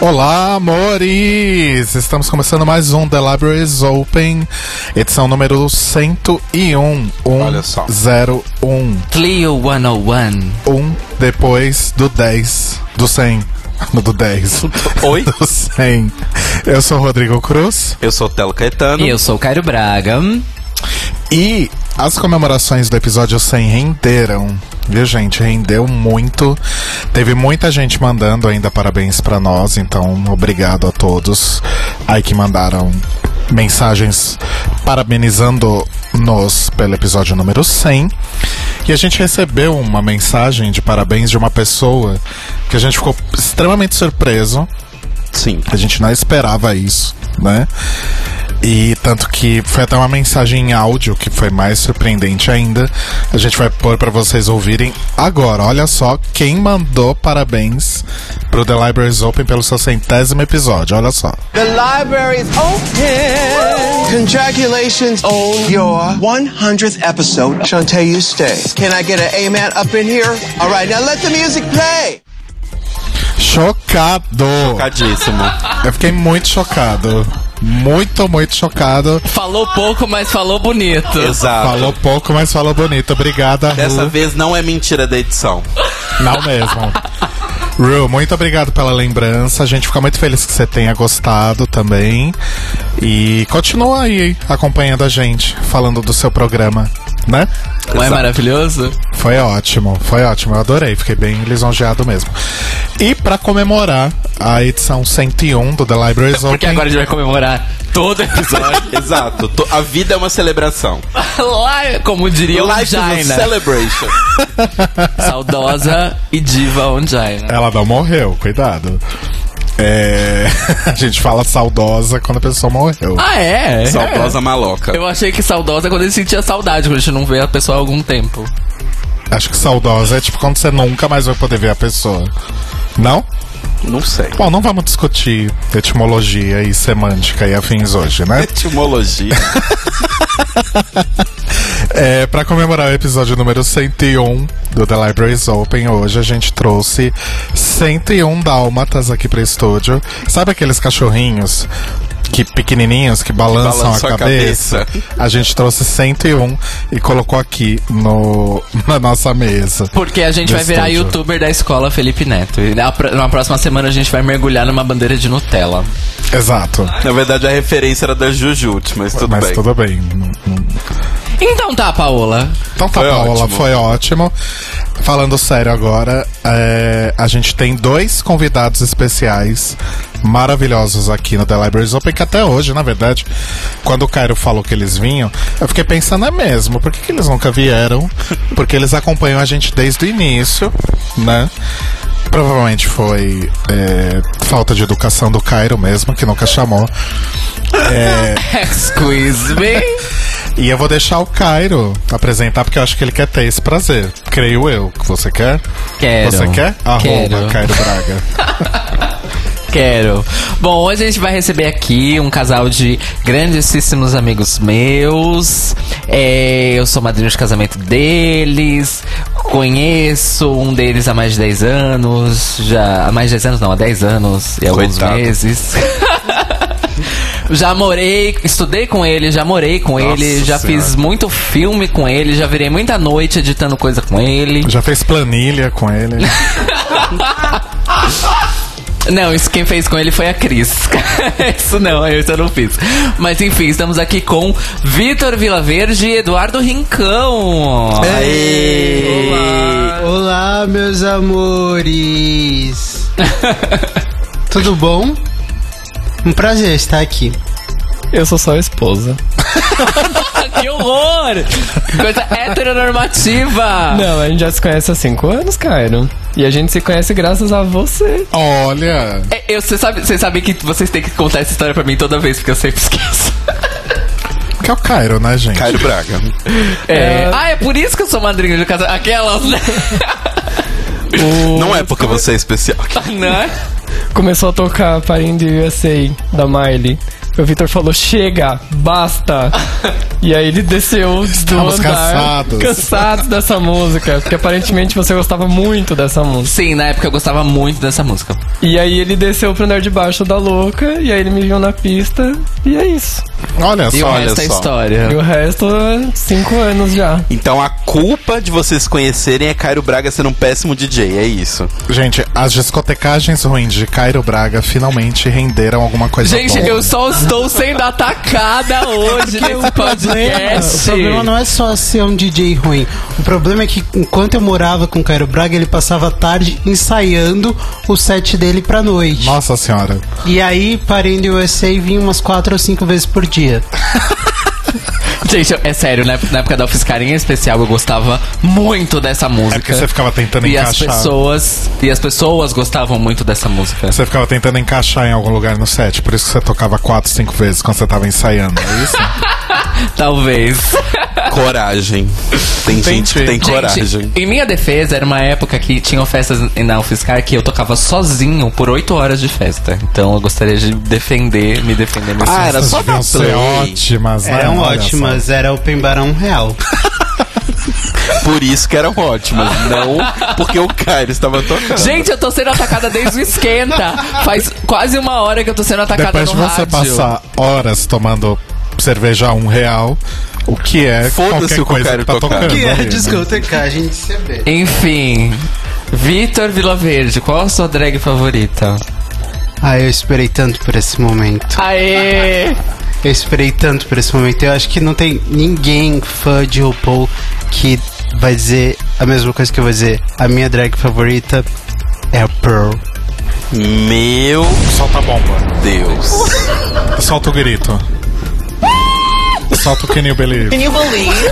Olá, amores! Estamos começando mais um The Library is Open, edição número 101. Olha só. 101. Clio 101. Um depois do 10. Do 100. No do 10. Oi? Do 100. Eu sou o Rodrigo Cruz. Eu sou o Telo Caetano. E eu sou o Cairo Braga. E as comemorações do episódio 100 renderam, viu gente? Rendeu muito. Teve muita gente mandando ainda parabéns pra nós, então obrigado a todos aí que mandaram mensagens parabenizando-nos pelo episódio número 100. E a gente recebeu uma mensagem de parabéns de uma pessoa que a gente ficou extremamente surpreso. Sim. A gente não esperava isso, né? E tanto que foi até uma mensagem em áudio que foi mais surpreendente ainda. A gente vai pôr pra vocês ouvirem agora. Olha só quem mandou parabéns pro The Libraries Open pelo seu centésimo episódio. Olha só. The library's open. Congratulations on your 100th episode. Shantae, you stay. Can I get an amen up in here? All right, now let the music play. Chocado! Chocadíssimo. Eu fiquei muito chocado. Muito, muito chocado. Falou pouco, mas falou bonito. Exato. Falou pouco, mas falou bonito. Obrigada, Dessa Ru. vez não é mentira da edição. Não mesmo. Ru, muito obrigado pela lembrança. A gente fica muito feliz que você tenha gostado também. E continua aí acompanhando a gente, falando do seu programa, né? Não é maravilhoso? Foi ótimo, foi ótimo. Eu adorei, fiquei bem lisonjeado mesmo. E pra comemorar a edição 101 do The Porque Open, agora a gente vai comemorar todo episódio. Exato. To- A vida é uma celebração. Lá, como diria o Life is a Jaina. celebration. Saudosa e diva Onjaina. ela não morreu, cuidado. É... a gente fala saudosa quando a pessoa morreu. Ah, é? Saudosa maloca. Eu achei que saudosa é quando ele sentia saudade, quando a gente não vê a pessoa há algum tempo. Acho que saudosa é tipo quando você nunca mais vai poder ver a pessoa. Não? Não sei. Bom, não vamos discutir etimologia e semântica e afins hoje, né? Etimologia. É, para comemorar o episódio número 101 do The Libraries Open, hoje a gente trouxe 101 dálmatas aqui pro estúdio. Sabe aqueles cachorrinhos que pequenininhos que balançam Balançam a a cabeça? cabeça. A gente trouxe 101 e colocou aqui no, na nossa mesa. Porque a gente vai virar estúdio. youtuber da escola Felipe Neto. E na, na próxima semana a gente vai mergulhar numa bandeira de Nutella. Exato. Na verdade, a referência era da Jujut, mas tudo Mas bem. tudo bem. Então tá, Paola. Então tá, Foi Paola, ótimo. foi ótimo. Falando sério agora, é, a gente tem dois convidados especiais maravilhosos aqui no The Libraries Open, que até hoje, na verdade, quando o Cairo falou que eles vinham, eu fiquei pensando, é mesmo, por que, que eles nunca vieram? Porque eles acompanham a gente desde o início, né? Provavelmente foi é, falta de educação do Cairo mesmo, que nunca chamou. Excuse me. E eu vou deixar o Cairo apresentar, porque eu acho que ele quer ter esse prazer. Creio eu. Você quer? Quero. Você quer? Arroba Quero. Cairo Braga. Quero. Bom, hoje a gente vai receber aqui um casal de grandíssimos amigos meus. É, eu sou madrinho de casamento deles. Conheço um deles há mais de 10 anos. Já. Há mais de 10 anos, não, há 10 anos e alguns Coitado. meses. Já morei, estudei com ele, já morei com Nossa ele, já Senhora. fiz muito filme com ele, já virei muita noite editando coisa com ele. Já fez planilha com ele. Não, isso quem fez com ele foi a Cris. isso não, isso eu não fiz. Mas enfim, estamos aqui com Vitor Vilaverde e Eduardo Rincão. Aê! Olá, meus amores. Tudo bom? Um prazer estar aqui. Eu sou só a esposa. que horror! Coisa heteronormativa. Não, a gente já se conhece há cinco anos, Cairo. E a gente se conhece graças a você. Olha. É, eu, você sabe, você sabe que vocês têm que contar essa história pra mim toda vez, porque eu sempre esqueço. Que é o Cairo, né, gente? Cairo Braga. É. Ah, é por isso que eu sou madrinha de casamento. Aquelas, né? Não é porque você é especial. né? Começou a tocar Parindo USA da Miley. O Victor falou: chega, basta. e aí ele desceu do Estamos andar. cansados. cansados dessa música. Porque aparentemente você gostava muito dessa música. Sim, na época eu gostava muito dessa música. E aí ele desceu pro andar de baixo da louca. E aí ele me viu na pista. E é isso. Olha E só. o olha resto é só. história. E o resto, é cinco anos já. Então a culpa de vocês se conhecerem é Cairo Braga sendo um péssimo DJ, é isso. Gente, as discotecagens ruins de Cairo Braga finalmente renderam alguma coisa Gente, boa. eu só estou sendo atacada hoje nesse O podcast. problema não é só ser um DJ ruim. O problema é que enquanto eu morava com o Cairo Braga, ele passava a tarde ensaiando o set dele pra noite. Nossa senhora. E aí, Parendo USA vinha umas quatro ou cinco vezes por dia. Gente, é sério, né? na época da Ofiscarinha especial eu gostava muito dessa música. É porque você ficava tentando e as encaixar. pessoas E as pessoas gostavam muito dessa música. Você ficava tentando encaixar em algum lugar no set, por isso que você tocava quatro, cinco vezes quando você tava ensaiando, é isso? Talvez. Coragem. Tem gente que tem Gente, coragem. em minha defesa, era uma época que tinham festas na UFSCar que eu tocava sozinho por oito horas de festa. Então eu gostaria de defender, me defender nesse Ah, era só play. ótimas, né? Eram Olha ótimas, era open bar a um real. Por isso que eram ótimas, não porque o Cairo estava tocando. Gente, eu tô sendo atacada desde o esquenta. Faz quase uma hora que eu tô sendo atacada Depois de no você rádio. passar horas tomando cerveja a um real, o que é Foda-se qualquer o que o coisa que tá tocar. tocando. Que é ali, discotecagem de CB. Enfim. Vitor Vilaverde, qual a sua drag favorita? Ah, eu esperei tanto por esse momento. Aê! Eu esperei tanto por esse momento. Eu acho que não tem ninguém fã de RuPaul que vai dizer a mesma coisa que eu vou dizer. A minha drag favorita é a Pearl. Meu Solta a bomba. Deus. Solta o grito. Solta o Can You Believe. Can you believe?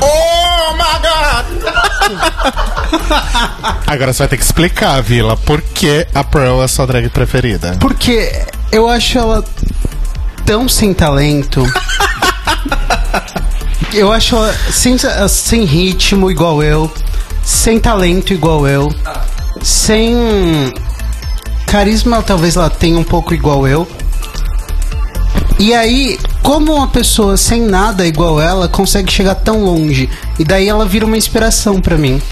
Oh my god! Agora você vai ter que explicar, Vila, por que a Pearl é a sua drag preferida. Porque eu acho ela tão sem talento. eu acho ela sem, sem ritmo igual eu, sem talento igual eu, sem carisma talvez ela tenha um pouco igual eu. E aí, como uma pessoa sem nada igual ela consegue chegar tão longe? E daí ela vira uma inspiração pra mim.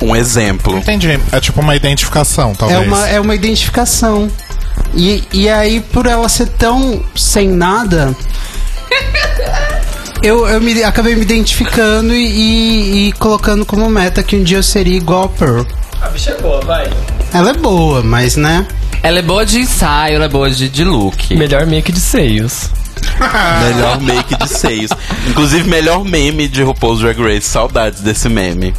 Um exemplo. Entendi. É tipo uma identificação, talvez. É uma, é uma identificação. E, e aí, por ela ser tão sem nada, eu, eu me, acabei me identificando e, e- e colocando como meta que um dia eu seria igual a Pearl. A bicha é boa, vai. Ela é boa, mas né? Ela é boa de ensaio, ela é boa de, de look. Melhor make de seios. Melhor make de seios. Inclusive, melhor meme de RuPaul's Drag Race. Saudades desse meme.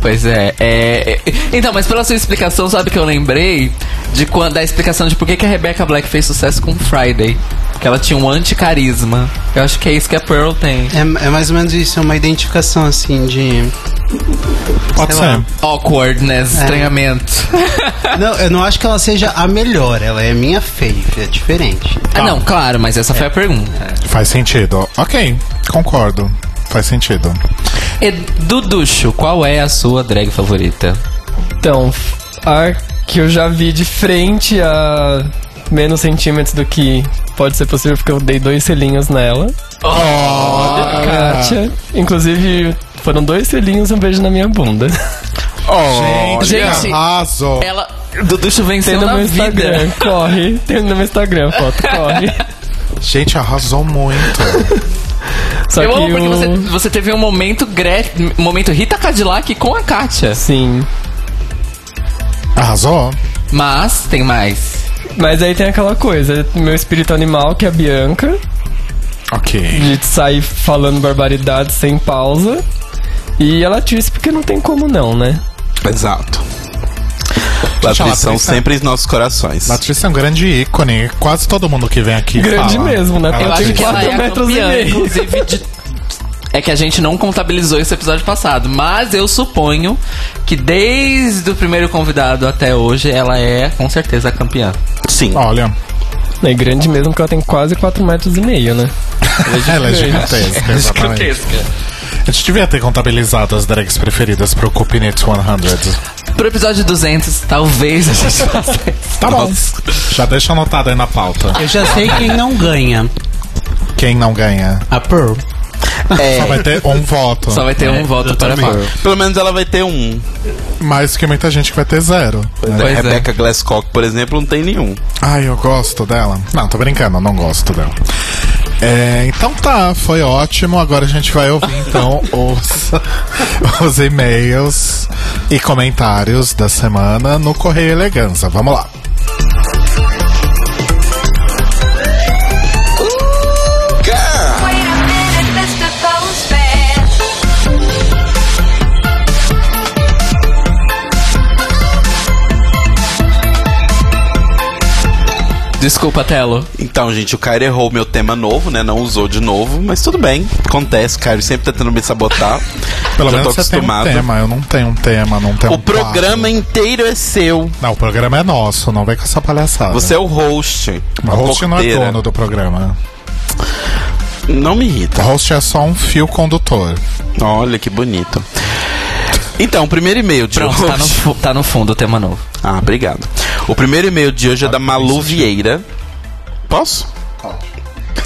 Pois é, é, é- Então, mas pela sua explicação, sabe que eu lembrei de quando da explicação de por que, que a Rebecca Black fez sucesso com Friday. Que ela tinha um anti-carisma. Eu acho que é isso que a Pearl tem. É, é mais ou menos isso, é uma identificação assim de. Pode ser. lá. Awkwardness, estranhamento. Não, eu não acho que ela seja a melhor, ela é minha fave, é diferente. Ah, não, claro, mas essa foi a pergunta. Faz sentido. Ok, concordo. Faz sentido. Duducho, qual é a sua drag favorita? Então, a que eu já vi de frente a menos centímetros do que pode ser possível, porque eu dei dois selinhos nela. A Kátia. Inclusive, foram dois selinhos e um beijo na minha bunda. Oh, Gente, arrasou. Ela. Duducho Tem venceu no na meu Instagram, vida. corre. Tem no meu Instagram, foto, corre. Gente, arrasou muito. Só Eu que amo porque você, você teve um momento Gre... um momento Rita Cadillac com a Kátia. Sim. Arrasou? Mas tem mais. Mas aí tem aquela coisa, meu espírito animal, que é a Bianca, Ok. de sair falando barbaridade sem pausa. E ela disse porque não tem como não, né? Exato. A Latriz são Latriz é- sempre em nossos corações. Patrícia é um grande ícone. Quase todo mundo que vem aqui Grande fala. mesmo, né? Ela Eu Ela acho tem que ela quatro é a metros e meio. inclusive, de é que a gente não contabilizou esse episódio passado. Mas eu suponho que desde o primeiro convidado até hoje, ela é com certeza a campeã. Sim. Olha, É grande mesmo porque ela tem quase 4 metros e meio, né? ela é gigantesca, exatamente. A gente devia ter contabilizado as drags preferidas pro Cupid 100. Pro episódio 200, talvez a gente faça isso. Tá bom. Já deixa anotado aí na pauta. Eu já sei quem não ganha. Quem não ganha? A Pearl. Só vai ter um voto. Só vai ter um voto para. Pearl. Pelo menos ela vai ter um. Mais que muita gente que vai ter zero. né? Pois é. Rebecca Glasscock, por exemplo, não tem nenhum. Ai, eu gosto dela. Não, tô brincando, eu não gosto dela. É, então tá, foi ótimo. Agora a gente vai ouvir então os, os e-mails e comentários da semana no Correio Eleganza. Vamos lá. Desculpa, Telo. Então, gente, o Caio errou meu tema novo, né? Não usou de novo, mas tudo bem. Acontece, Caio sempre tentando me sabotar. Pelo Já menos tô você tem um acostumado. tema. Eu não tenho um tema, não tenho O um programa quadro. inteiro é seu. Não, o programa é nosso, não vem com essa palhaçada. Você é o host. O host não é dono do programa. Não me O irrita. host é só um fio condutor. Olha que bonito. Então, o primeiro e-mail de Pronto, tá no, tá no fundo o tema novo. Ah, obrigado. O primeiro e-mail de hoje é da Malu Vieira. Posso?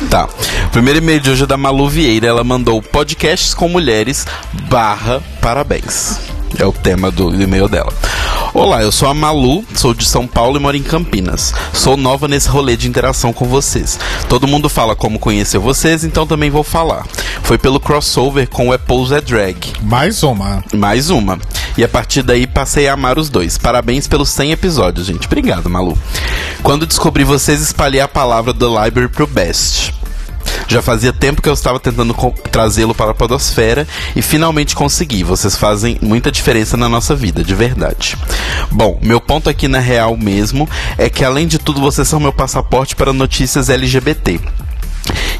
Tá. O primeiro e-mail de hoje é da Malu Vieira. Ela mandou podcasts com mulheres barra parabéns. É o tema do do e-mail dela. Olá, eu sou a Malu, sou de São Paulo e moro em Campinas. Sou nova nesse rolê de interação com vocês. Todo mundo fala como conheceu vocês, então também vou falar. Foi pelo crossover com o Apple's é Drag. Mais uma. Mais uma. E a partir daí passei a amar os dois. Parabéns pelos 100 episódios, gente. Obrigado, Malu. Quando descobri vocês, espalhei a palavra do Library pro Best. Já fazia tempo que eu estava tentando trazê-lo para a Podosfera e finalmente consegui. Vocês fazem muita diferença na nossa vida, de verdade. Bom, meu ponto aqui na real mesmo é que além de tudo vocês são meu passaporte para notícias LGBT.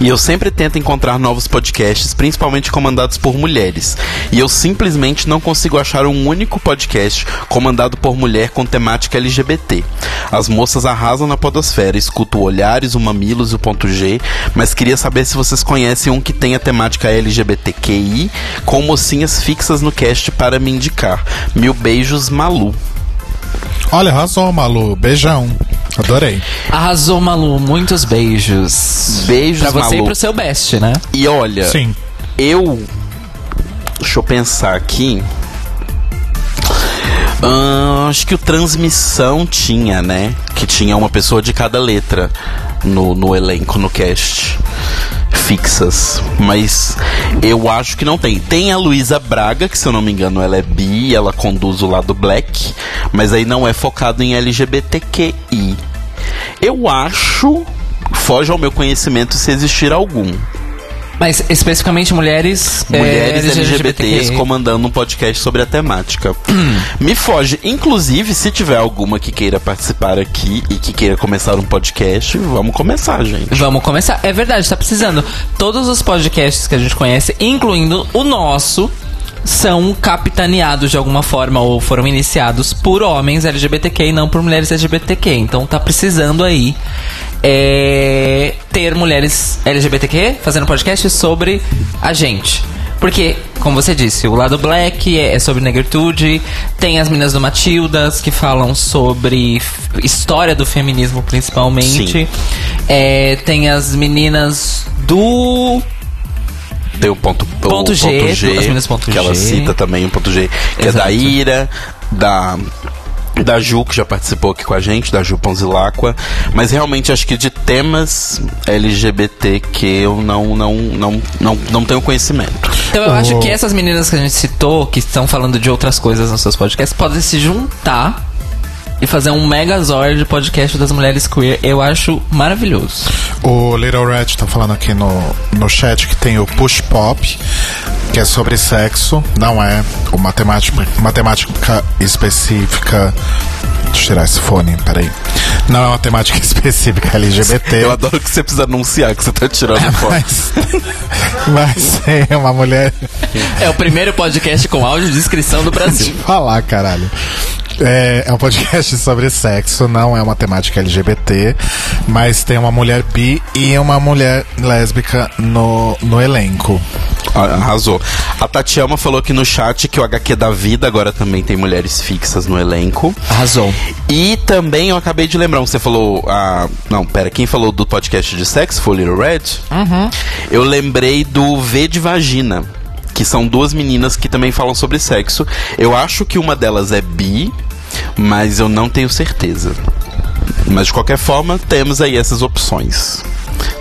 E eu sempre tento encontrar novos podcasts, principalmente comandados por mulheres. E eu simplesmente não consigo achar um único podcast comandado por mulher com temática LGBT. As moças arrasam na podosfera, escuto o Olhares, o Mamilos e o Ponto G, mas queria saber se vocês conhecem um que tenha temática LGBTQI com mocinhas fixas no cast para me indicar. Mil beijos, Malu. Olha, arrasou, Malu. Beijão. Adorei. Arrasou, Malu. Muitos beijos. Beijos, Pra você Malu. e pro seu best, né? E olha, Sim. Eu. Deixa eu pensar aqui. Ahn, acho que o Transmissão tinha, né? Que tinha uma pessoa de cada letra no, no elenco, no cast. Fixas. Mas eu acho que não tem. Tem a Luísa Braga, que se eu não me engano ela é bi, ela conduz o lado black. Mas aí não é focado em LGBTQI. Eu acho. Foge ao meu conhecimento se existir algum. Mas especificamente mulheres. Mulheres é, LGBTs comandando um podcast sobre a temática. Me foge. Inclusive, se tiver alguma que queira participar aqui e que queira começar um podcast, vamos começar, gente. Vamos começar. É verdade, tá precisando. Todos os podcasts que a gente conhece, incluindo o nosso, são capitaneados de alguma forma ou foram iniciados por homens LGBTQ e não por mulheres LGBTQ. Então tá precisando aí é, ter mulheres LGBTQ fazendo podcast sobre a gente. Porque, como você disse, o lado black é é sobre negritude, tem as meninas do Matildas que falam sobre história do feminismo principalmente. É, tem as meninas do Tem o ponto, o Ponto G, as meninas ponto que ela G. cita também, o ponto G, que Exato. é da Ira, da. Da Ju, que já participou aqui com a gente, da Ju Ponzilacqua. Mas realmente acho que de temas LGBT que eu não, não, não, não, não tenho conhecimento. Então eu acho que essas meninas que a gente citou, que estão falando de outras coisas nos seus podcasts, podem se juntar e fazer um megazord de podcast das mulheres queer. Eu acho maravilhoso. O Little Red tá falando aqui no, no chat que tem o Push Pop. Que é sobre sexo, não é uma temática, uma temática específica. Deixa eu tirar esse fone, peraí. Não é uma temática específica LGBT. Eu adoro que você precisa anunciar que você tá tirando foto. Mas, mas é uma mulher. É o primeiro podcast com áudio de descrição do Brasil. falar, caralho. É, é um podcast sobre sexo, não é uma temática LGBT, mas tem uma mulher bi e uma mulher lésbica no, no elenco. Ah, Arrasou. A Tatiana falou aqui no chat que o HQ da vida agora também tem mulheres fixas no elenco. Arrasou. E também eu acabei de lembrar, você falou. Ah, não, pera, quem falou do podcast de sexo foi o Little Red? Eu lembrei do V de Vagina. Que são duas meninas que também falam sobre sexo. Eu acho que uma delas é bi, mas eu não tenho certeza. Mas de qualquer forma, temos aí essas opções.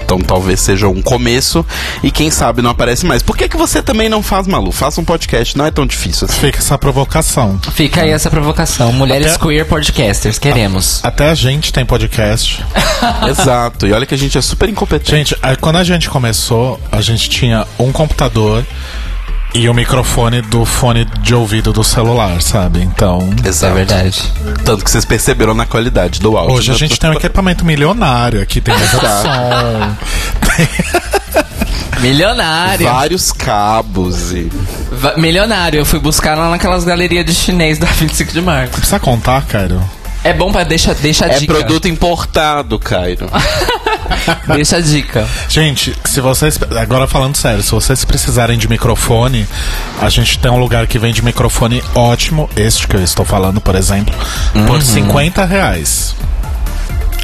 Então talvez seja um começo e quem sabe não aparece mais. Por que, que você também não faz, Malu? Faça um podcast, não é tão difícil assim. Fica essa provocação. Fica aí essa provocação. Mulheres Até- queer podcasters, queremos. Até a gente tem podcast. Exato. E olha que a gente é super incompetente. Gente, a- quando a gente começou, a gente tinha um computador e o microfone do fone de ouvido do celular, sabe? Então. Isso é verdade. Tanto que vocês perceberam na qualidade do áudio. Hoje a né? gente tem um equipamento milionário aqui, tem de som. Milionário. vários cabos e. Va- Milionário. Eu fui buscar lá naquelas galerias de chinês da 25 de março. Precisa contar, Cairo? É bom pra deixar deixa a É dica. produto importado, Cairo. Deixa a dica. Gente, se vocês. Agora falando sério, se vocês precisarem de microfone, a gente tem um lugar que vende microfone ótimo, este que eu estou falando, por exemplo, por 50 reais.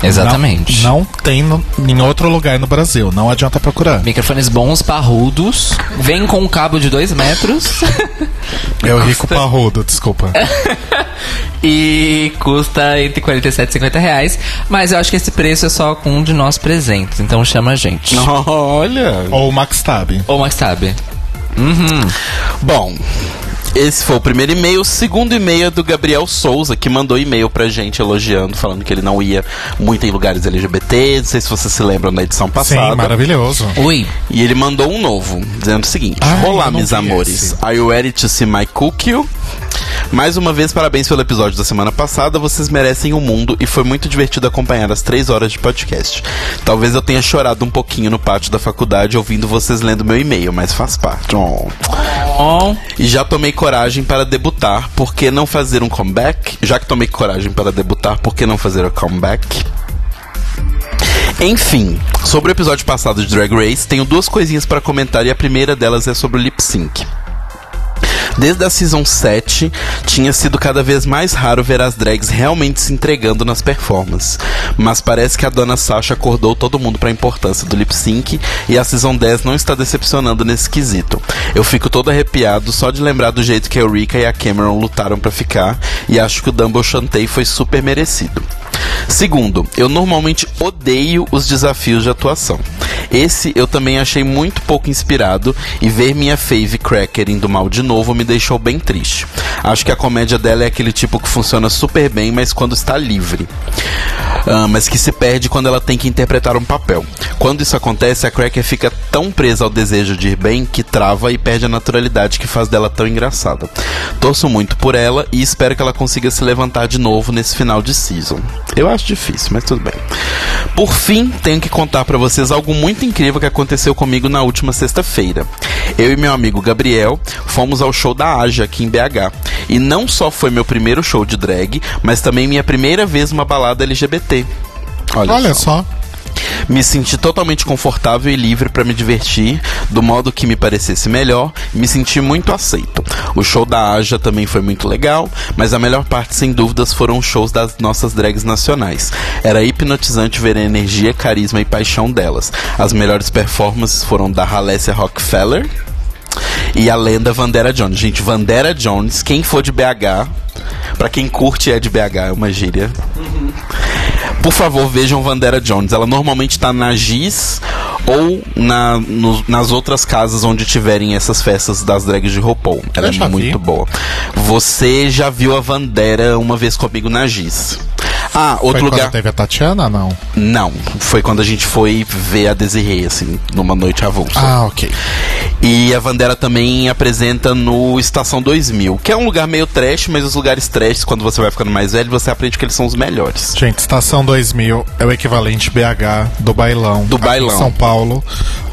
Exatamente. Não, não tem no- em outro lugar no Brasil, não adianta procurar. Microfones bons, parrudos. Vem com um cabo de 2 metros. Eu rico parrudo, desculpa. e custa entre 47 e 50 reais. Mas eu acho que esse preço é só com um de nós presentes. Então chama a gente. Olha. Ou o Max Tab. Ou Max sabe. Bom, esse foi o primeiro e-mail. O segundo e-mail é do Gabriel Souza, que mandou e-mail pra gente elogiando, falando que ele não ia muito em lugares LGBT. Não sei se vocês se lembram da edição passada. Sim, maravilhoso. Ui. E ele mandou um novo, dizendo o seguinte: Ai, Olá, eu não meus amores. esse. Are you ready to see my cookie? Mais uma vez, parabéns pelo episódio da semana passada. Vocês merecem o mundo e foi muito divertido acompanhar as três horas de podcast. Talvez eu tenha chorado um pouquinho no pátio da faculdade ouvindo vocês lendo meu e-mail, mas faz parte. Oh. Bom. E já tomei coragem para debutar, por que não fazer um comeback? Já que tomei coragem para debutar, por que não fazer o comeback? Enfim, sobre o episódio passado de Drag Race, tenho duas coisinhas para comentar e a primeira delas é sobre o lip sync. Desde a Season 7, tinha sido cada vez mais raro ver as drags realmente se entregando nas performances. Mas parece que a dona Sasha acordou todo mundo para a importância do lip sync e a Season 10 não está decepcionando nesse quesito. Eu fico todo arrepiado só de lembrar do jeito que a Eureka e a Cameron lutaram para ficar e acho que o Dumble Chantei foi super merecido. Segundo, eu normalmente odeio os desafios de atuação. Esse eu também achei muito pouco inspirado e ver minha fave Cracker indo mal de novo me deixou bem triste. Acho que a comédia dela é aquele tipo que funciona super bem, mas quando está livre. Ah, mas que se perde quando ela tem que interpretar um papel. Quando isso acontece, a Cracker fica tão presa ao desejo de ir bem que trava e perde a naturalidade que faz dela tão engraçada. Torço muito por ela e espero que ela consiga se levantar de novo nesse final de season. Eu acho difícil, mas tudo bem. Por fim, tenho que contar pra vocês algo muito incrível que aconteceu comigo na última sexta-feira. Eu e meu amigo Gabriel fomos ao show da Aja aqui em BH. E não só foi meu primeiro show de drag, mas também minha primeira vez numa balada LGBT. Olha, Olha só. Me senti totalmente confortável e livre para me divertir do modo que me parecesse melhor me senti muito aceito. O show da Aja também foi muito legal, mas a melhor parte, sem dúvidas, foram os shows das nossas drags nacionais. Era hipnotizante ver a energia, carisma e paixão delas. As melhores performances foram da Halécia Rockefeller e a lenda Vandera Jones. Gente, Vandera Jones, quem for de BH, pra quem curte é de BH, é uma gíria. Por favor, vejam Vandera Jones. Ela normalmente tá na Giz ou na, no- nas outras casas onde tiverem essas festas das drags de RuPaul. Ela Eu é já vi. muito boa. Você já viu a Vandera uma vez comigo na Giz. Ah, outro Foi lugar. quando teve a Tatiana, não? Não, foi quando a gente foi ver a Desirê, assim, numa noite avulsa. Ah, ok. E a Vandera também apresenta no Estação 2000, que é um lugar meio trash, mas os lugares trash, quando você vai ficando mais velho, você aprende que eles são os melhores. Gente, Estação 2000 é o equivalente BH do bailão. Do bailão. São Paulo.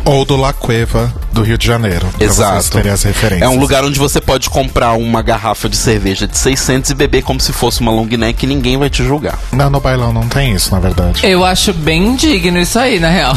Ou do La Cueva do Rio de Janeiro. Exato. as referências. É um lugar onde você pode comprar uma garrafa de cerveja de 600 e beber como se fosse uma long neck e ninguém vai te julgar. Não, no bailão não tem isso, na verdade. Eu acho bem digno isso aí, na real.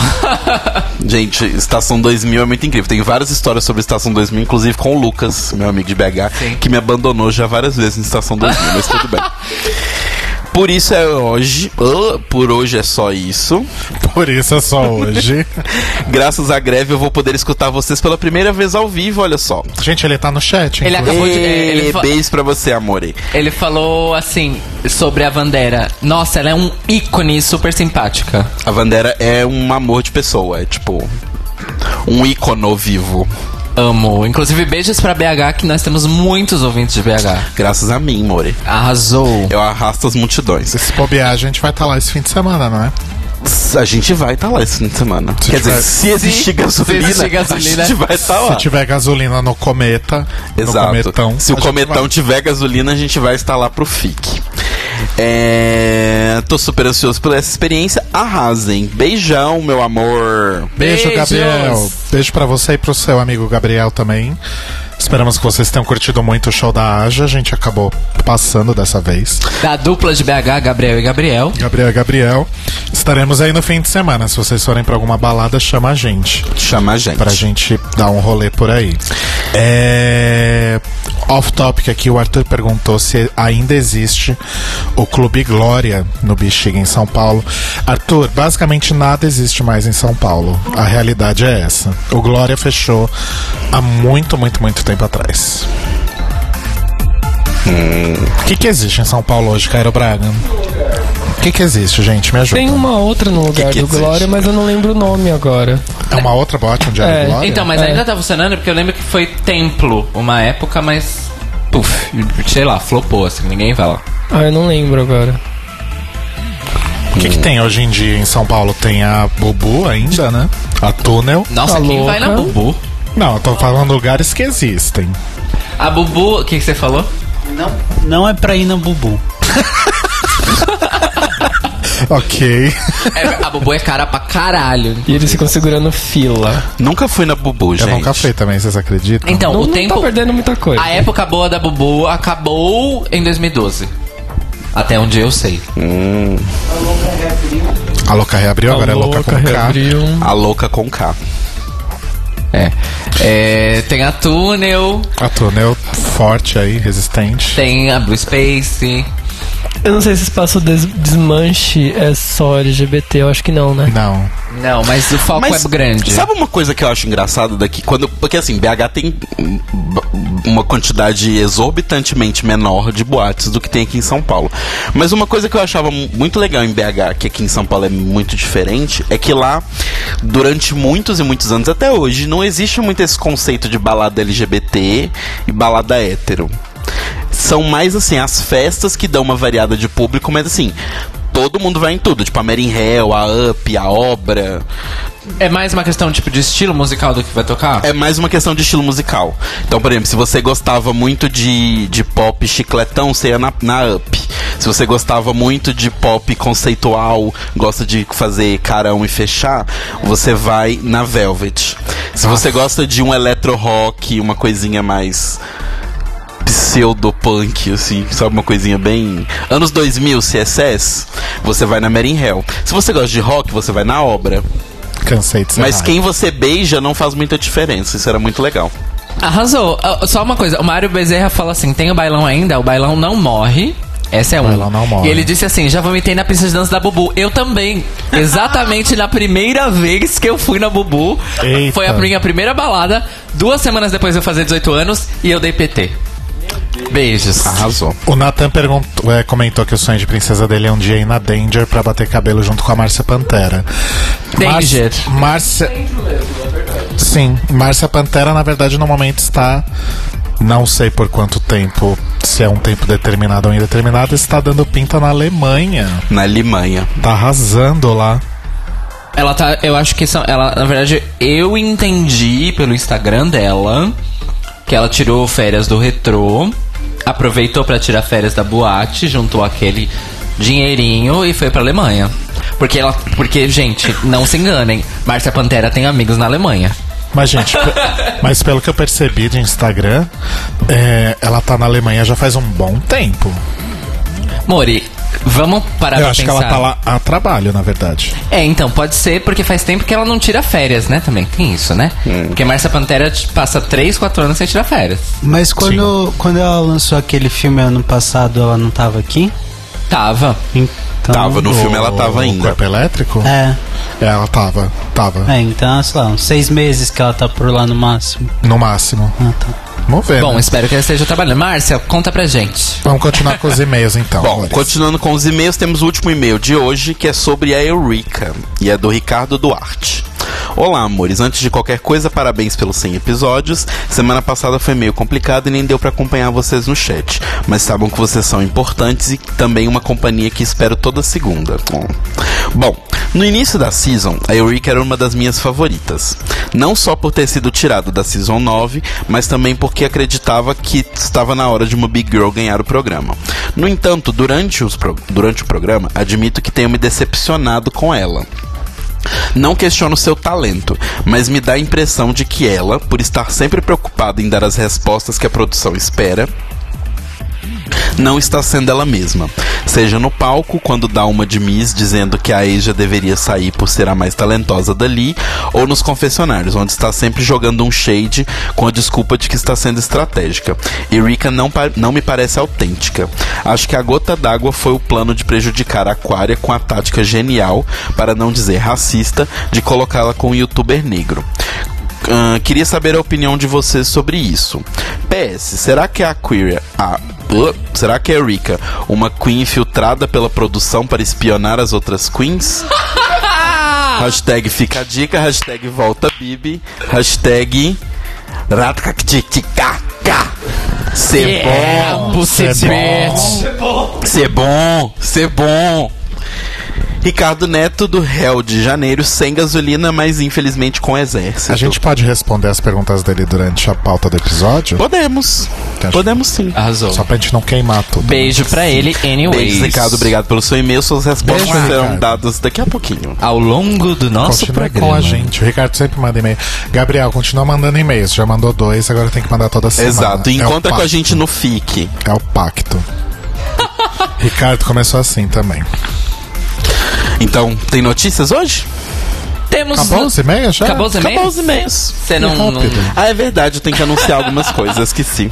Gente, Estação 2000 é muito incrível. Tem várias histórias sobre Estação 2000, inclusive com o Lucas, meu amigo de BH, Sim. que me abandonou já várias vezes em Estação 2000, mas tudo bem. Por isso é hoje. Ah, por hoje é só isso. Por isso é só hoje. Graças à greve eu vou poder escutar vocês pela primeira vez ao vivo, olha só. Gente, ele tá no chat. Ele inclusive. acabou de- é, ele fa- Beijo pra você, amore. Ele falou assim sobre a Vandera. Nossa, ela é um ícone super simpática. A Vandera é um amor de pessoa, é tipo. Um ícono vivo. Amo. Inclusive, beijos pra BH, que nós temos muitos ouvintes de BH. Graças a mim, More. Arrasou. Eu arrasto as multidões. Se bobear, a gente vai estar lá esse fim de semana, não é? A gente vai estar lá esse fim de semana. Se Quer dizer, tiver- se existir se gasolina, existir gasolina. a gente vai estar lá. Se tiver gasolina no Cometa, no Exato. Cometão. Se o cometão vai. tiver gasolina, a gente vai estar lá pro FIC. É... Tô super ansioso por essa experiência. Arrasem. Beijão, meu amor. Beijo, Beijos. Gabriel. Beijo pra você e pro seu amigo Gabriel também. Esperamos que vocês tenham curtido muito o show da Aja. A gente acabou passando dessa vez. Da dupla de BH, Gabriel e Gabriel. Gabriel e Gabriel. Estaremos aí no fim de semana. Se vocês forem pra alguma balada, chama a gente. Chama a gente. Pra gente dar um rolê por aí. É... Off topic aqui, o Arthur perguntou se ainda existe o Clube Glória no Bexiga em São Paulo. Arthur, basicamente nada existe mais em São Paulo. A realidade é essa. O Glória fechou há muito, muito, muito tempo atrás. O que, que existe em São Paulo hoje, Cairo Braga? O que, que existe, gente? Me ajuda. Tem uma outra no lugar que do existe? Glória, mas eu não lembro o nome agora. É uma outra boate onde era É, o Glória? Então, mas É. ainda tá funcionando porque eu lembro que foi templo uma época, mas. Puf, sei lá, flopou, assim, ninguém vai lá. Ah, eu não lembro agora. O que, que tem hoje em dia em São Paulo? Tem a Bubu ainda, né? A Túnel. Nossa, Tá quem vai na. Bubu? Não, eu tô falando lugares que existem. A Bubu, o que, que você falou? Não, não é pra ir na Bubu. Ok. É, a Bubu é cara pra caralho. E eles ficam segurando fila. Nunca fui na Bubu, Eu gente. nunca fui também, vocês acreditam? Então, não, o não tempo. tá perdendo muita coisa. A época boa da Bubu acabou em 2012. Até onde eu sei. A Louca reabriu, agora é Louca com K. reabriu. A louca com K. É. É, tem a Túnel, A Túnel forte aí, resistente. tem a Blue Space. Eu não sei se esse espaço des desmanche é só LGBT, eu acho que não, né? Não. Não, mas o foco Mas é grande. Sabe uma coisa que eu acho engraçado daqui? Quando, porque assim, BH tem uma quantidade exorbitantemente menor de boates do que tem aqui em São Paulo. Mas uma coisa que eu achava mu- muito legal em BH, que aqui em São Paulo é muito diferente, é que lá, durante muitos e muitos anos, até hoje, não existe muito esse conceito de balada LGBT e balada hétero. São mais assim, as festas que dão uma variada de público, mas assim. Todo mundo vai em tudo, tipo a Mary Hell, a Up, a Obra. É mais uma questão tipo de estilo musical do que vai tocar? É mais uma questão de estilo musical. Então, por exemplo, se você gostava muito de, de pop chicletão, você ia na, na Up. Se você gostava muito de pop conceitual, gosta de fazer carão e fechar, você vai na Velvet. Se você gosta de um electro rock, uma coisinha mais pseudo-punk, assim, sabe? Uma coisinha bem. Anos 2000, CSS, você vai na Mary Hell. Se você gosta de rock, você vai na obra. Cansei de ser Mas raio. quem você beija não faz muita diferença. Isso era muito legal. Arrasou. Ah, Só uma coisa, o Mário Bezerra fala assim: tem o bailão ainda? O bailão não morre. Essa é O uma. bailão não morre. E ele disse assim: já vomitei na pista de dança da Bubu. Eu também. Exatamente na primeira vez que eu fui na Bubu. Eita. Foi a minha primeira balada. Duas semanas depois eu fazer 18 anos e eu dei PT. Beijos. Arrasou. O Nathan perguntou, é, comentou que o sonho de princesa dele é um dia ir na Danger pra bater cabelo junto com a Márcia Pantera. Danger. Márcia. Sim, Márcia Pantera, na verdade, no momento está. Não sei por quanto tempo se é um tempo determinado ou indeterminado, está dando pinta na Alemanha. Na Alemanha. Tá arrasando lá. Ela tá. Eu acho que são. Ela, na verdade, eu entendi pelo Instagram dela que ela tirou férias do retrô, aproveitou pra tirar férias da boate, juntou aquele dinheirinho e foi pra Alemanha. Porque ela. Porque, gente, não se enganem, Márcia Pantera tem amigos na Alemanha. Mas, gente, mas pelo que eu percebi de Instagram, é, ela tá na Alemanha já faz um bom tempo. Mori, vamos parar eu pra acho pensar. que ela tá lá a trabalho, na verdade. É, então, pode ser porque faz tempo que ela não tira férias, né? Também tem isso, né? Porque Márcia Pantera passa 3, 4 anos sem tirar férias. Mas quando, quando ela lançou aquele filme ano passado, ela não tava aqui? Tava. Então, Tava, no filme ela tava O ainda. corpo elétrico? É, É, ela tava. Tava. é, então, sei lá, uns seis meses que ela tá por lá no máximo. No máximo. Ah, tá. Vamos ver. Bom, né? espero que ela esteja trabalhando. Márcia, conta pra gente. Vamos continuar com os e-mails então. Bom, continuando com os e-mails, temos o último e-mail de hoje, que é sobre a Eureka, e é do Ricardo Duarte. Olá, amores. Antes de qualquer coisa, parabéns pelos 100 episódios. Semana passada foi meio complicado e nem deu pra acompanhar vocês no chat. Mas sabem que vocês são importantes e também uma companhia que espero toda segunda. Bom, Bom, no início da season, a Eureka era uma das minhas favoritas. Não só por ter sido tirado da season 9, mas também porque acreditava que estava na hora de uma Big Girl ganhar o programa. No entanto, durante, os pro- durante o programa, admito que tenho me decepcionado com ela. Não questiono seu talento, mas me dá a impressão de que ela, por estar sempre preocupada em dar as respostas que a produção espera, não está sendo ela mesma. Seja no palco, quando dá uma de Miss dizendo que a Asia deveria sair por ser a mais talentosa dali, ou nos confessionários, onde está sempre jogando um shade com a desculpa de que está sendo estratégica. Eureka não, pa- não me parece autêntica. Acho que a gota d'água foi o plano de prejudicar a Aquaria com a tática genial, para não dizer racista, de colocá-la com um youtuber negro. Ahn, queria saber a opinião de vocês sobre isso. PS, será que a Aquaria. A, uh, será que a Eureka, uma queen infiltrada pela produção para espionar as outras queens? hashtag fica a dica, hashtag volta Bibi, hashtag. Ratkaktikaka. Ser bom, é bitch. ser bom, ser bom. Ricardo Neto do Réu de Janeiro, sem gasolina, mas infelizmente com exército. A gente pode responder as perguntas dele durante a pauta do episódio? Podemos. Acho- Podemos sim. Arrasou. Só pra gente não queimar tudo. Beijo pra ele, anyways. Beijo, Ricardo. Obrigado pelo seu e-mail. Suas respostas Beijo, serão Ricardo. dadas daqui a pouquinho. Ao longo do nosso Continue programa. com a gente. O Ricardo sempre manda e-mail. Gabriel, continua mandando e-mails. Já mandou dois, agora tem que mandar toda semana. Exato. E É encontra com a gente no FIC. É o pacto. Ricardo começou assim também. Então, tem notícias hoje? Temos. Acabou os e-mails já? Acabou os e-mails? Acabou os e-mails. Você não, não-. Ah, é verdade, eu tenho que anunciar algumas coisas que sim.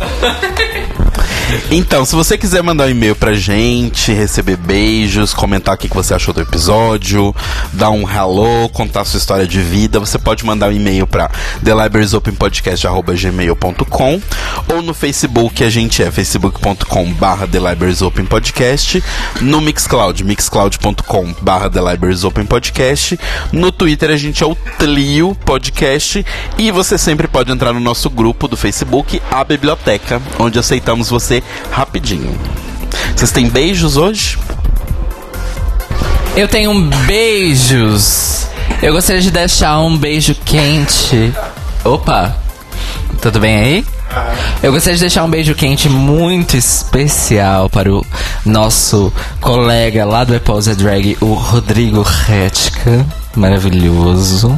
Então, se você quiser mandar um e-mail pra gente, receber beijos, comentar o que que você achou do episódio, dar um hello, contar sua história de vida, você pode mandar um e-mail pra thelibrariesopenpodcast.gmail.com ou no Facebook a gente é facebook.com barra thelibrariesopenpodcast, no Mixcloud, mixcloud.com barra thelibrariesopenpodcast, no Twitter a gente é o Tlio Podcast e você sempre pode entrar no nosso grupo do Facebook, a Biblioteca, onde aceitamos você rapidinho. Vocês têm beijos hoje? Eu tenho beijos. Eu gostaria de deixar um beijo quente. Opa, tudo bem aí? Eu gostaria de deixar um beijo quente muito especial para o nosso colega lá do Epousa Drag, o Rodrigo Retka. Maravilhoso.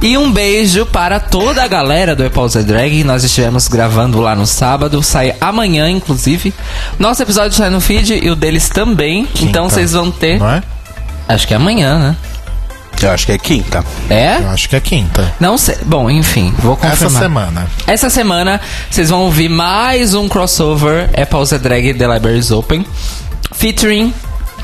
E um beijo para toda a galera do Epousa Drag. Nós estivemos gravando lá no sábado. Sai amanhã, inclusive. Nosso episódio sai no feed e o deles também. Então Quinta. vocês vão ter. Não é? Acho que é amanhã, né? Eu acho que é quinta. É? Eu acho que é quinta. Não sei. Bom, enfim, vou confirmar. Essa semana. Essa semana vocês vão ouvir mais um crossover Apple Drag The Libraries Open featuring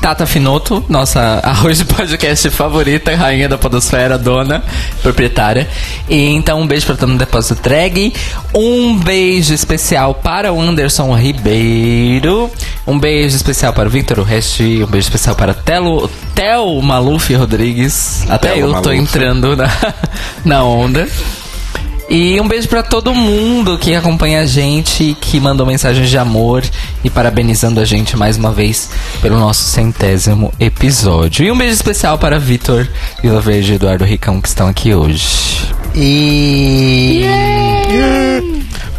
Tata Finoto, nossa arroz de podcast favorita, rainha da podosfera, dona, proprietária. E então um beijo para todo mundo da Depósito Drag, um beijo especial para o Anderson Ribeiro, um beijo especial para o Victor Urresti, um beijo especial para Telo, Tel Maluf Rodrigues. Até Telo eu tô Maluf. entrando na, na onda. E um beijo pra todo mundo que acompanha a gente, que mandou mensagens de amor e parabenizando a gente mais uma vez pelo nosso centésimo episódio. E um beijo especial para Vitor Vila Verde e Eduardo Ricão que estão aqui hoje. E.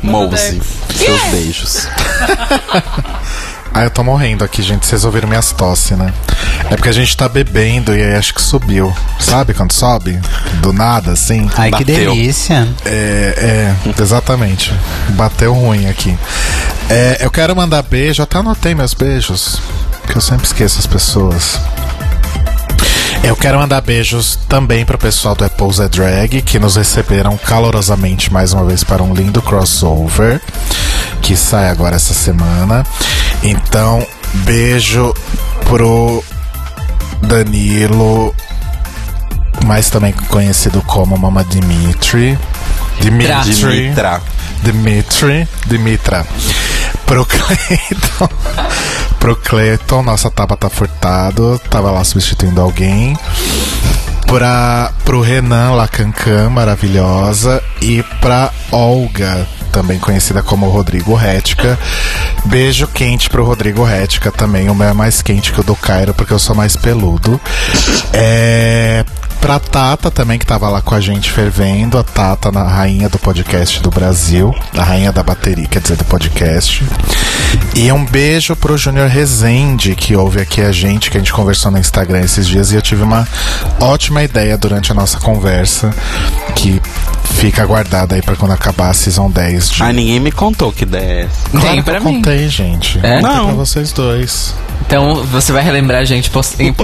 Mouse, seus beijos. Ah, eu tô morrendo aqui, gente. Vocês ouviram minhas tosse, né? É porque a gente tá bebendo e aí acho que subiu. Sabe quando sobe? Do nada, assim. Ai, que Bateu. delícia. É, é, exatamente. Bateu ruim aqui. É, eu quero mandar beijo, até anotei meus beijos, que eu sempre esqueço as pessoas. Eu quero mandar beijos também pro pessoal do Apple's Drag, que nos receberam calorosamente mais uma vez para um lindo crossover, que sai agora essa semana. Então, beijo pro Danilo, mais também conhecido como Mama Dimitri. Dimitri. Dimitra. Dimitri, Dimitra. Pro Cleiton. Pro Cleiton, nossa Tabata Furtado, tava lá substituindo alguém. Pra, pro Renan Lacancan, maravilhosa. E pra Olga, também conhecida como Rodrigo Rética. Beijo quente pro Rodrigo Rética também. O meu é mais quente que o do Cairo, porque eu sou mais peludo. É. Pra Tata também, que tava lá com a gente fervendo. A Tata, na rainha do podcast do Brasil. A rainha da bateria, quer dizer, do podcast. E um beijo pro Júnior Rezende, que ouve aqui a gente, que a gente conversou no Instagram esses dias. E eu tive uma ótima ideia durante a nossa conversa, que fica guardada aí pra quando acabar a Season 10 de Ah, ninguém me contou que ideia é essa. Tem Claro que pra eu mim. contei, gente. É? Contei Não. pra vocês dois. Então você vai relembrar a gente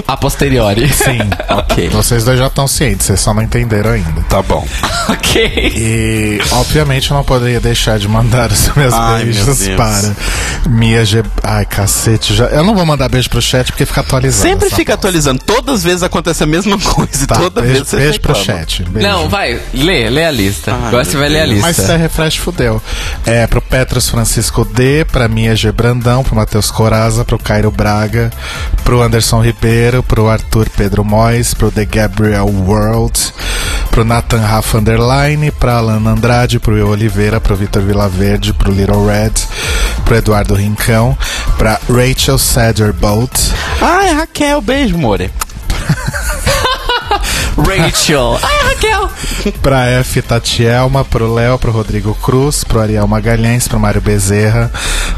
a posteriori. Sim. Ok. Vocês dois já estão cientes, vocês só não entenderam ainda. Tá bom. ok. E, obviamente, eu não poderia deixar de mandar os meus Ai, meu beijos Deus. para Mia G. Ai, cacete. Já... Eu não vou mandar beijo pro chat porque fica atualizando. Sempre fica bosta. atualizando. Todas as vezes acontece a mesma coisa. Tá, toda beijo, vez você beijo pro reclama. chat. Beijo. Não, vai, lê, lê a lista. Ai, Agora você meu vai ler a lista. Mas se é refresh, fudeu. É, pro Petros Francisco D, pra Mia G. Brandão, pro Matheus Coraza, pro Cairo Braga, pro Anderson Ribeiro, pro Arthur Pedro Mois, pro The Gabriel World, pro Nathan Rafa Underline, pra Alana Andrade, pro Eu Oliveira, pro Vitor Vilaverde, pro Little Red, pro Eduardo Rincão, pra Rachel Sederbolt, Ai, Raquel, beijo, more. Rachel. Ai, Raquel. pra F Tatielma, pro Léo, pro Rodrigo Cruz, pro Ariel Magalhães, pro Mário Bezerra,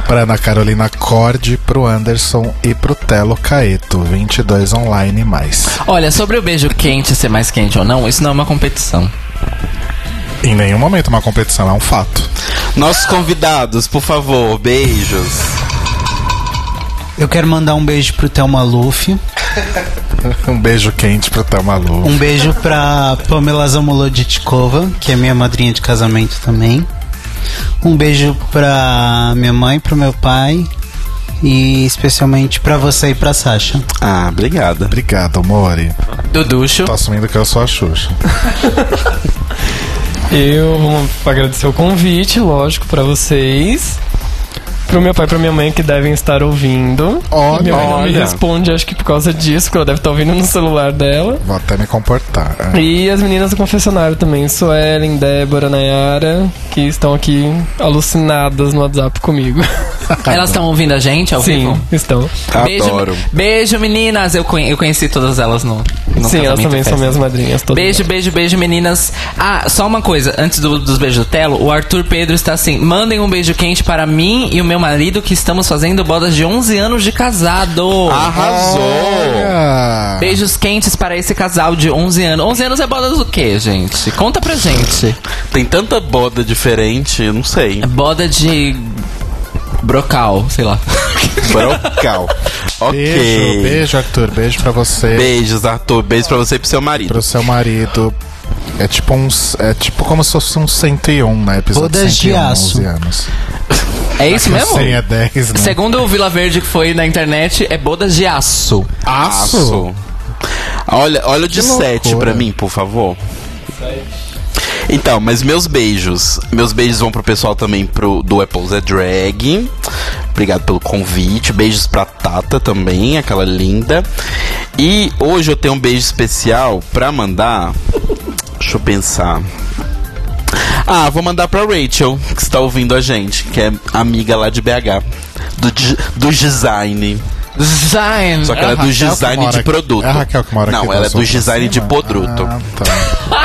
pra Ana Carolina Corde, pro Anderson e pro Telo Caeto, 22 online e mais. Olha, sobre o beijo quente ser mais quente ou não, isso não é uma competição. Em nenhum momento uma competição, é um fato. Nossos convidados, por favor, beijos. Eu quero mandar um beijo pro Thelma Luffy. Um beijo quente pro Thelma Lu. Um beijo pra Pamela Zamoloditkova, que é minha madrinha de casamento também. Um beijo pra minha mãe, pro meu pai. E especialmente pra você e pra Sasha. Ah, obrigada. Obrigado, Mori. Duducho. Tô assumindo que eu sou a Xuxa. Eu vou agradecer o convite, lógico, pra vocês. Pro meu pai e pra minha mãe que devem estar ouvindo. Olha, minha mãe não me responde, acho que por causa disso, porque ela deve estar ouvindo no celular dela. Vou até me comportar. É. E as meninas do confessionário também, Suelen, Débora, Nayara, que estão aqui alucinadas no WhatsApp comigo. Elas estão ouvindo a gente ao Sim, vivo? estão. Beijo, Adoro. beijo, meninas. Eu, conhe- eu conheci todas elas no, no Sim, elas também são minhas madrinhas. todas Beijo, beijo, beijo, meninas. Ah, só uma coisa, antes do- dos beijos do Telo, o Arthur Pedro está assim: mandem um beijo quente para mim e o meu marido que estamos fazendo bodas de 11 anos de casado. Arrasou. Olha! Beijos quentes para esse casal de 11 anos. 11 anos é bodas do quê, gente? Conta pra gente. Tem tanta boda diferente, não sei. É boda de. Brocal, sei lá. Brocal. ok. Beijo, beijo, Arthur. Beijo pra você. Beijos, Arthur. Beijo pra você e pro seu marido. Pro seu marido. É tipo uns. É tipo como se fosse um 101, né? Episódio Bodas de 101, aço. 11 anos. É isso mesmo? 100 é 10, né? Segundo o Vila Verde que foi na internet, é bodas de aço. Aço. Olha, olha o de Que loucura. 7 pra mim, por favor. Então, mas meus beijos. Meus beijos vão pro pessoal também pro, do Apple's é Drag. Obrigado pelo convite. Beijos pra Tata também, aquela linda. E hoje eu tenho um beijo especial pra mandar. Deixa eu pensar. Ah, vou mandar pra Rachel, que está ouvindo a gente, que é amiga lá de BH. Do, do design. Design. Só que ela é do que design de aqui. produto. É a Raquel que mora Não, aqui ela é do design de produto. Ah, tá.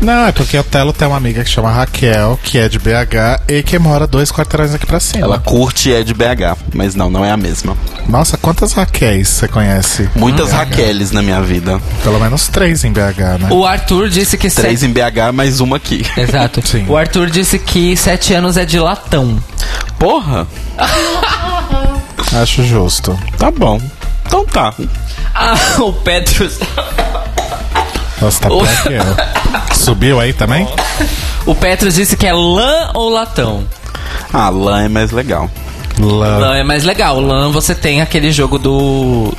Não, é porque o Telo tem uma amiga que chama Raquel, que é de BH e que mora dois quarteirões aqui pra cima. Ela curte e é de BH, mas não, não é a mesma. Nossa, quantas Raquéis você conhece? Muitas BH? Raqueles na minha vida. Pelo menos três em BH, né? O Arthur disse que Três sete... em BH, mais uma aqui. Exato. Sim. O Arthur disse que sete anos é de latão. Porra, Acho justo. tá bom. Então tá. Ah, o Petros. Nossa, tá O- pior que eu. Subiu aí também? O Petros disse que é lã ou latão. Ah, lã é mais legal. Lã. Lã é mais legal. Lã você tem aquele jogo do.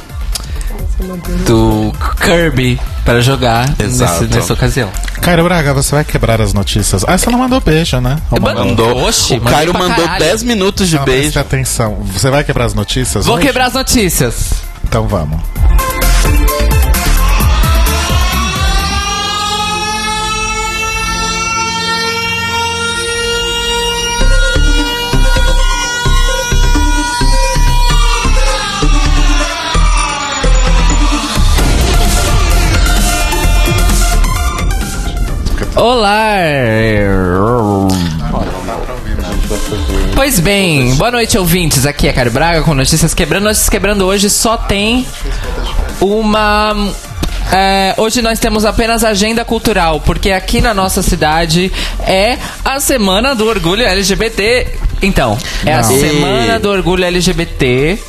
Do Kirby para jogar nesse- nessa ocasião. Cairo Braga, você vai quebrar as notícias. Ah, você não mandou beijo, né? Ou mandou? Mandou. Oxi, o Cairo mandou caralho. 10 minutos de Não, preste beijo. atenção. Você vai quebrar as notícias? Vou hoje? quebrar as notícias. Então vamos. Bem, boa noite, ouvintes. Aqui é Caio Braga com Notícias Quebrando. Notícias Quebrando hoje só tem uma. é, hoje nós temos apenas agenda cultural, porque aqui na nossa cidade é a Semana do Orgulho LGBT. Então, é a Não. Semana do Orgulho LGBT.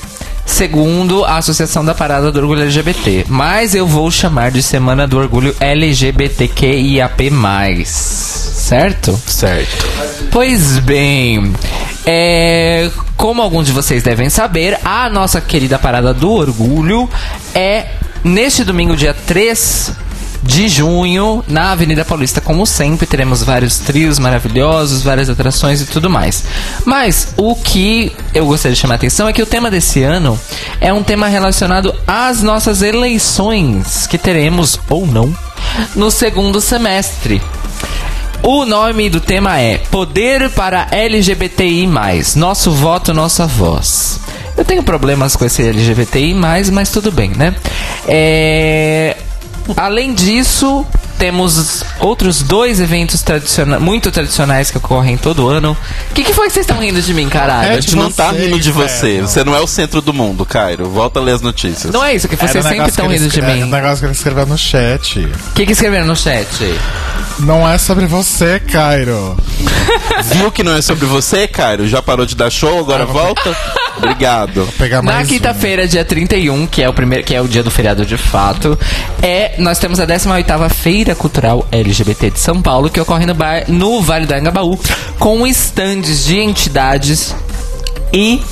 Segundo a Associação da Parada do Orgulho LGBT. Mas eu vou chamar de Semana do Orgulho LGBTQIAP+. Certo? Certo. Pois bem, é, como alguns de vocês devem saber, a nossa querida Parada do Orgulho é neste domingo, dia 3 de junho, na Avenida Paulista. Como sempre, teremos vários trios maravilhosos, várias atrações e tudo mais. Mas o que eu gostaria de chamar a atenção é que o tema desse ano é um tema relacionado às nossas eleições, que teremos ou não no segundo semestre. O nome do tema é Poder para LGBTI+. Nosso voto, nossa voz. Eu tenho problemas com esse LGBTI+, mas tudo bem, né? É... Além disso, temos outros dois eventos tradiciona muito tradicionais que ocorrem todo ano. O que, que foi que vocês estão rindo de mim, caralho? A gente não tá rindo de você. inferno. Você não é o centro do mundo, Cairo. Volta a ler as notícias. Não é isso, que vocês sempre estão rindo de mim. É um negócio que ele escreveu no chat. O que, que escreveram no chat? Não é sobre você, Cairo. Viu que não é sobre você, Cairo? Já parou de dar show, agora volta? Obrigado. Na mais um. quinta-feira, dia 31, que é o primeiro, que é o dia do feriado de fato, é nós temos a 18ª Feira Cultural LGBT de São Paulo, que ocorre no, bar, no Vale do Angabaú, com estandes de entidades e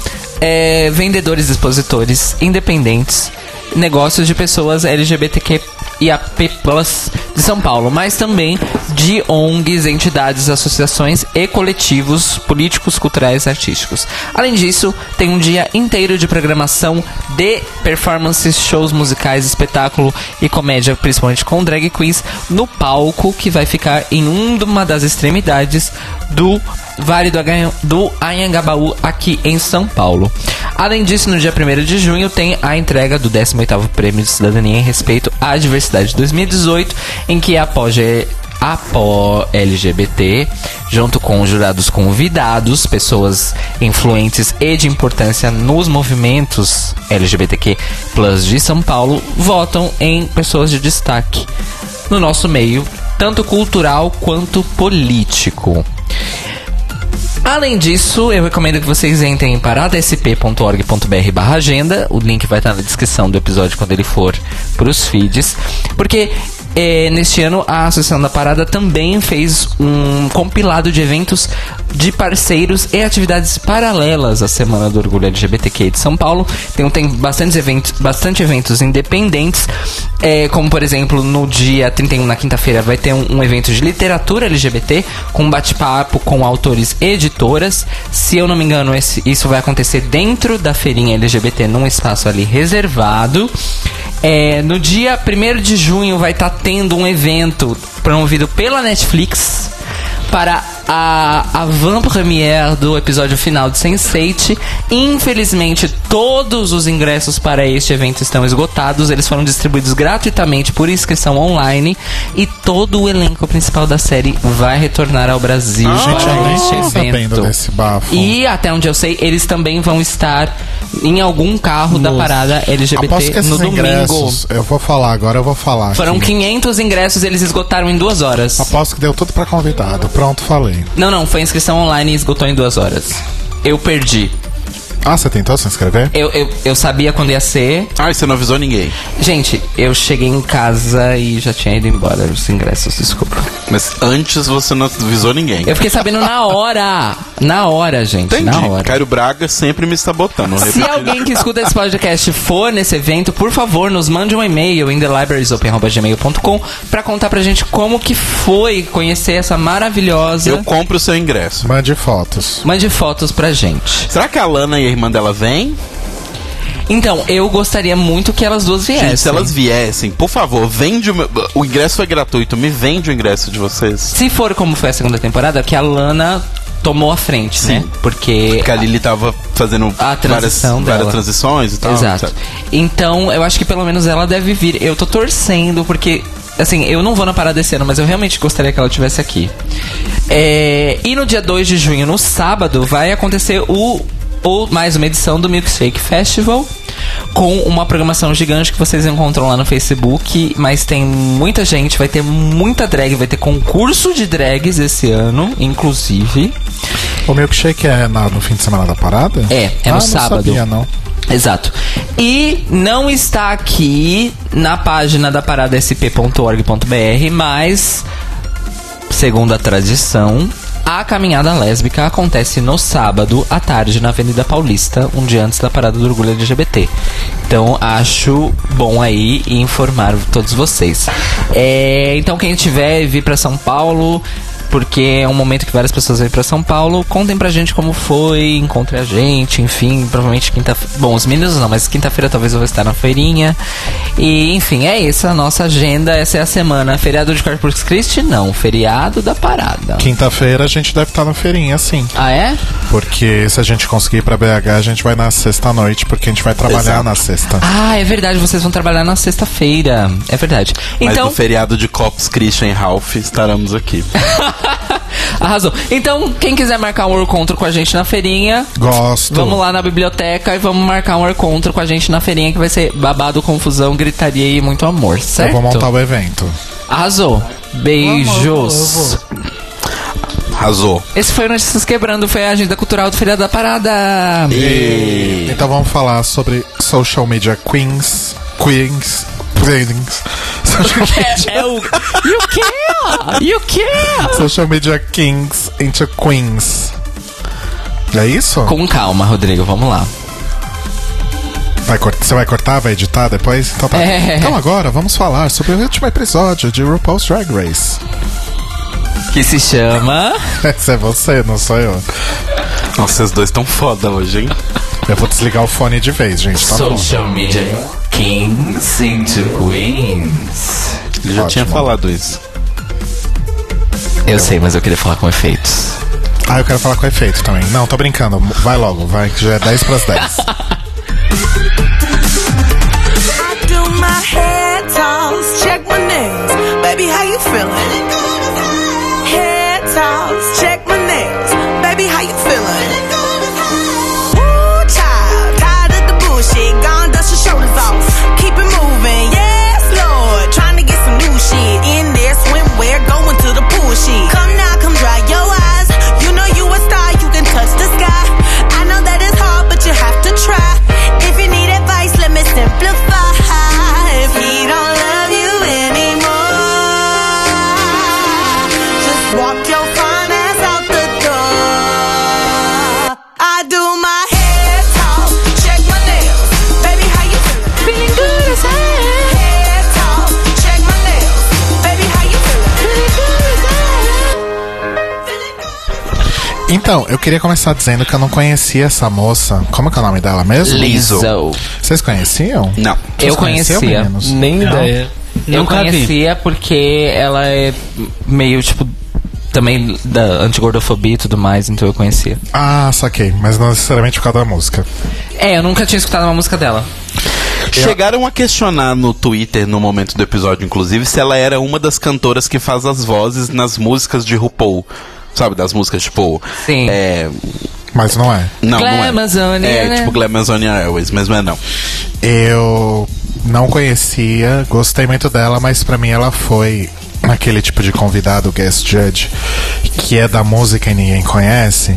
é, vendedores expositores independentes, negócios de pessoas LGBTQ e AP Plus de São Paulo, mas também de ONGs, entidades, associações e coletivos políticos, culturais e artísticos. Além disso, tem um dia inteiro de programação de performances, shows musicais, espetáculo e comédia, principalmente com drag queens, no palco que vai ficar em uma das extremidades do Vale do, Aganha- do Anhangabaú aqui em São Paulo. Além disso, no dia 1 de junho tem a entrega do 18º Prêmio de Cidadania em Respeito à Diversidade 2018, em que a POG LGBT, junto com jurados convidados, pessoas influentes e de importância nos movimentos LGBTQ de São Paulo, votam em pessoas de destaque no nosso meio, tanto cultural quanto político. Além disso, eu recomendo que vocês entrem em paradasp.org.br agenda. O link vai estar na descrição do episódio quando ele for para os feeds. Porque eh, neste ano a Associação da Parada também fez um compilado de eventos de parceiros e atividades paralelas à Semana do Orgulho LGBTQ de São Paulo. Então tem bastantes eventos, bastante eventos independentes, eh, como por exemplo no dia 31, na quinta-feira, vai ter um, um evento de literatura LGBT com bate-papo com autores e editoras. Se eu não me engano, esse- isso vai acontecer dentro da feirinha LGBT, num espaço ali reservado. É, no dia 1 de junho vai estar tendo um evento promovido pela Netflix para a, a van premiere do episódio final de Sense8. Infelizmente, todos os ingressos para este evento estão esgotados. Eles foram distribuídos gratuitamente por inscrição online. E todo o elenco principal da série vai retornar ao Brasil nem para este evento. desse bafo. E até onde eu sei, eles também vão estar em algum carro da parada LGBT no domingo. ingressos, eu vou falar agora, eu vou falar. Foram aqui. 500 ingressos, eles esgotaram em duas horas. Aposto que deu tudo pra convidado. Pronto, falei. Não, não, foi inscrição online e esgotou em duas horas. Eu perdi. Ah, você tentou se inscrever? Eu, eu, eu sabia quando ia ser. Ai, você não avisou ninguém. Gente, eu cheguei em casa e já tinha ido embora os ingressos, desculpa. Mas antes você não avisou ninguém. Eu fiquei sabendo na hora. Na hora, gente. Entendi. Na hora. Cairo Braga sempre me sabotando. Se alguém que escuta esse podcast for nesse evento, por favor, nos mande um e-mail em thelibrariesopen.gmail.com pra contar pra gente como que foi conhecer essa maravilhosa. Eu compro o seu ingresso. Mande fotos. Mande fotos pra gente. Será que a Lana e a irmã dela vêm? Então, eu gostaria muito que elas duas viessem. Gente, se elas viessem, por favor, vende o meu... O ingresso é gratuito, me vende o ingresso de vocês. Se for como foi a segunda temporada, que a Lana tomou a frente, né? Porque. Porque a Lily tava fazendo A várias, transição várias dela. transições e tal. Exato. sabe? Então, eu acho que pelo menos ela deve vir. Eu tô torcendo, porque. Assim, eu não vou na parada esse ano, mas eu realmente gostaria que ela estivesse aqui. É, e no dia 2 de junho, no sábado, vai acontecer o, o mais uma edição do Milkshake Festival. Com uma programação gigante que vocês encontram lá no Facebook. Mas tem muita gente, vai ter muita drag, vai ter concurso de drags esse ano, inclusive. O milkshake é na- no fim de semana da parada? É, é no ah, sábado. Não sabia, não. Exato. E não está aqui na página da paradasp.org.br, mas, segundo a tradição, a caminhada lésbica acontece no sábado à tarde na Avenida Paulista, um dia antes da parada do orgulho LGBT. Então acho bom aí informar todos vocês. É, então quem tiver vir para São Paulo, porque é um momento que várias pessoas vêm pra São Paulo. Contem pra gente como foi, encontre a gente, enfim, provavelmente quinta-feira. Bom, os meninos não, mas quinta-feira talvez eu vou estar na feirinha. E, enfim, é essa a nossa agenda, essa é a semana. Feriado de Corpus Christi? Não, feriado da parada. Quinta-feira a gente deve estar na feirinha, sim. Ah, é? Porque se a gente conseguir ir pra BH, a gente vai na sexta-noite, porque a gente vai trabalhar Exato. na sexta. Ah, é verdade, vocês vão trabalhar na sexta-feira. É verdade. Mas Então. no feriado de Corpus Christi em Ralph estaremos aqui. Arrasou. Então, quem quiser marcar um encontro com a gente na feirinha, Gosto. Vamos lá na biblioteca e vamos marcar um encontro com a gente na feirinha que vai ser babado, confusão, gritaria e muito amor, certo? Eu vou montar o evento. Arrasou. Beijos. Arrasou. Esse foi o Notícias Quebrando, foi a agenda cultural do Feriado da Parada. Então vamos falar sobre social media queens. Queens. Queens. Social media, É. E o quê? E o quê? social media kings into queens. É isso? Com calma, Rodrigo, vamos lá. Vai cort- Você vai cortar, vai editar depois? Então tá. É. Então agora vamos falar sobre o último episódio de RuPaul's Drag Race. Que se chama. Esse é você, não sou eu. Nossa, vocês dois tão foda hoje, hein? Eu vou desligar o fone de vez, gente. Tá bom. Social Media Kings into Queens. Ele já Ótimo. tinha falado isso. Eu sei, mas eu queria falar com efeitos. Ah, eu quero falar com efeito também. Não, tô brincando. Vai logo, vai, que já é 10 pras 10. let Então, eu queria começar dizendo que eu não conhecia essa moça. Como que é o nome dela mesmo? Lizzo. Vocês conheciam? Não. Vocês Eu conhecia. meninos? Nem Não? ideia. Eu Nunca vi. conhecia porque ela é meio, tipo, também da antigordofobia e tudo mais, então eu conhecia. Ah, saquei. Mas não necessariamente por causa da música. É, eu nunca tinha escutado uma música dela. Chegaram a questionar no Twitter, no momento do episódio, inclusive, se ela era uma das cantoras que faz as vozes nas músicas de RuPaul. Sabe, das músicas tipo. Sim. É. Mas não é. Não, não é. Glamazonia, É, né? tipo Glamazonia Airways, mas não é não. Eu não conhecia, gostei muito dela, mas pra mim ela foi aquele tipo de convidado, guest judge, que é da música e ninguém conhece.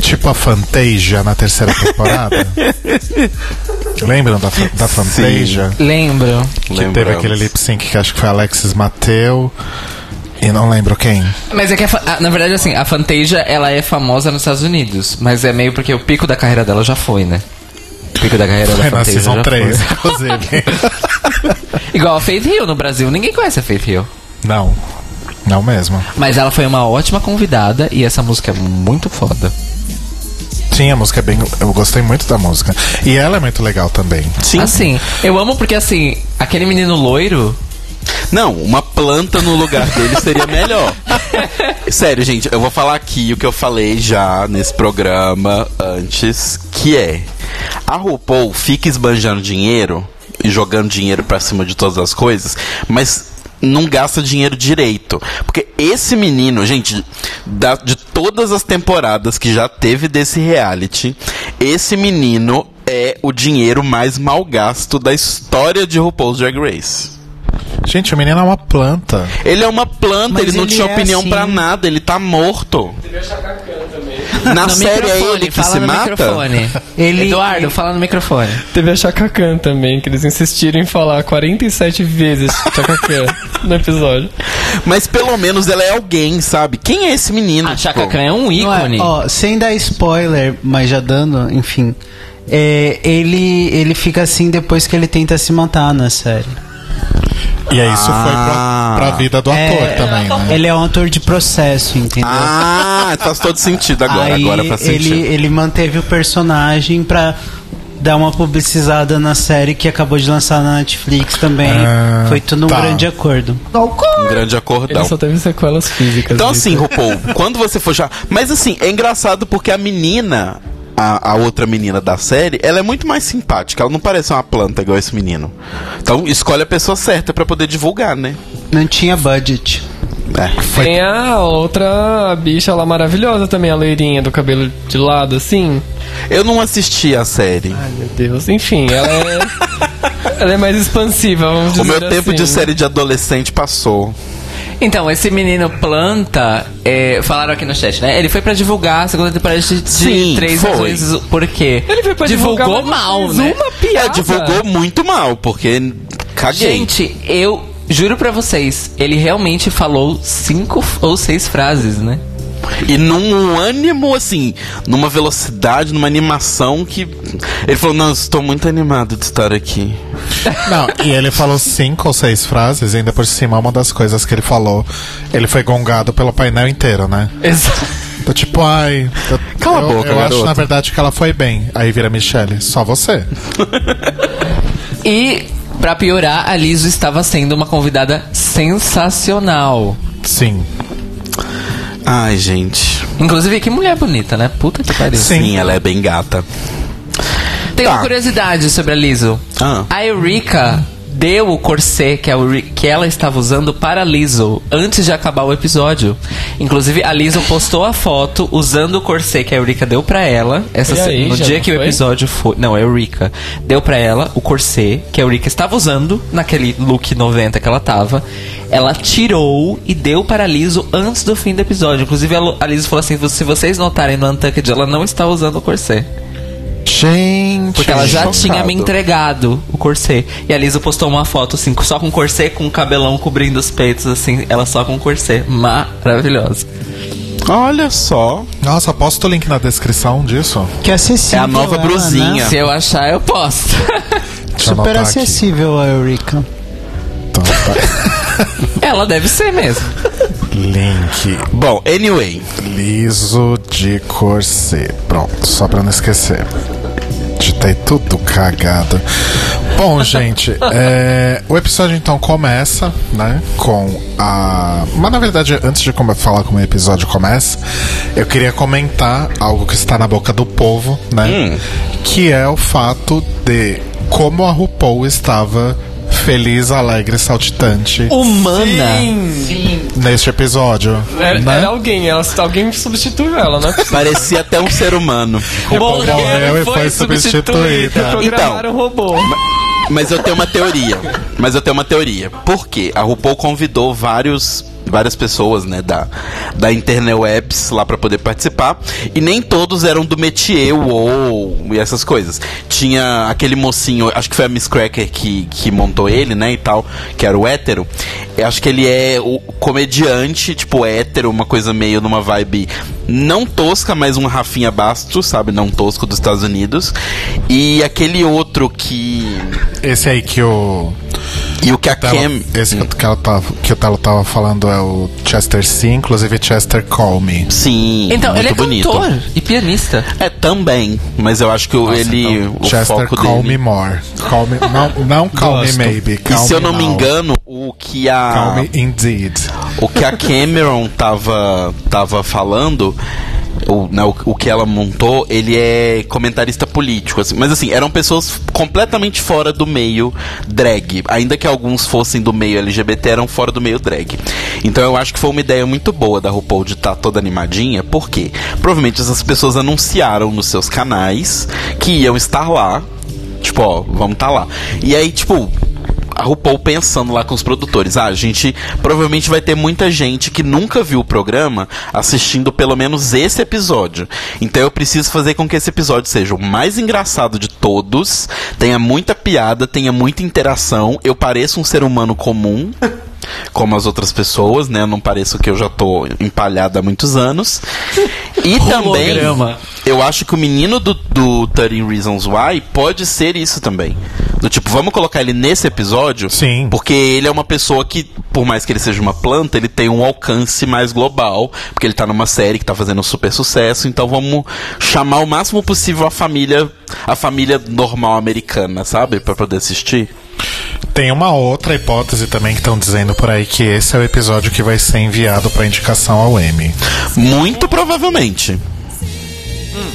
Tipo a Fantasia na terceira temporada. Lembram da, da Fantasia? Lembro. Que Lembramos. teve aquele lip sync que acho que foi Alexis Mateu. E não lembro quem. Mas é que, a na verdade, assim, a Fantasia, ela é famosa nos Estados Unidos. Mas é meio porque o pico da carreira dela já foi, né? O pico da carreira da Foi na Fantasia Season já 3, foi. inclusive. Igual a Faith Hill no Brasil. Ninguém conhece a Faith Hill. não. Não mesmo. Mas ela foi uma ótima convidada e essa música é muito foda. Sim, a música é bem. Eu gostei muito da música. E ela é muito legal também. Sim. Assim, eu amo porque, assim, aquele menino loiro... Não, uma planta no lugar dele seria melhor. Sério, gente, eu vou falar aqui o que eu falei já nesse programa antes, que é a RuPaul fica esbanjando dinheiro e jogando dinheiro pra cima de todas as coisas, mas não gasta dinheiro direito. Porque esse menino, gente, da- de todas as temporadas que já teve desse reality, esse menino é o dinheiro mais mal gasto da história de RuPaul's Drag Race. Gente, o menino é uma planta. Ele é uma planta, Mas ele não ele tinha é opinião assim. pra nada, ele tá morto. Na no série é microfone, ele que fala se no mata? microfone. Ele- Eduardo, fala no microfone. Teve a Chaka Khan também, que eles insistiram em falar 47 vezes Chaka Khan no episódio. Mas pelo menos ela é alguém, sabe? Quem é esse menino? A Chaka tipo? Khan é um Não é? ícone. Ó, sem dar spoiler, mas já dando, enfim. é, ele, ele fica assim depois que ele tenta se montar na série. E aí isso Ah. foi pra, pra vida do ator É, também, né? Ele é um ator de processo, entendeu? Ah, faz todo sentido agora. Aí agora faz ele, sentido. ele manteve o personagem pra dar uma publicizada na série que acabou de lançar na Netflix também. Ah, Foi tudo um tá. grande acordo. Um grande Ele acordão. só teve sequelas físicas. Então disso. assim, RuPaul, quando você for já... Mas assim, é engraçado porque a menina... A, a outra menina da série, ela é muito mais simpática. Ela não parece uma planta igual esse menino. Então escolhe a pessoa certa pra poder divulgar, né? Não tinha budget. É. Tem a outra bicha lá maravilhosa também, a loirinha do cabelo de lado, assim. Eu não assisti a série. Ai, meu Deus. Enfim, ela é. ela é mais expansiva, vamos dizer O meu tempo assim. de série de adolescente passou. Então, esse menino Planta, é, falaram aqui no chat, né? Ele foi pra divulgar a segunda temporada de, de Sim, três foi. razões. Por quê? Ele foi pra Divulgou divulgar, mas mal, né? Uma piada. É, divulgou muito mal, porque caguei. Gente, eu juro pra vocês, ele realmente falou cinco ou seis frases, né? E num ânimo, assim, numa velocidade, numa animação que. Ele falou: Não, estou muito animado de estar aqui. Não, e ele falou cinco ou seis frases, e ainda por cima, uma das coisas que ele falou, ele foi gongado pelo painel inteiro, né? Exato. Então, tipo, ai. Eu, Cala a eu- boca, Eu acho, na verdade, que ela foi bem. Aí vira Michelle, só você. E, pra piorar, a Liso estava sendo uma convidada sensacional. Sim. Ai, gente. Inclusive, que mulher bonita, né? Puta que pariu. Sim, ela é bem gata. Tem Tá. uma curiosidade sobre a Liso. Ah. A Eureka deu o corset que, a que ela estava usando para a Lizzo antes de acabar o episódio. Inclusive, a Lizzo postou a foto usando o corset que a Eureka deu pra ela. Essa aí, no dia que o foi? episódio foi. Não, a Eureka deu pra ela o corset que a Eureka estava usando naquele look 90 que ela tava. Ela tirou e deu para a Lizzo antes do fim do episódio. Inclusive, a Lizzo falou assim: se vocês notarem no Untucked, ela não está usando o corset. Gente. Porque ela já Chocado. tinha me entregado o corset. E a Lisa postou uma foto assim, só com corset, com o cabelão cobrindo os peitos, assim, ela só com corset. Maravilhosa. Olha só. Nossa, posta o link na descrição disso. Que acessível. É a nova ela, brusinha. né? Se eu achar, eu posto. Super anotar aqui. acessível a Eureka. Então, tá. ela deve ser mesmo. Link. Bom, anyway. Liso de corset. Pronto, só pra não esquecer. Digitei tudo cagado. Bom, gente, é, o episódio então começa, né, com a... Mas na verdade, antes de falar como o episódio começa, eu queria comentar algo que está na boca do povo, né, que é o fato de como a RuPaul estava feliz, alegre, saltitante Humana. neste episódio. Era, né? era alguém, ela, alguém substituiu ela, né? Parecia até um ser humano. RuPaul morreu e foi substituída. Programaram o robô. Mas eu tenho uma teoria. Mas eu tenho uma teoria. Por quê? A RuPaul convidou vários várias pessoas, né, da, da interwebs lá pra poder participar, e nem todos eram do métier ou e essas coisas. Tinha aquele mocinho, acho que foi a Miss Cracker que, que montou ele, né, e tal, que era o hétero. Eu acho que ele é o comediante, tipo, hétero, uma coisa meio numa vibe não tosca, mas um Rafinha Bastos, sabe, não tosco dos Estados Unidos. E aquele outro que Esse aí que o... e o que a Cam esse que, que ela tava, que o Telo tava falando é o Chester C, inclusive Chester Call Me. Sim, Então, ele é bonito. cantor e pianista. É também, mas eu acho que o- ele o Chester foco Call dele. Me More. Call me, não, não Call Gosto. Me Maybe. E Call se eu me não me now. engano, o que Call a Me Indeed. o que a Cameron tava tava falando o, né, o, o que ela montou, ele é comentarista político, assim. mas assim, eram pessoas completamente fora do meio drag, ainda que alguns fossem do meio LGBT, eram fora do meio drag. Então eu acho que foi uma ideia muito boa da RuPaul de estar toda animadinha, porque provavelmente essas pessoas anunciaram nos seus canais que iam estar lá, tipo, ó, vamos estar lá. E aí, tipo, a RuPaul pensando lá com os produtores. Ah, a gente provavelmente vai ter muita gente que nunca viu o programa assistindo pelo menos esse episódio. Então eu preciso fazer com que esse episódio seja o mais engraçado de todos, tenha muita piada, tenha muita interação, eu pareça um ser humano comum. Como as outras pessoas, né? Eu não pareço que eu já tô empalhado há muitos anos. E também, eu acho que o menino do, do 13 Reasons Why pode ser isso também. Do tipo, vamos colocar ele nesse episódio? Sim. Porque ele é uma pessoa que, por mais que ele seja uma planta, ele tem um alcance mais global. Porque ele tá numa série que tá fazendo um super sucesso. Então vamos chamar o máximo possível a família, a família normal americana, sabe? Pra poder assistir. Tem uma outra hipótese também que estão dizendo por aí que esse é o episódio que vai ser enviado para indicação ao Emmy. Muito provavelmente.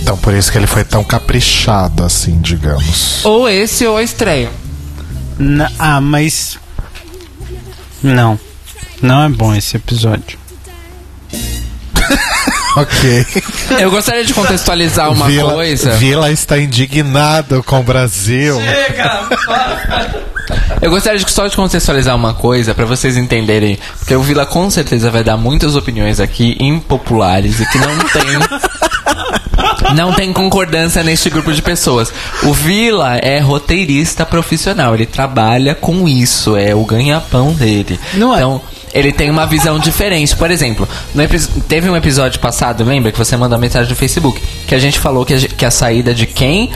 Então por isso que ele foi tão caprichado assim, digamos. Ou esse ou a estreia. Na- ah, mas. Não. Não é bom esse episódio. ok. Eu gostaria de contextualizar uma Vila, coisa. Vila está indignado com o Brasil. Eu gostaria de, só de contextualizar uma coisa pra vocês entenderem, porque o Vila com certeza vai dar muitas opiniões aqui impopulares e que não tem não tem concordância neste grupo de pessoas. O Vila é roteirista profissional, ele trabalha com isso, é o ganha-pão dele. Não é. Então, ele tem uma visão diferente. Por exemplo, teve um episódio passado, lembra que você mandou mensagem no Facebook, que a gente falou que a, que a saída de quem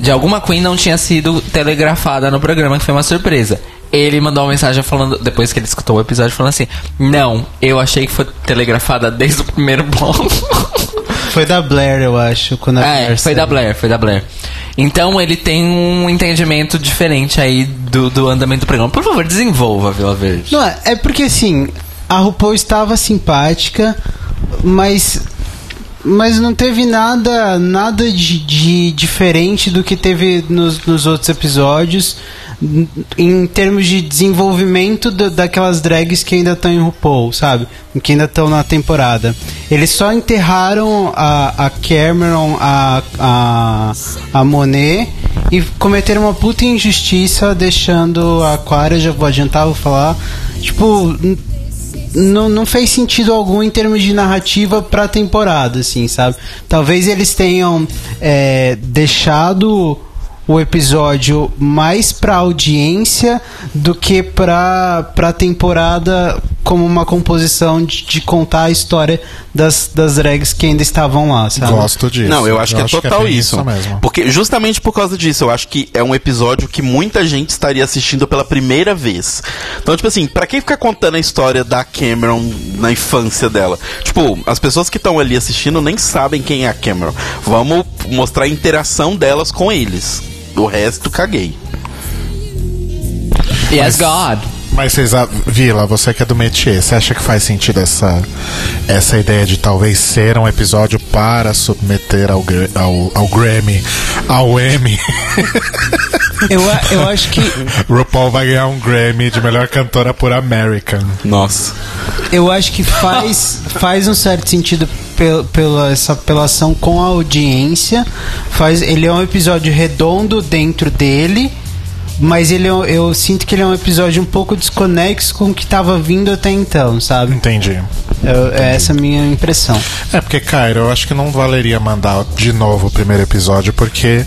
de alguma Queen não tinha sido telegrafada no programa, que foi uma surpresa. Ele mandou uma mensagem falando, depois que ele escutou o episódio, falando assim: Não, eu achei que foi telegrafada desde o primeiro bloco. Foi da Blair, eu acho. Quando a é, Blair foi da. Blair, foi da Blair. Então ele tem um entendimento diferente aí do, do andamento do programa. Por favor, desenvolva, Vila Verde. Não, é, é porque assim, a RuPaul estava simpática, mas mas não teve nada nada de, de diferente do que teve nos, nos outros episódios em termos de desenvolvimento da- daquelas drags que ainda estão em RuPaul, sabe? Que ainda estão na temporada. Eles só enterraram a, a Cameron, a, a, a Monet e cometeram uma puta injustiça deixando a Aquaria, já vou adiantar, vou falar. Tipo, não, não fez sentido algum em termos de narrativa pra temporada, assim, sabe? Talvez eles tenham é, deixado o episódio mais pra audiência do que pra, pra temporada como uma composição de, de contar a história das, das drags que ainda estavam lá, sabe? Gosto disso. Não, eu acho que é total bem isso. mesmo. Porque justamente por causa disso, eu acho que é um episódio que muita gente estaria assistindo pela primeira vez. Então, tipo assim, pra quem ficar contando a história da Cameron na infância dela? Tipo, as pessoas que estão ali assistindo nem sabem quem é a Cameron. Vamos mostrar a interação delas com eles. O resto, caguei. Yes, God. Mas vocês, a- Vila, você que é do métier, você acha que faz sentido essa, essa ideia de talvez ser um episódio para submeter ao, ao, ao Grammy, ao Emmy? Eu, eu acho que RuPaul vai ganhar um Grammy de melhor cantora por American. Nossa. eu acho que faz, faz um certo sentido pel- pela essa apelação com a audiência. Faz, ele é um episódio redondo dentro dele, mas ele é um- eu sinto que ele é um episódio um pouco desconexo com o que estava vindo até então, sabe? Entendi. Eu- é essa a minha impressão. É porque, Cairo, eu acho que não valeria mandar de novo o primeiro episódio, porque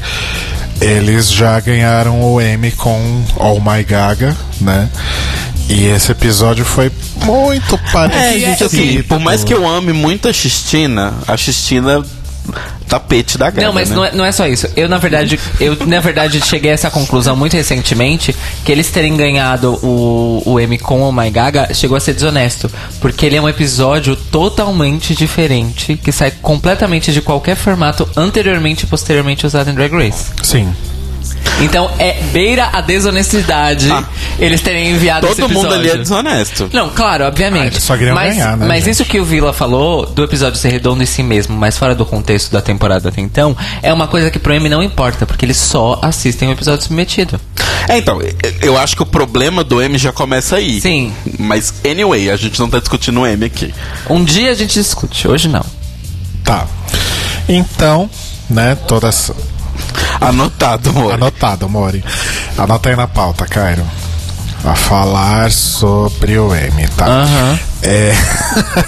eles já ganharam o Emmy com All My Gaga, né? E esse episódio foi muito parecido. É, gente, assim, por mais que eu ame muito a Xistina, a Xistina tapete da Gaga, Não, mas né? não, é, não é só isso. Eu, na verdade, eu, na verdade, cheguei a essa conclusão muito recentemente que eles terem ganhado o, o Emmy com o My Gaga chegou a ser desonesto. Porque ele é um episódio totalmente diferente, que sai completamente de qualquer formato anteriormente e posteriormente usado em Drag Race. Sim. Então, é beira a desonestidade Ah. eles terem enviado esse Todo episódio. mundo ali é desonesto. Não, claro, obviamente. Ah, eles só queriam mas, ganhar, né, Mas gente? isso que o Vila falou, do episódio ser redondo em si mesmo, mas fora do contexto da temporada até então, é uma coisa que pro M não importa, porque eles só assistem o episódio submetido. É, então, eu acho que o problema do M já começa aí. Sim. Mas, anyway, a gente não tá discutindo o M aqui. Um dia a gente discute, hoje não. Tá. Então, né, todas. Anotado, amor. Anotado, Mori. Anota aí na pauta, Cairo. A falar sobre o M, tá? Aham. É...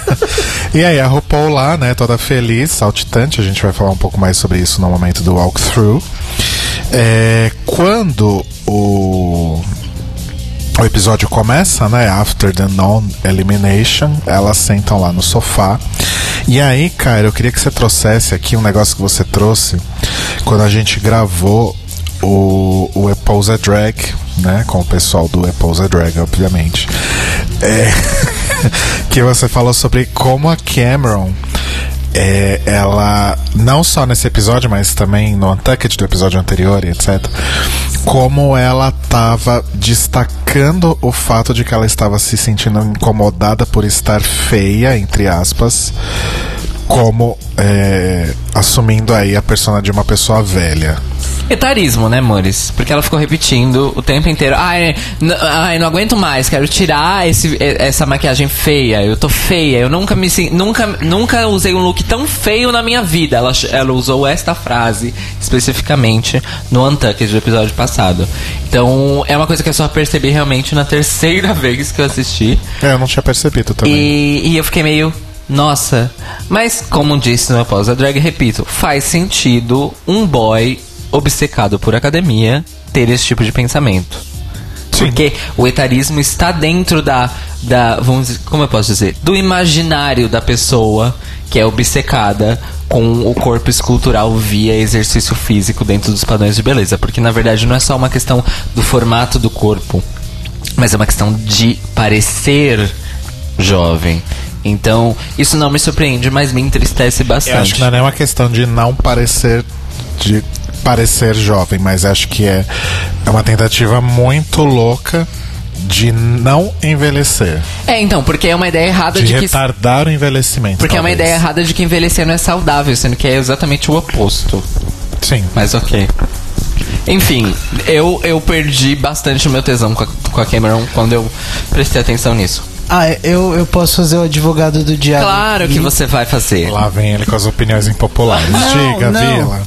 e aí, a RuPaul lá, né, toda feliz, saltitante, a gente vai falar um pouco mais sobre isso no momento do walkthrough. É... Quando o o episódio começa, né? After the non-elimination, elas sentam lá no sofá. E aí, cara, eu queria que você trouxesse aqui um negócio que você trouxe quando a gente gravou o, o Apple's a Drag, né? Com o pessoal do Apple's a Drag, obviamente. É, que você falou sobre como a Cameron é, ela, não só nesse episódio, mas também no Untucked do episódio anterior e etc., como ela estava destacando o fato de que ela estava se sentindo incomodada por estar feia, entre aspas, como é, assumindo aí a persona de uma pessoa velha. Etarismo, né, amores? Porque ela ficou repetindo o tempo inteiro. Ai, ai não aguento mais, quero tirar esse, essa maquiagem feia. Eu tô feia, eu nunca me nunca, nunca usei um look tão feio na minha vida. Ela, ela usou esta frase especificamente no Untucked do episódio passado. Então, é uma coisa que eu só percebi realmente na terceira vez que eu assisti. É, eu não tinha percebido também. E, e eu fiquei meio. Nossa, mas como disse no Após a Drag, repito, faz sentido um boy obcecado por academia ter esse tipo de pensamento. Porque o etarismo está dentro da, da. Vamos dizer, como eu posso dizer? Do imaginário da pessoa que é obcecada com o corpo escultural via exercício físico dentro dos padrões de beleza. Porque na verdade não é só uma questão do formato do corpo, mas é uma questão de parecer jovem. Então, isso não me surpreende, mas me entristece Eu acho bastante. que não é nem uma questão de não parecer de parecer jovem, mas acho que é, é uma tentativa muito louca de não envelhecer, É, então, porque é uma ideia errada de de que retardar o envelhecimento. Porque é uma talvez. ideia errada de que envelhecer não é saudável, sendo que é exatamente o oposto. Sim. Mas ok. Enfim, eu, eu perdi bastante o meu tesão com a, com a Cameron quando eu prestei atenção nisso. Ah, eu, eu posso fazer o advogado do diabo. Claro que você vai fazer. Lá vem ele com as opiniões impopulares. Não, Diga, não. Vila.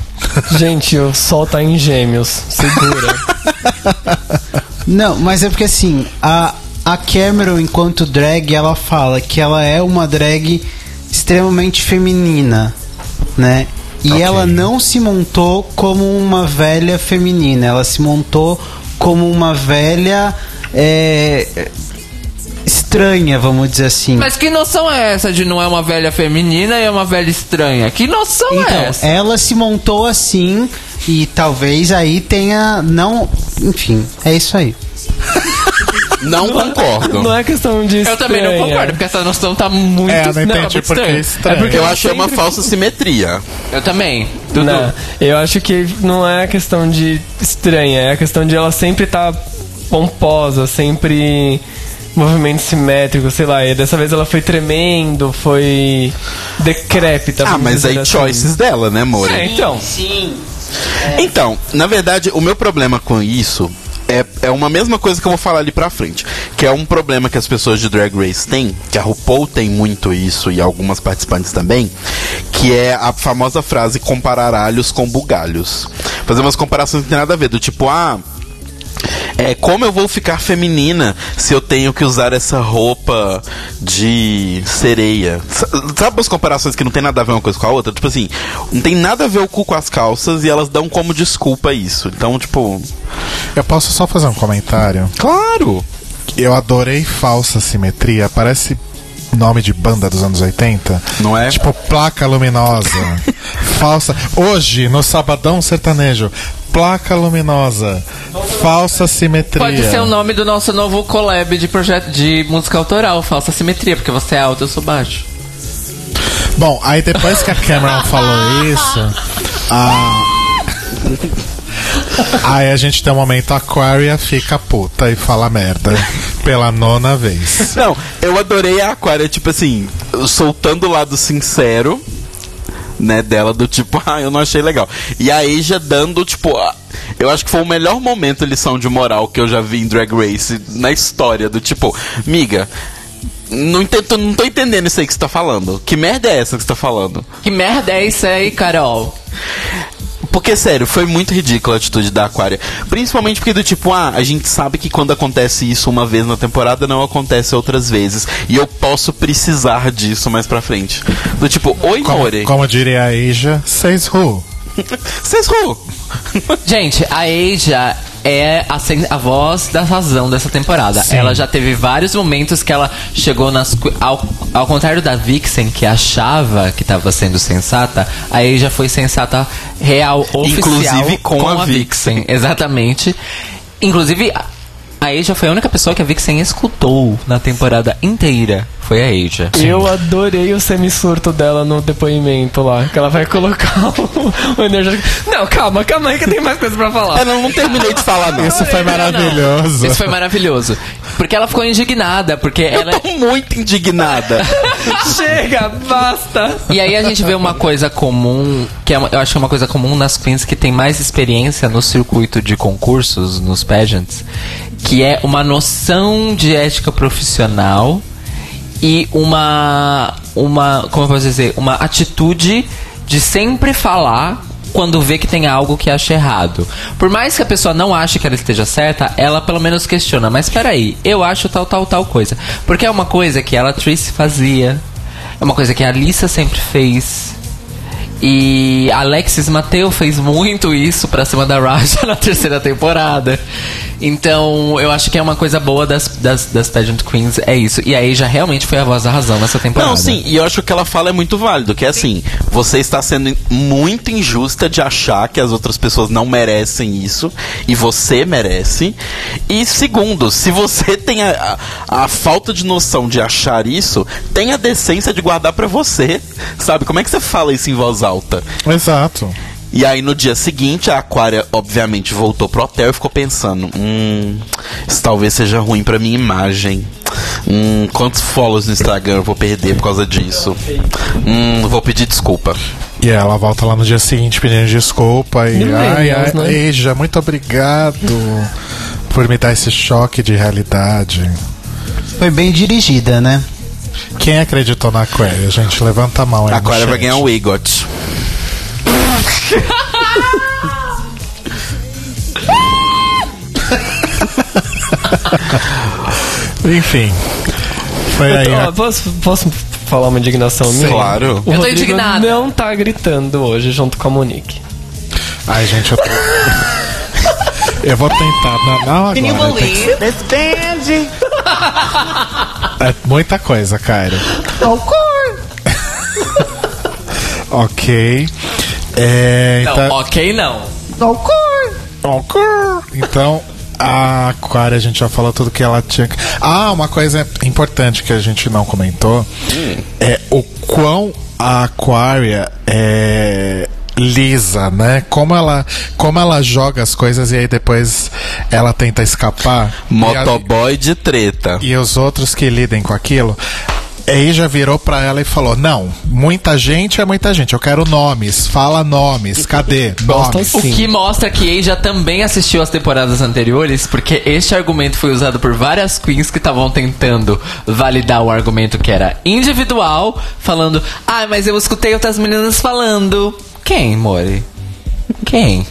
Gente, o sol tá em gêmeos. Segura. Não, mas é porque assim, a, a Cameron, enquanto drag, ela fala que ela é uma drag extremamente feminina, né? E Ok. ela não se montou como uma velha feminina, ela se montou como uma velha é, estranha, vamos dizer assim. Mas que noção é essa de não é uma velha feminina e é uma velha estranha? Que noção é Então, essa? ela se montou assim e talvez aí tenha não, enfim, é isso aí. Não concordo. Não é questão de Eu também não estranha. concordo, porque essa noção tá muito. É, eu não entendi muito porque estranha. é estranho. É porque Eu ela achei uma sempre- falsa simetria. Eu também. Dudu. Não, eu acho que não é a questão de estranha, é a questão de ela sempre tá pomposa, sempre movimento simétrico, sei lá. E dessa vez ela foi tremendo, foi decrépita. Ah, mas aí assim. choices dela, né, amor? É, então. Então, na verdade, o meu problema com isso é, é uma mesma coisa que eu vou falar ali pra frente. Que é um problema que as pessoas de Drag Race têm, que a RuPaul tem muito isso e algumas participantes também, que é a famosa frase comparar alhos com bugalhos. Fazer umas comparações que não tem nada a ver, do tipo, ah. É, como eu vou ficar feminina se eu tenho que usar essa roupa de sereia? Sa- Sabe as comparações que não tem nada a ver uma coisa com a outra? Tipo assim, não tem nada a ver o cu com as calças e elas dão como desculpa isso. Então, tipo. Eu posso só fazer um comentário? Claro! Eu adorei falsa simetria. Parece nome de banda dos anos 80. Não é? Tipo, placa luminosa. falsa. Hoje, no Sabadão Sertanejo. Placa luminosa. Falsa simetria. Pode ser o nome do nosso novo collab de projeto de música autoral, falsa simetria, porque você é alto, eu sou baixo. Bom, aí depois que a Cameron falou isso, a... aí a gente tem um momento Aquaria fica puta e fala merda pela nona vez. Não, eu adorei a Aquária, tipo assim, soltando o lado sincero, né, dela, do tipo, ah, eu não achei legal. E a Asia dando, tipo, ah, eu acho que foi o melhor momento lição de moral que eu já vi em Drag Race na história, do tipo, miga. Não, entendo, não tô entendendo isso aí que você tá falando. Que merda é essa que você tá falando? Que merda é isso aí, Carol? Porque, sério, foi muito ridícula a atitude da Aquária. Principalmente porque do tipo, ah, a gente sabe que quando acontece isso uma vez na temporada, não acontece outras vezes. E eu posso precisar disso mais pra frente. Do tipo, oi, Como, More. como diria a Asia, says who? Vocês ru. Gente, a Asia é a, a voz da razão dessa temporada. Ela já teve vários momentos que ela chegou nas. Ao, ao contrário da Vixen, que achava que estava sendo sensata, a Asia foi sensata real, oficial. Inclusive com a Vixen. Exatamente. Inclusive, a- a Asia foi a única pessoa que a Vixen escutou na temporada inteira. Foi a Asia. Eu adorei o semi-surto dela no depoimento lá. Que ela vai colocar o, o energético. Não, calma, calma aí que tem mais coisa pra falar. Eu não, não terminei de falar, não. Isso foi Não, não. maravilhoso. Isso foi maravilhoso. Porque ela ficou indignada, porque ela. Eu tô muito indignada. Chega, basta. E aí a gente vê uma coisa comum, que é eu acho que é uma coisa comum nas queens que tem mais experiência no circuito de concursos, nos pageants, que é uma noção de ética profissional e uma uma, como eu posso dizer, uma atitude de sempre falar quando vê que tem algo que acha errado. Por mais que a pessoa não ache que ela esteja certa, ela pelo menos questiona, mas peraí, eu acho tal, tal, tal coisa. Porque é uma coisa que ela Tracy fazia, é uma coisa que a Alissa sempre fez. E Alexis Mateu fez muito isso pra cima da Raja na terceira temporada. Então, eu acho que é uma coisa boa das, das, das Pageant Queens, é isso. E aí já realmente foi a voz da razão nessa temporada. Não, sim, e eu acho que o que ela fala é muito válido, que é assim, você está sendo muito injusta de achar que as outras pessoas não merecem isso, e você merece. E segundo, se você tem a, a, a falta de noção de achar isso, tem a decência de guardar pra você, sabe? Como é que você fala isso em voz alta? Exato. E aí no dia seguinte, a Aquária obviamente voltou pro hotel e ficou pensando: hum, isso talvez seja ruim pra minha imagem. Hum, quantos follows no Instagram eu vou perder por causa disso? Hum, vou pedir desculpa. E ela volta lá no dia seguinte pedindo desculpa e. Ai, ai, Millennials, né? Muito obrigado por me dar esse choque de realidade. Foi bem dirigida, né? Quem acreditou na Aquaria, gente? Levanta a mão aí. A no Aquária vai ganhar o EGOT. Enfim. Foi aí. Ó, posso, posso falar uma indignação minha? Claro. O Eu tô Rodrigo indignada. não tá gritando hoje junto com a Monique. Ai, gente, eu tô... Eu vou tentar. Não, não agora. tem que- This Benji? É muita coisa, Cairo. ok. É, Não, então, ok não. ok. Então, a Aquária, a gente já falou tudo que ela tinha. que- Ah, uma coisa importante que a gente não comentou é o quão a Aquária é, lisa, né? Como ela, como ela joga as coisas e aí depois ela tenta escapar. Motoboy de treta. E, a- os outros que lidem com aquilo. Aí já virou pra ela e falou: Não, muita gente é muita gente. Eu quero nomes. Fala nomes. Cadê? Nomes. O que mostra que Ei já também assistiu as temporadas anteriores, porque este argumento foi usado por várias queens que estavam tentando validar o argumento que era individual, falando, ah, mas eu escutei outras meninas falando. Quem, Mori? Quem?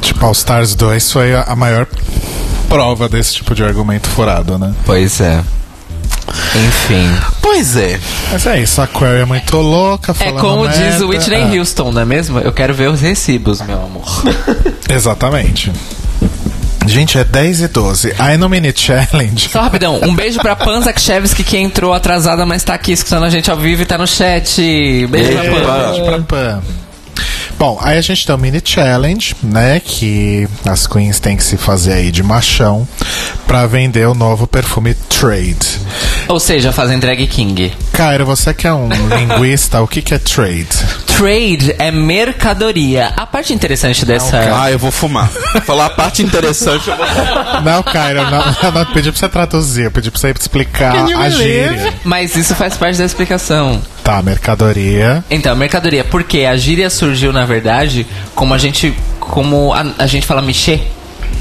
Tipo, All Stars 2 foi a, a maior prova desse tipo de argumento furado, né? Pois é. Enfim. Pois é. Mas é isso, a Query é muito louca. É como diz merda. o Whitney Ah, Houston, não é mesmo? Eu quero ver os recibos, meu amor. Exatamente. Gente, é 10 e 12. Aí no mini challenge. Só rapidão, um beijo pra Pan Zakshevsky que entrou atrasada, mas tá aqui escutando a gente ao vivo e tá no chat. Beijo pra. Pan. Beijo pra Pan. Bom, aí a gente tem o mini challenge, né? Que as queens têm que se fazer aí de machão pra vender o novo perfume Trade. Ou seja, fazem drag king. Cairo, você que é um linguista, o que, que é trade? Trade é mercadoria. A parte interessante dessa. Ah, eu vou fumar. Falar a parte interessante, eu vou Não, Cairo, não, eu não pedi pra você traduzir, eu pedi pra você explicar a gíria. Mas isso faz parte da explicação. Tá, mercadoria. Então, mercadoria, porque a gíria surgiu, na verdade, como a gente. Como a, a gente fala mexer.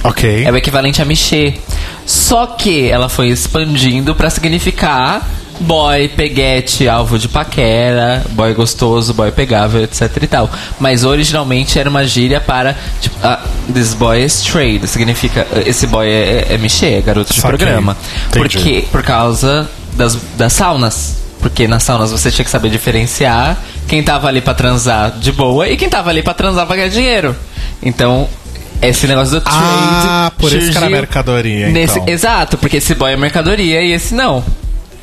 Ok. É o equivalente a mexer. Só que ela foi expandindo pra significar boy, peguete, alvo de paquera, boy gostoso, boy pegável, etc e tal. Mas originalmente era uma gíria para tipo, ah, this boy is trade, significa esse boy é, é mexer, é garoto de Saquei. programa. Entendi. Porque por causa das, das saunas. Porque nas saunas você tinha que saber diferenciar quem tava ali pra transar de boa e quem tava ali pra transar pra ganhar dinheiro. Então, esse negócio do trade. Ah, por isso que era mercadoria, nesse- então. Exato, porque esse boy é mercadoria e esse não.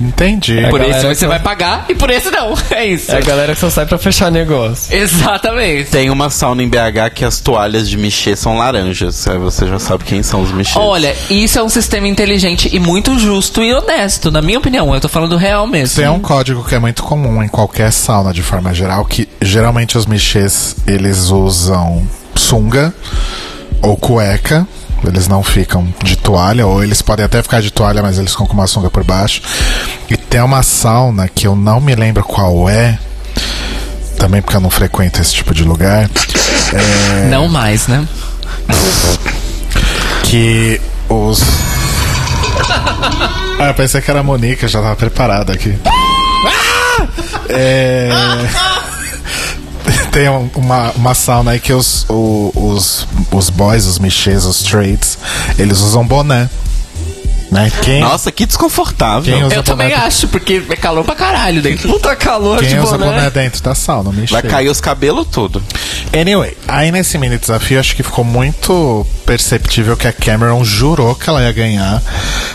Entendi. por galera esse que você só- vai pagar e por esse não. É isso. É a galera que só sai pra fechar negócio. Exatamente. Tem uma sauna em BH que as toalhas de mexer são laranjas. Aí você já sabe quem são os mexers. Olha, isso é um sistema inteligente e muito justo e honesto, na minha opinião. Eu tô falando real mesmo. Tem um código que é muito comum em qualquer sauna de forma geral, que geralmente os michês eles usam sunga ou cueca. Eles não ficam de toalha, ou eles podem até ficar de toalha, mas eles ficam com uma sunga por baixo. E tem uma sauna que eu não me lembro qual é, também porque eu não frequento esse tipo de lugar, Não mais, né? que os. Ah, eu pensei que era a Monique, eu já tava preparado aqui. É. Tem um- uma, uma sauna aí que os, os, os boys, os michês, os trades, eles usam boné. Né? Quem, Nossa, que desconfortável. quem Eu também acho, porque é calor pra caralho dentro. Puta calor quem de usa boné. boné dentro da sauna? Michê. Vai cair os cabelos tudo. Anyway, aí nesse mini desafio acho que ficou muito perceptível que a Cameron jurou que ela ia ganhar,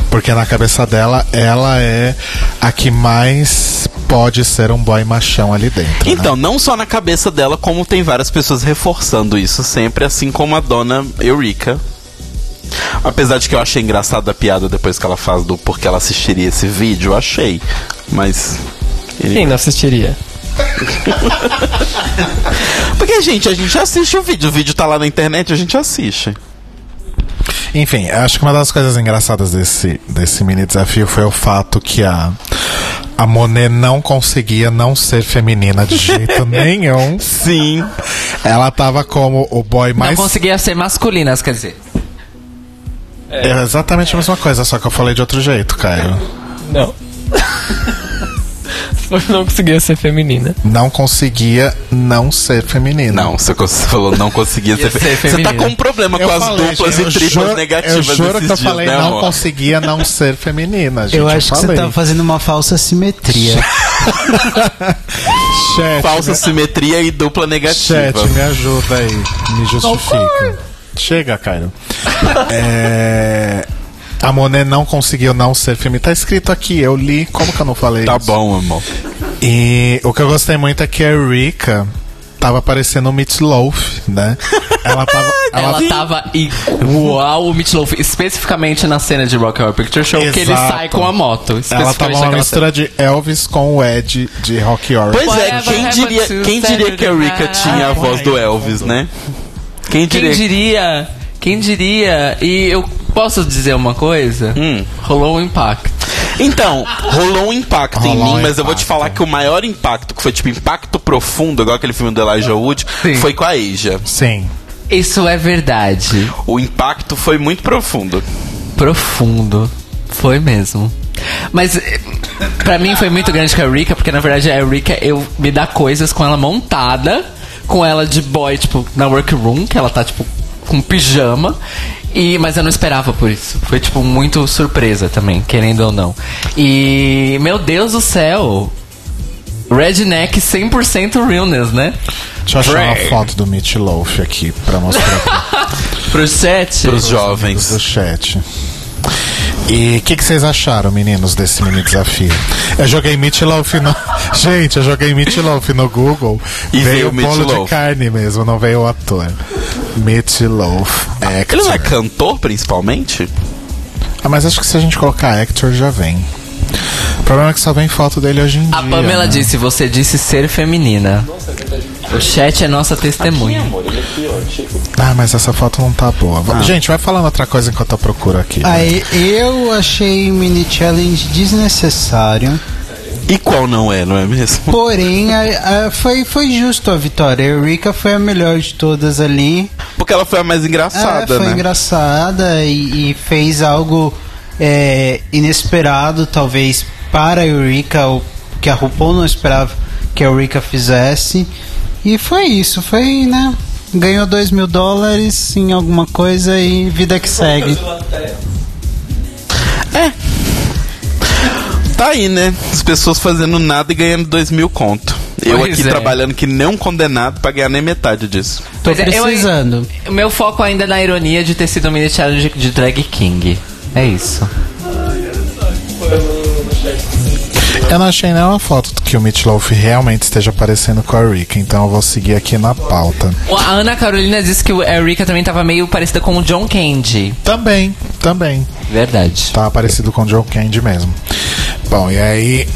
porque na cabeça dela ela é a que mais pode ser um boy machão ali dentro. né? Então, não só na cabeça dela, como tem várias pessoas reforçando isso sempre, assim como a dona Eureka. Apesar de que eu achei engraçada a piada depois que ela faz do porque ela assistiria esse vídeo, eu achei. Mas. Quem não assistiria? Porque, gente, a gente assiste o vídeo. O vídeo tá lá na internet, a gente assiste. Enfim, acho que uma das coisas engraçadas desse, desse mini desafio foi o fato que a, a Monet não conseguia não ser feminina de jeito nenhum. Sim. Ela tava como o boy Não mais. conseguia ser masculinas, quer dizer. É exatamente a mesma coisa, só que eu falei de outro jeito, Caio. Não. não conseguia ser feminina. Não conseguia não ser feminina. Não, você falou não conseguia ser, ser fe- Você tá feminina. com um problema Eu com as falei, duplas gente, e eu triplas juro- negativas Eu juro que eu dias, falei né, não amor? conseguia não ser feminina, gente. Eu acho que você tá fazendo uma falsa simetria. Chat, Falsa me- simetria e dupla negativa. Chat, me ajuda aí. Me justifica. Chega, Caio. É... A Monet não conseguiu não ser feminina. Tá escrito aqui, eu li. Como que eu não falei Tá isso? bom, amor. E o que eu gostei muito é que a Rika tava parecendo o Meat Loaf, né? Ela tava. Ela, ela tava igual o Meat Loaf, especificamente na cena de Rock Horror Picture Show, que ele Exato. sai com a moto. ela tava uma mistura de Elvis com o Ed de Rock Horror. Pois é, quem diria, quem diria que a Rika Saturday tinha a voz do Elvis, né? Quem Quem diria? diria? Quem diria? E eu posso dizer uma coisa? Hum. Rolou um impacto. Então, rolou um impacto em Rolou mim, um mas eu vou te impacto. falar que o maior impacto, que foi tipo impacto profundo, igual aquele filme do Elijah Wood, Sim. foi com a Asia. Sim. Isso é verdade. O impacto foi muito profundo. Profundo. Foi mesmo. Mas eh, pra mim foi muito grande com a Rika, porque na verdade a Rika eu me dá coisas com ela montada, com ela de boy, tipo, na workroom, que ela tá tipo com pijama. E, mas eu não esperava por isso. Foi, tipo, muito surpresa também, querendo ou não. E, meu Deus do céu. Redneck 100% realness, né? Deixa eu achar uma foto do Meat Loaf aqui pra mostrar pra Pro set. Pros jovens. do chat. E o que, que vocês acharam, meninos, desse mini desafio? Eu joguei Meat Loaf no. Gente, eu joguei Meat Loaf no Google. E veio veio o bolo de carne mesmo, não veio o ator. Meat Loaf Actor. Ele não é cantor, principalmente? Ah, mas acho que se a gente colocar actor já vem. O problema é que só vem foto dele hoje em dia. A Pamela né? disse, você disse ser feminina. O chat é nossa testemunha. Ah, mas essa foto não tá boa. Va- Gente, vai falando outra coisa enquanto eu procuro aqui. né? Aí eu achei o mini challenge desnecessário. E qual não é, não é mesmo? Porém, a- a- foi, foi justo a vitória. A Eureka foi a melhor de todas ali. Porque ela foi a mais engraçada, É, foi né? engraçada e, e fez algo é, inesperado, talvez, para a Eureka, ou que a RuPaul não esperava que a Eureka fizesse. E foi isso, foi, né? Ganhou 2 mil dólares em alguma coisa e vida que segue. Tá aí, né? As pessoas fazendo nada e ganhando dois mil conto. Eu Pois aqui é. trabalhando que nem um condenado pra ganhar nem metade disso. Tô Pois é, eu- precisando. O meu foco ainda é na ironia de ter sido um mini challenge de drag king. É isso. Eu não achei nenhuma foto que o Meat Loaf realmente esteja parecendo com a Rick, então eu vou seguir aqui na pauta. A Ana Carolina disse que a Erika também tava meio parecida com o John Candy. Também, também. Verdade. Tava parecido com o Joe Candy mesmo. Bom, e aí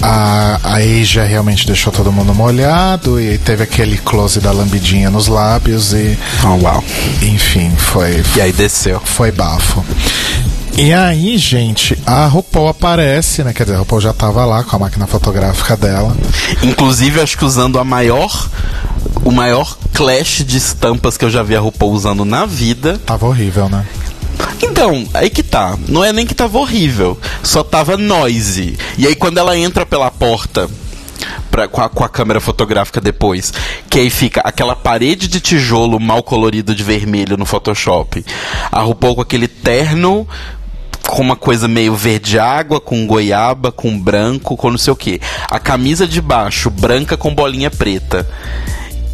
a, a Asia realmente deixou todo mundo molhado e teve aquele close da lambidinha nos lábios e, Oh, uau. enfim, foi, E aí desceu. foi bafo. E aí, gente, a RuPaul aparece, né? Quer dizer, a RuPaul já tava lá com a máquina fotográfica dela. Inclusive, acho que usando a maior. O maior clash de estampas que eu já vi a RuPaul usando na vida. Tava horrível, né? Então, aí que tá. Não é nem que tava horrível, só tava noisy. E aí quando ela entra pela porta pra, com, a, com a câmera fotográfica depois, que aí fica aquela parede de tijolo mal colorido de vermelho no Photoshop. A RuPaul com aquele terno com uma coisa meio verde água, com goiaba, com branco, com não sei o que. A camisa de baixo, branca com bolinha preta.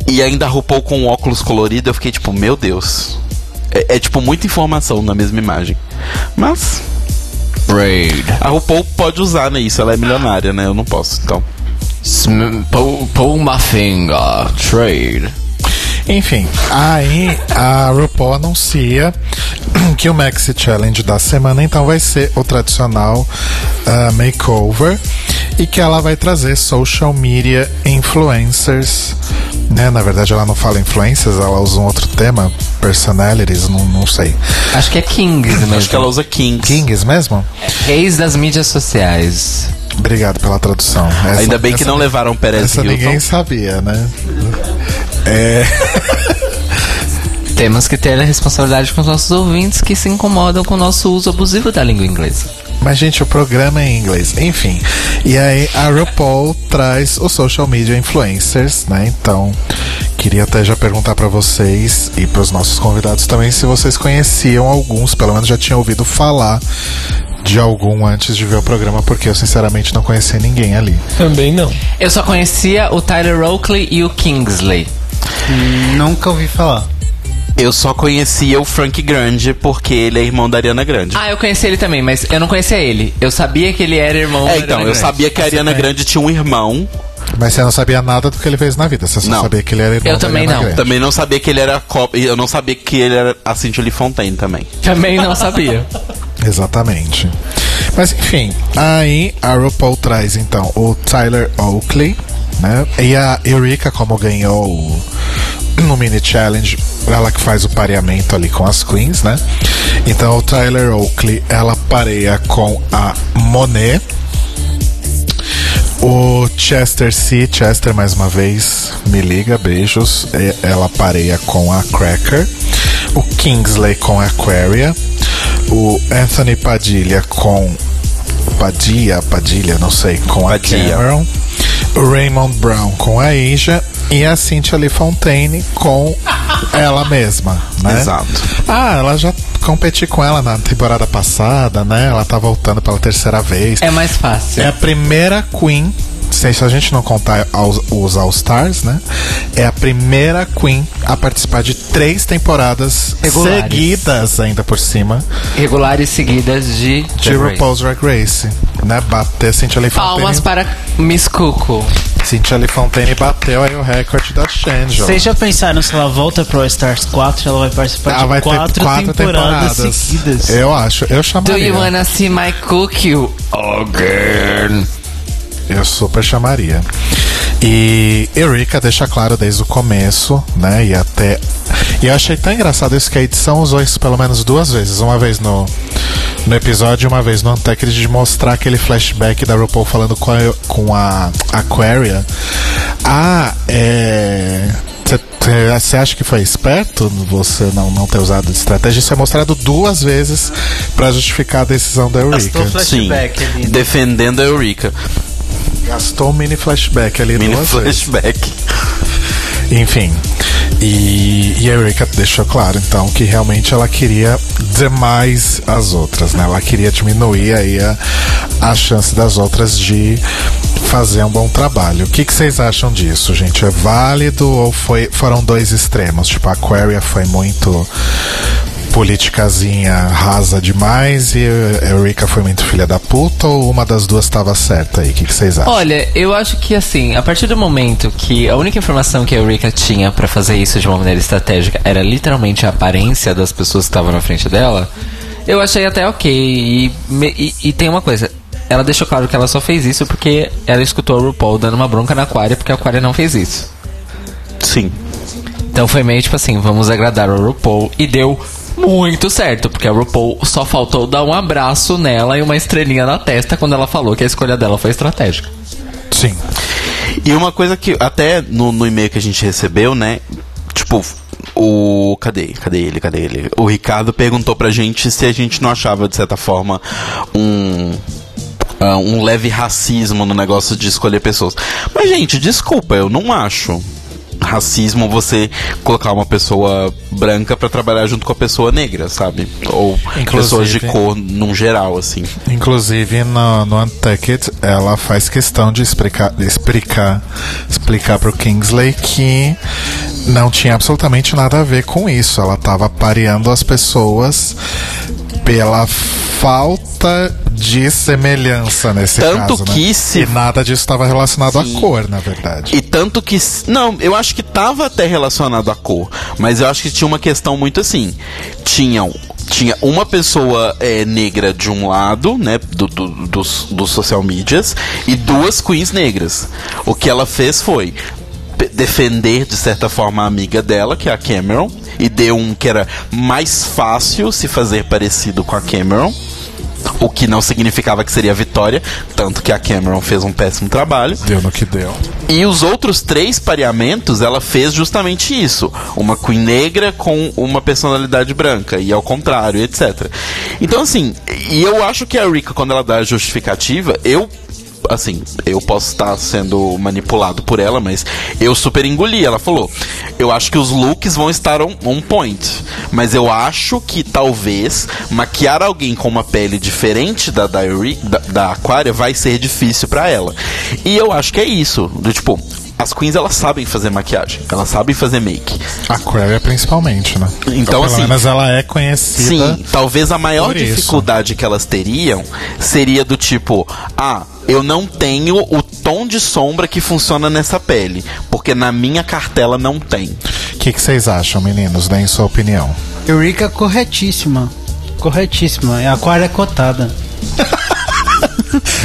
E ainda a RuPaul com óculos colorido, eu fiquei tipo, meu Deus. É, é, tipo muita informação na mesma imagem. Mas Braid. a RuPaul pode usar, né? Isso, ela é milionária, né? Eu não posso, então. Pull, pull my finger. Trade. Enfim, aí a RuPaul anuncia que o Maxi Challenge da semana então vai ser o tradicional ah, makeover e que ela vai trazer social media influencers. Né? Na verdade, ela não fala influencers, ela usa um outro tema, personalities, não, não sei. Acho que é Kings mesmo. Acho que ela usa Kings. Kings mesmo? Reis das mídias sociais. Obrigado pela tradução. Essa- Ainda bem que essa- não levaram Perez Essa ninguém Hilton. sabia, né? É. Temos que ter a responsabilidade com os nossos ouvintes que se incomodam com o nosso uso abusivo da língua inglesa. Mas, gente, o programa é em inglês. Enfim. E aí, a RuPaul traz os social media influencers, né? Então, queria até já perguntar pra vocês e pros nossos convidados também se vocês conheciam alguns, pelo menos já tinham ouvido falar de algum antes de ver o programa, porque eu sinceramente não conhecia ninguém ali. Também não. Eu só conhecia o Tyler Oakley e o Kingsley. Nunca ouvi falar. Eu só conhecia o Frank Grande porque ele é irmão da Ariana Grande. Ah, eu conheci ele também, mas eu não conhecia ele. Eu sabia que ele era irmão é, da então, Ariana eu Grande. sabia que a Ariana Grande tinha um irmão, Mas você não sabia nada do que ele fez na vida, você só Não. sabia que ele era irmão Eu da também Ariana não. Grande. Também não sabia que ele era cop... Eu não sabia que ele era a Cintia Lee Fontaine também. Também não sabia. Exatamente. Mas enfim, aí a RuPaul traz então o Tyler Oakley, né? E a Eureka, como ganhou no mini challenge, ela que faz o pareamento ali com as queens, né? Então o Tyler Oakley, ela pareia com a Monet. O Chester C, Chester mais uma vez, me liga, beijos. Ela pareia com a Cracker. O Kingsley com a Aquaria. O Anthony Padilha com. Padilha, Padilha, não sei, com a Padilha. Cameron. O Raymond Brown com a Asia. E a Cynthia Lee Fontaine com ela mesma, né? Exato. Ah, ela já competi com ela na temporada passada, né? Ela tá voltando pela terceira vez. É mais fácil. É a primeira Queen, se a gente não contar os All-Stars, né? É a primeira Queen a participar de três temporadas Regulares. seguidas, ainda por cima, Regulares seguidas de de Race. RuPaul's Drag Race. Né? Bater Cynthia Lee Palmas Fontaine. para Miss Cuco. Cynthia Lee Fontaine bateu aí o recorde da Shangela. Vocês já pensaram se ela volta pro All Stars 4, ela vai participar Ela de Ah, vai ter quatro, quatro temporadas, temporadas. seguidas? Eu acho, eu Do chamaria. you wanna see my cookie again? Eu super chamaria. E Eureka deixa claro desde o começo, né? E até. E eu achei tão engraçado isso que a edição usou isso pelo menos duas vezes. Uma vez no, no episódio e uma vez no Untucked de mostrar aquele flashback da RuPaul falando com a, com a Aquaria. Ah, é. Você acha que foi esperto você não, não ter usado de estratégia? Isso é mostrado duas vezes pra justificar a decisão da Eureka. Sim. ali. né? Defendendo a Eureka. Gastou um mini flashback ali Mini duas vezes. flashback. Enfim. E, e a Eureka deixou claro, então, que realmente ela queria demais as outras, né? Ela queria diminuir aí a, a chance das outras de fazer um bom trabalho. O que, que vocês acham disso, gente? É válido ou foi, foram dois extremos? Tipo, a Aquaria foi muito politicazinha rasa demais e a Eureka foi muito filha da puta ou uma das duas estava certa aí? O que, vocês acham? Olha, eu acho que assim, a partir do momento que a única informação que a Eureka tinha pra fazer isso de uma maneira estratégica era literalmente a aparência das pessoas que estavam na frente dela, eu achei até ok. E, e- e tem uma coisa, ela deixou claro que ela só fez isso porque ela escutou a RuPaul dando uma bronca na Aquaria porque a Aquaria não fez isso. Sim. Então foi meio tipo assim, vamos agradar o RuPaul e deu muito certo, porque a RuPaul só faltou dar um abraço nela e uma estrelinha na testa quando ela falou que a escolha dela foi estratégica. Sim. E uma coisa que até no, no e-mail que a gente recebeu, né? Tipo, o. Cadê? Cadê ele? Cadê ele? O Ricardo perguntou pra gente se a gente não achava, de certa forma, um. ah, um leve racismo no negócio de escolher pessoas. Mas, gente, desculpa, eu não acho racismo você colocar uma pessoa branca pra trabalhar junto com a pessoa negra, sabe? Ou Inclusive- pessoas de cor num geral, assim. Inclusive no, no Untucked, ela faz questão de explicar, explicar, explicar pro Kingsley que não tinha absolutamente nada a ver com isso. Ela tava pareando as pessoas pela falta de semelhança nesse Tanto caso, né? que se- E nada disso estava relacionado Sim. à cor, na verdade. E tanto que. Não, eu acho que tava até relacionado à cor. Mas eu acho que tinha uma questão muito assim. Tinham. Tinha uma pessoa é, negra de um lado, né, do, do- dos, dos social medias, e duas queens negras. O que ela fez foi defender, de certa forma, a amiga dela, que é a Cameron, e deu um que era mais fácil se fazer parecido com a Cameron. O que não significava que seria vitória, tanto que a Cameron fez um péssimo trabalho. Deu no que deu. E os outros três pareamentos, ela fez justamente isso. Uma Queen negra com uma personalidade branca, e ao contrário, etc. Então, assim, e eu acho que a Rika, quando ela dá a justificativa, eu. Assim, eu posso estar sendo manipulado por ela, mas eu super engoli. Ela falou: Eu acho que os looks vão estar on, on point. Mas eu acho que talvez maquiar alguém com uma pele diferente da, Eri- da, da Aquaria vai ser difícil pra ela. E eu acho que é isso. Do tipo, as queens elas sabem fazer maquiagem, elas sabem fazer make. A Aquaria principalmente, né? Então, pelo assim, menos ela é conhecida. Sim, talvez a maior por isso. dificuldade que elas teriam seria do tipo, ah, eu não tenho o tom de sombra que funciona nessa pele, porque na minha cartela não tem. O que, que vocês acham, meninos? Deem sua opinião. Eurica corretíssima. Corretíssima. É a aquária cotada.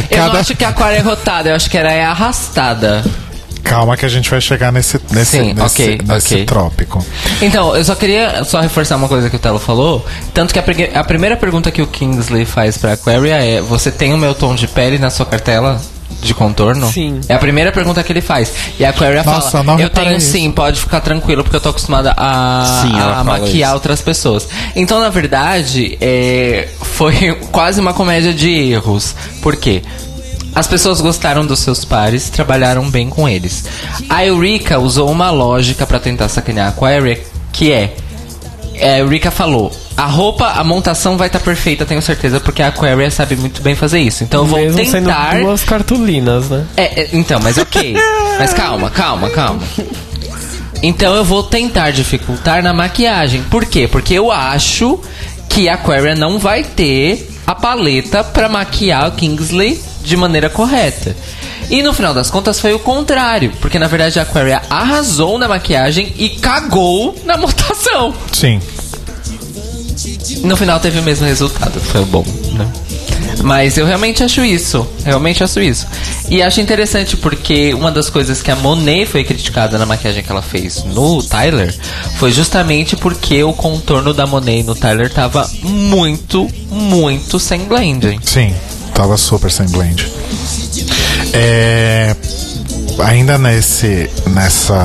Eu não acho que a aquária é rotada, eu acho que ela é arrastada. Calma que a gente vai chegar nesse, nesse, Sim, nesse, ok, nesse ok. trópico. Então, eu só queria só reforçar uma coisa que o Telo falou. Tanto que a, a primeira pergunta que o Kingsley faz pra Aquaria é: Você tem o meu tom de pele na sua cartela de contorno? Sim. É a primeira pergunta que ele faz. E a Aquaria Nossa, fala: não Eu tenho isso." sim, pode ficar tranquilo, porque eu tô acostumada a, Sim, a maquiar isso. outras pessoas. Então, na verdade, é, foi quase uma comédia de erros. Por quê? As pessoas gostaram dos seus pares, trabalharam bem com eles. A Eureka usou uma lógica pra tentar sacanear a Aquaria, que é, é, a Eureka falou: a roupa, a montação vai estar perfeita, tenho certeza, porque a Aquaria sabe muito bem fazer isso. Então eu vou Mesmo sendo tentar. duas cartolinas, né? É, é, então, mas ok. mas calma, calma, calma. Então eu vou tentar dificultar na maquiagem. Por quê? Porque eu acho que a Aquaria não vai ter a paleta pra maquiar o Kingsley de maneira correta. E no final das contas foi o contrário, porque na verdade a Aquaria arrasou na maquiagem e cagou na montação. Sim. No final teve o mesmo resultado, foi bom, né? Mas eu realmente acho isso, realmente acho isso. E acho interessante porque uma das coisas que a Monet foi criticada na maquiagem que ela fez no Tyler foi justamente porque o contorno da Monet no Tyler tava muito, muito sem blending. Sim, tava super sem blend. É, ainda nesse, nessa,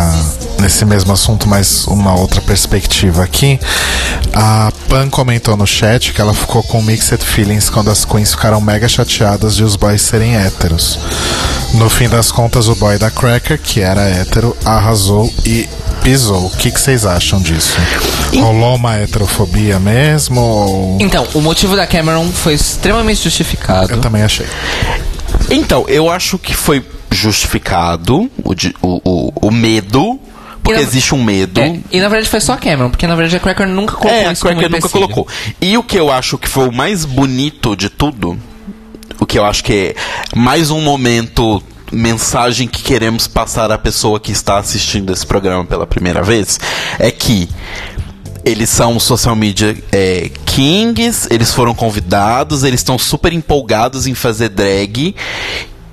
nesse mesmo assunto, mas uma outra perspectiva aqui. A Pan comentou no chat que ela ficou com mixed feelings quando as queens ficaram mega chateadas de os boys serem héteros. No fim das contas, o boy da Cracker, que era hétero, arrasou e pisou. O que que vocês acham disso? Rolou uma heterofobia mesmo? Ou... Então, o motivo da Cameron foi extremamente justificado. Eu também achei. Então, eu acho que foi justificado o, o, o, o medo, porque E na- existe um medo. É, e na verdade foi só a Cameron, porque na verdade a Cracker nunca colocou É, a isso como Cracker nunca colocou. E o que eu acho que foi o mais bonito de tudo, o que eu acho que é mais um momento, mensagem que queremos passar à pessoa que está assistindo esse programa pela primeira vez, é que eles são social media é, kings, eles foram convidados, eles estão super empolgados em fazer drag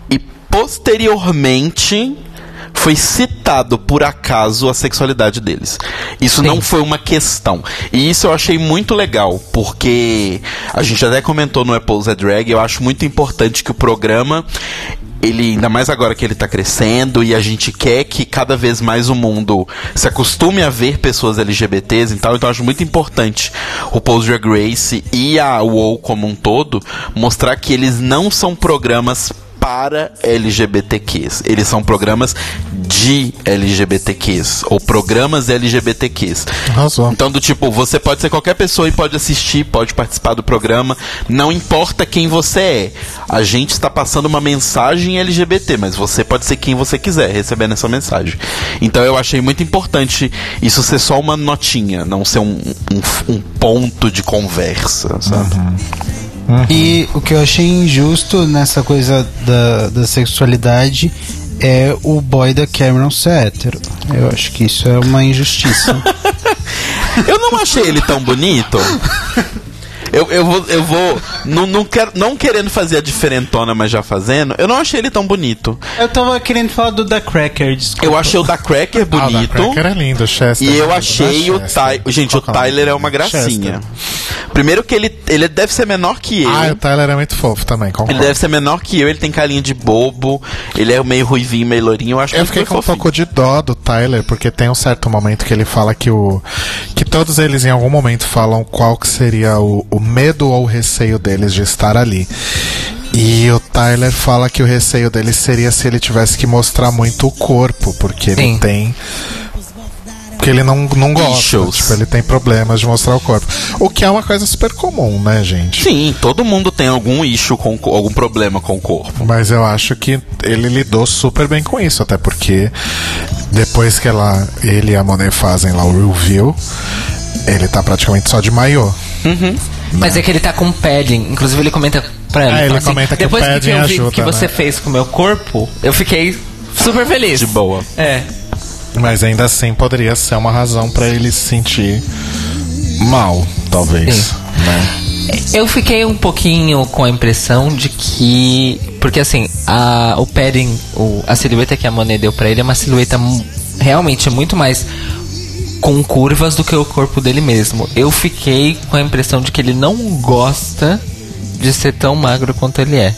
e posteriormente foi citado por acaso a sexualidade deles. Isso não foi uma questão. E isso eu achei muito legal, porque a gente até comentou no Apple's a Drag, eu acho muito importante que o programa ele, ainda mais agora que ele tá crescendo e a gente quer que cada vez mais o mundo se acostume a ver pessoas LGBTs e tal, então acho muito importante o Pose Drag Race e a WoW como um todo mostrar que eles não são programas para LGBTQs. Eles são programas de LGBTQs ou programas LGBTQs. Arrasou. Então, do tipo, você pode ser qualquer pessoa e pode assistir, pode participar do programa, não importa quem você é. A gente está passando uma mensagem LGBT, mas você pode ser quem você quiser recebendo essa mensagem. Então, eu achei muito importante isso ser só uma notinha, não ser um, um, um ponto de conversa, sabe? E o que eu achei injusto nessa coisa da, da sexualidade é o boy da Cameron ser hétero. Eu acho que isso é uma injustiça. Eu não achei ele tão bonito. Eu, eu vou, eu vou não, não, quero, não querendo fazer a diferentona, mas já fazendo, eu não achei ele tão bonito. eu tava querendo falar do da Cracker, desculpa. Eu achei o da Cracker Ah, o da bonito. Cracker é lindo, Chester. E eu Da achei o. Tyler. Gente, o é Tyler é uma gracinha. Chester. Primeiro que ele, ele deve ser menor que eu. Ah, o Tyler é muito fofo também, Ele concordo. deve ser menor que eu, ele tem carinha de bobo, ele é meio ruivinho, meio lourinho, eu acho Eu fiquei com um fofinho. pouco de dó do Tyler, porque tem um certo momento que ele fala que o. que todos eles em algum momento falam qual que seria o, o medo ou o receio deles de estar ali. E o Tyler fala que o receio dele seria se ele tivesse que mostrar muito o corpo, porque ele Sim. tem. Porque ele não, não gosta. Issues. Tipo, ele tem problemas de mostrar o corpo. O que é uma coisa super comum, né, gente? Sim, todo mundo tem algum issue com co- algum problema com o corpo. Mas eu acho que ele lidou super bem com isso, até porque depois que ela, ele e a Monet fazem lá o review, ele tá praticamente só de maiô. Mas é que ele tá com padding. Inclusive ele comenta pra ela. É, Então, ele comenta que o depois que padding eu vi ajuda, que você né? fez com o meu corpo, eu fiquei super feliz. De boa. É. Mas ainda assim poderia ser uma razão pra ele se sentir mal, talvez. Sim. Né? Eu fiquei um pouquinho com a impressão de que. Porque assim, a, o padding, o, a silhueta que a Monet deu pra ele é uma silhueta realmente muito mais com curvas do que o corpo dele mesmo. Eu fiquei com a impressão de que ele não gosta de ser tão magro quanto ele é.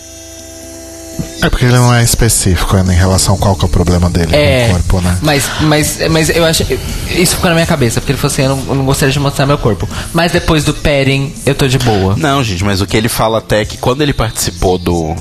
É porque ele não é específico né, em relação a qual que é o problema dele É, com o corpo, né? mas, mas, mas eu acho. Isso ficou na minha cabeça, porque ele falou assim: eu não, eu não gostaria de mostrar meu corpo. Mas depois do padding, eu tô de boa. Não, gente, mas o que ele fala até é que quando ele participou do,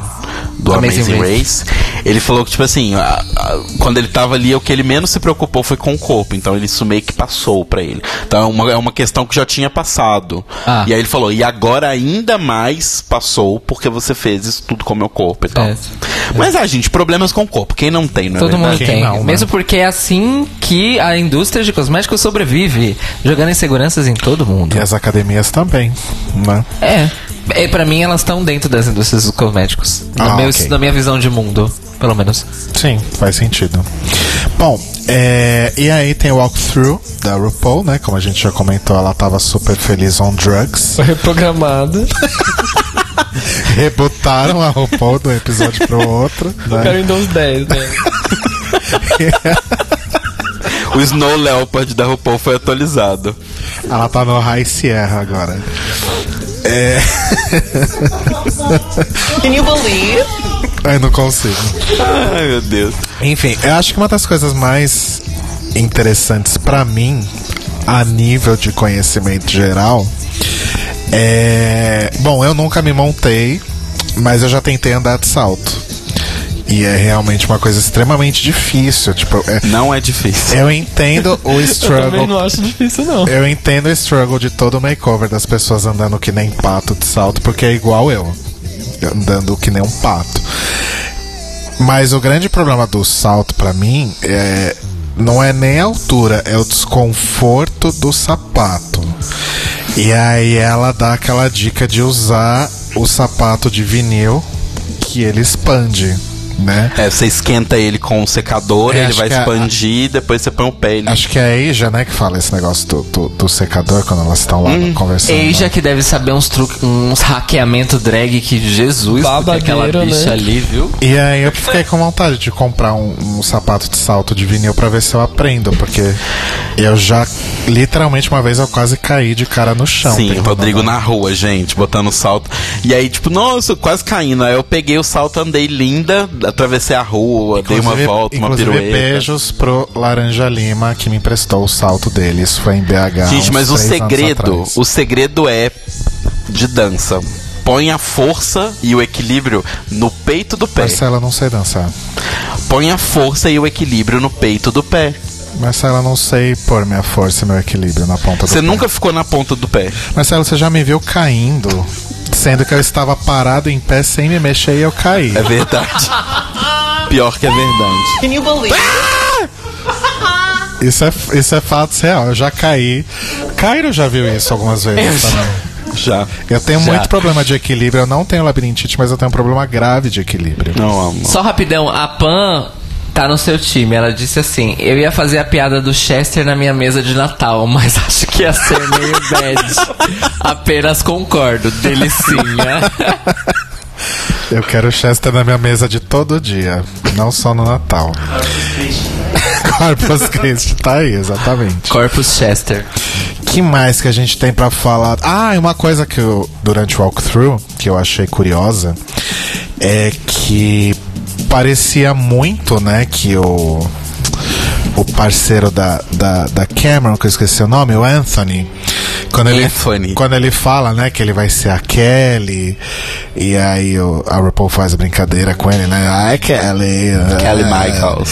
do Amazing Amazing, Race. Race, ele falou que, tipo assim, a- a- quando ele tava ali, o que ele menos se preocupou foi com o corpo. Então ele isso meio que passou pra ele. Então é uma, é uma questão que já tinha passado. Ah. E aí ele falou, e agora ainda mais passou porque você fez isso tudo com o meu corpo e tal. É. Mas, ah, gente, problemas com o corpo. Quem não tem, não é Todo mundo verdade? Tem. não, né? Mesmo porque é assim que a indústria de cosméticos sobrevive, jogando inseguranças em todo mundo. E as academias também, né? É. é para mim, elas estão dentro das indústrias dos cosméticos. No Ah, meu- ok. Na minha visão de mundo, pelo menos. Sim, faz sentido. Bom, é, e aí tem o walkthrough da RuPaul, né? Como a gente já comentou, ela tava super feliz on drugs. Foi reprogramada. Rebutaram a RuPaul de um episódio pro outro. O cara Né? Windows 10, né? O Snow Leopard da RuPaul foi atualizado. Ela tá no High Sierra agora. É. Can you believe? Ai, não consigo. Ai, meu Deus. Enfim, eu acho que uma das coisas mais interessantes pra mim, a nível de conhecimento geral, é. Bom, eu nunca me montei, mas eu já tentei andar de salto. E é realmente uma coisa extremamente difícil. Tipo, é- Não é difícil. eu entendo o Eu também struggle. não acho difícil, não. Eu entendo o struggle de todo o makeover das pessoas andando que nem pato de salto, porque é igual eu. Andando que nem um pato. Mas o grande problema do salto pra mim é não é nem a altura, é o desconforto do sapato. E aí ela dá aquela dica de usar o sapato de vinil que ele expande, né? É, você esquenta ele com um secador, É, ele vai a- expandir, depois você põe o pé. Ele... Acho que é a Eija, né, que fala esse negócio do, do, do secador quando elas estão lá conversando. Eija que deve saber uns truques, uns hackeamento drag que Jesus, aquela Babadeiro, bicha né? ali, viu? E aí eu fiquei com vontade de comprar um, um sapato de salto de vinil pra ver se eu aprendo, porque eu já literalmente uma vez eu quase caí de cara no chão. Sim, Rodrigo na rua, gente, botando salto. E aí, tipo, nossa, quase caindo. Aí eu peguei o salto, andei linda, atravessei a rua, dei uma Inclusive- volta, uma inclusive, pirueta. beijos pro Laranja Lima que me emprestou o salto dele. Isso foi em BH. Gente, mas o segredo, o segredo é de dança. Põe a força e o equilíbrio no peito do pé. Marcela não sei dançar. Põe a força e o equilíbrio no peito do pé. Marcela não sei pôr minha força e meu equilíbrio na ponta do Você pé. nunca ficou na ponta do pé. Marcela, você já me viu caindo, sendo que eu estava parado em pé sem me mexer e eu caí. É verdade. Pior que é verdade. Can you believe? Isso é, isso é fato real. Eu já caí. Cairo já viu isso algumas vezes também. Já. Eu tenho Já. muito problema de equilíbrio. Eu não tenho labirintite, mas eu tenho um problema grave de equilíbrio. Não, amo. Só rapidão, a Pan tá no seu time. Ela disse assim: Eu ia fazer a piada do Chester na minha mesa de Natal, mas acho que ia ser meio bad. Apenas concordo. Delicinha. Eu quero Chester na minha mesa de todo dia, não só no Natal. Corpus Christi, tá aí, exatamente. Corpus Chester. que mais que a gente tem pra falar? Ah, e uma coisa que eu, durante o walkthrough, que eu achei curiosa, é que parecia muito, né, que o o parceiro da, da, da Cameron, que eu esqueci o nome, o Anthony, quando ele, Anthony. quando ele fala, né, que ele vai ser a Kelly, e aí o, a RuPaul faz a brincadeira com ele, né, ai Kelly, Kelly ah. Michaels.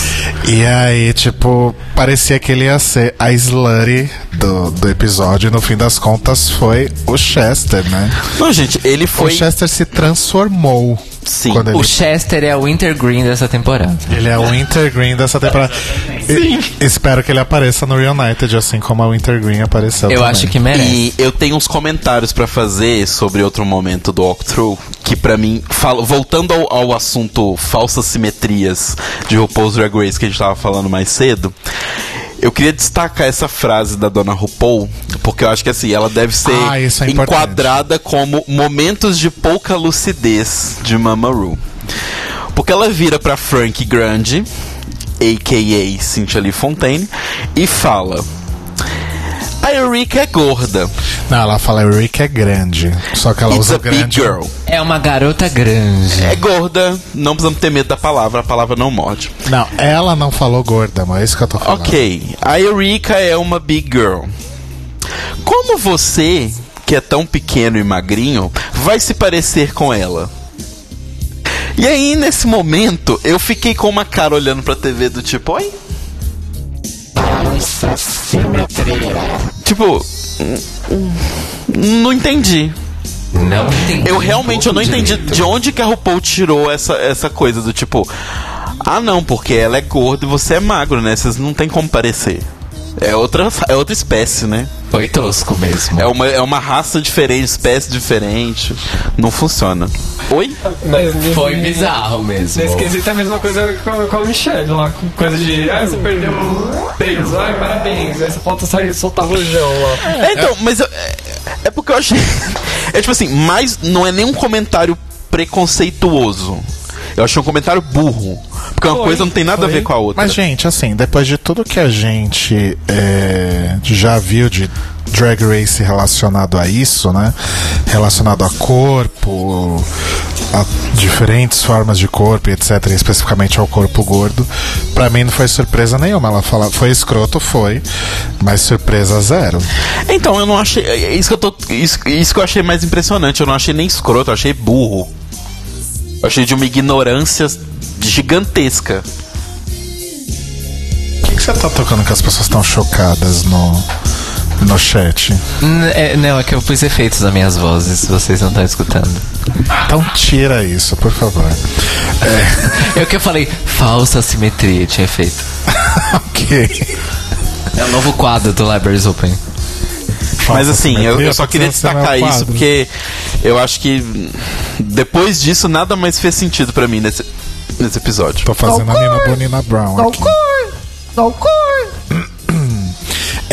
E aí, tipo, parecia que ele ia ser a Slutty do, do episódio, e no fim das contas foi o Chester, né? Não, gente, ele foi. O Chester se transformou. Sim. Ele, O Chester é o Wintergreen dessa temporada. ele é o Wintergreen dessa temporada. E- espero que ele apareça no Reunited, assim como a Wintergreen apareceu Eu também. acho que merece. E eu tenho uns comentários pra fazer sobre outro momento do walkthrough que pra mim, falo- voltando ao, ao assunto falsas simetrias de RuPaul's Drag Race que a gente tava falando mais cedo, eu queria destacar essa frase da dona RuPaul, porque eu acho que assim, ela deve ser Ah, é enquadrada como momentos de pouca lucidez de Mama Ru. Porque ela vira pra Frank Grande, a.k.a. Cynthia Lee Fontaine, e fala... A Eureka é gorda. Não, ela fala Eureka é grande. Só que ela It's usa a big grande. girl. É uma garota grande. É gorda, não precisamos ter medo da palavra, a palavra não morde. Não, ela não falou gorda, mas é isso que eu tô falando. Ok, a Eureka é uma big girl. Como você, que é tão pequeno e magrinho, vai se parecer com ela? E aí, nesse momento, eu fiquei com uma cara olhando pra TV do tipo, oi? Tipo, hum, hum, não entendi. Não entendi. Eu realmente eu não entendi de onde que a RuPaul tirou essa, essa coisa do tipo. Ah não, porque ela é gorda e você é magro, né? Vocês não tem como parecer. É outra, é outra espécie, né? Foi tosco mesmo. É uma, é uma raça diferente, espécie diferente. Não funciona. Oi? Mas, Foi bizarro mesmo. Nesse quesito é a mesma coisa com, com a Michelle lá, com coisa de. Ah, você perdeu peso, ai, parabéns. Aí você falta sair soltar rojão lá. É, então, mas eu- é, é porque eu achei. É tipo assim, mas não é nenhum comentário preconceituoso. Eu achei um comentário burro. Porque uma Foi, coisa não tem nada a foi. ver com a outra. Mas, gente, assim, depois de tudo que a gente é, já viu de Drag Race relacionado a isso, né? Relacionado a corpo, a diferentes formas de corpo, e etc., especificamente ao corpo gordo, pra mim não foi surpresa nenhuma. Ela fala, foi escroto, foi, mas surpresa zero. Então, eu não achei. é Isso que, eu tô, isso, isso que eu achei mais impressionante. Eu não achei nem escroto, eu achei burro. Eu achei de uma ignorância gigantesca. O que, que você tá tocando que as pessoas estão chocadas no, no chat? N- é, não, é que eu pus efeitos nas minhas vozes, vocês não estão escutando. Então tira isso, por favor. É o que eu falei, falsa simetria, tinha feito. ok. É o novo quadro do Libraries Open. Mas assim, eu, eu só queria destacar isso porque eu acho que depois disso nada mais fez sentido pra mim nesse, nesse episódio. Tô fazendo a Nina Bonina Brown aqui.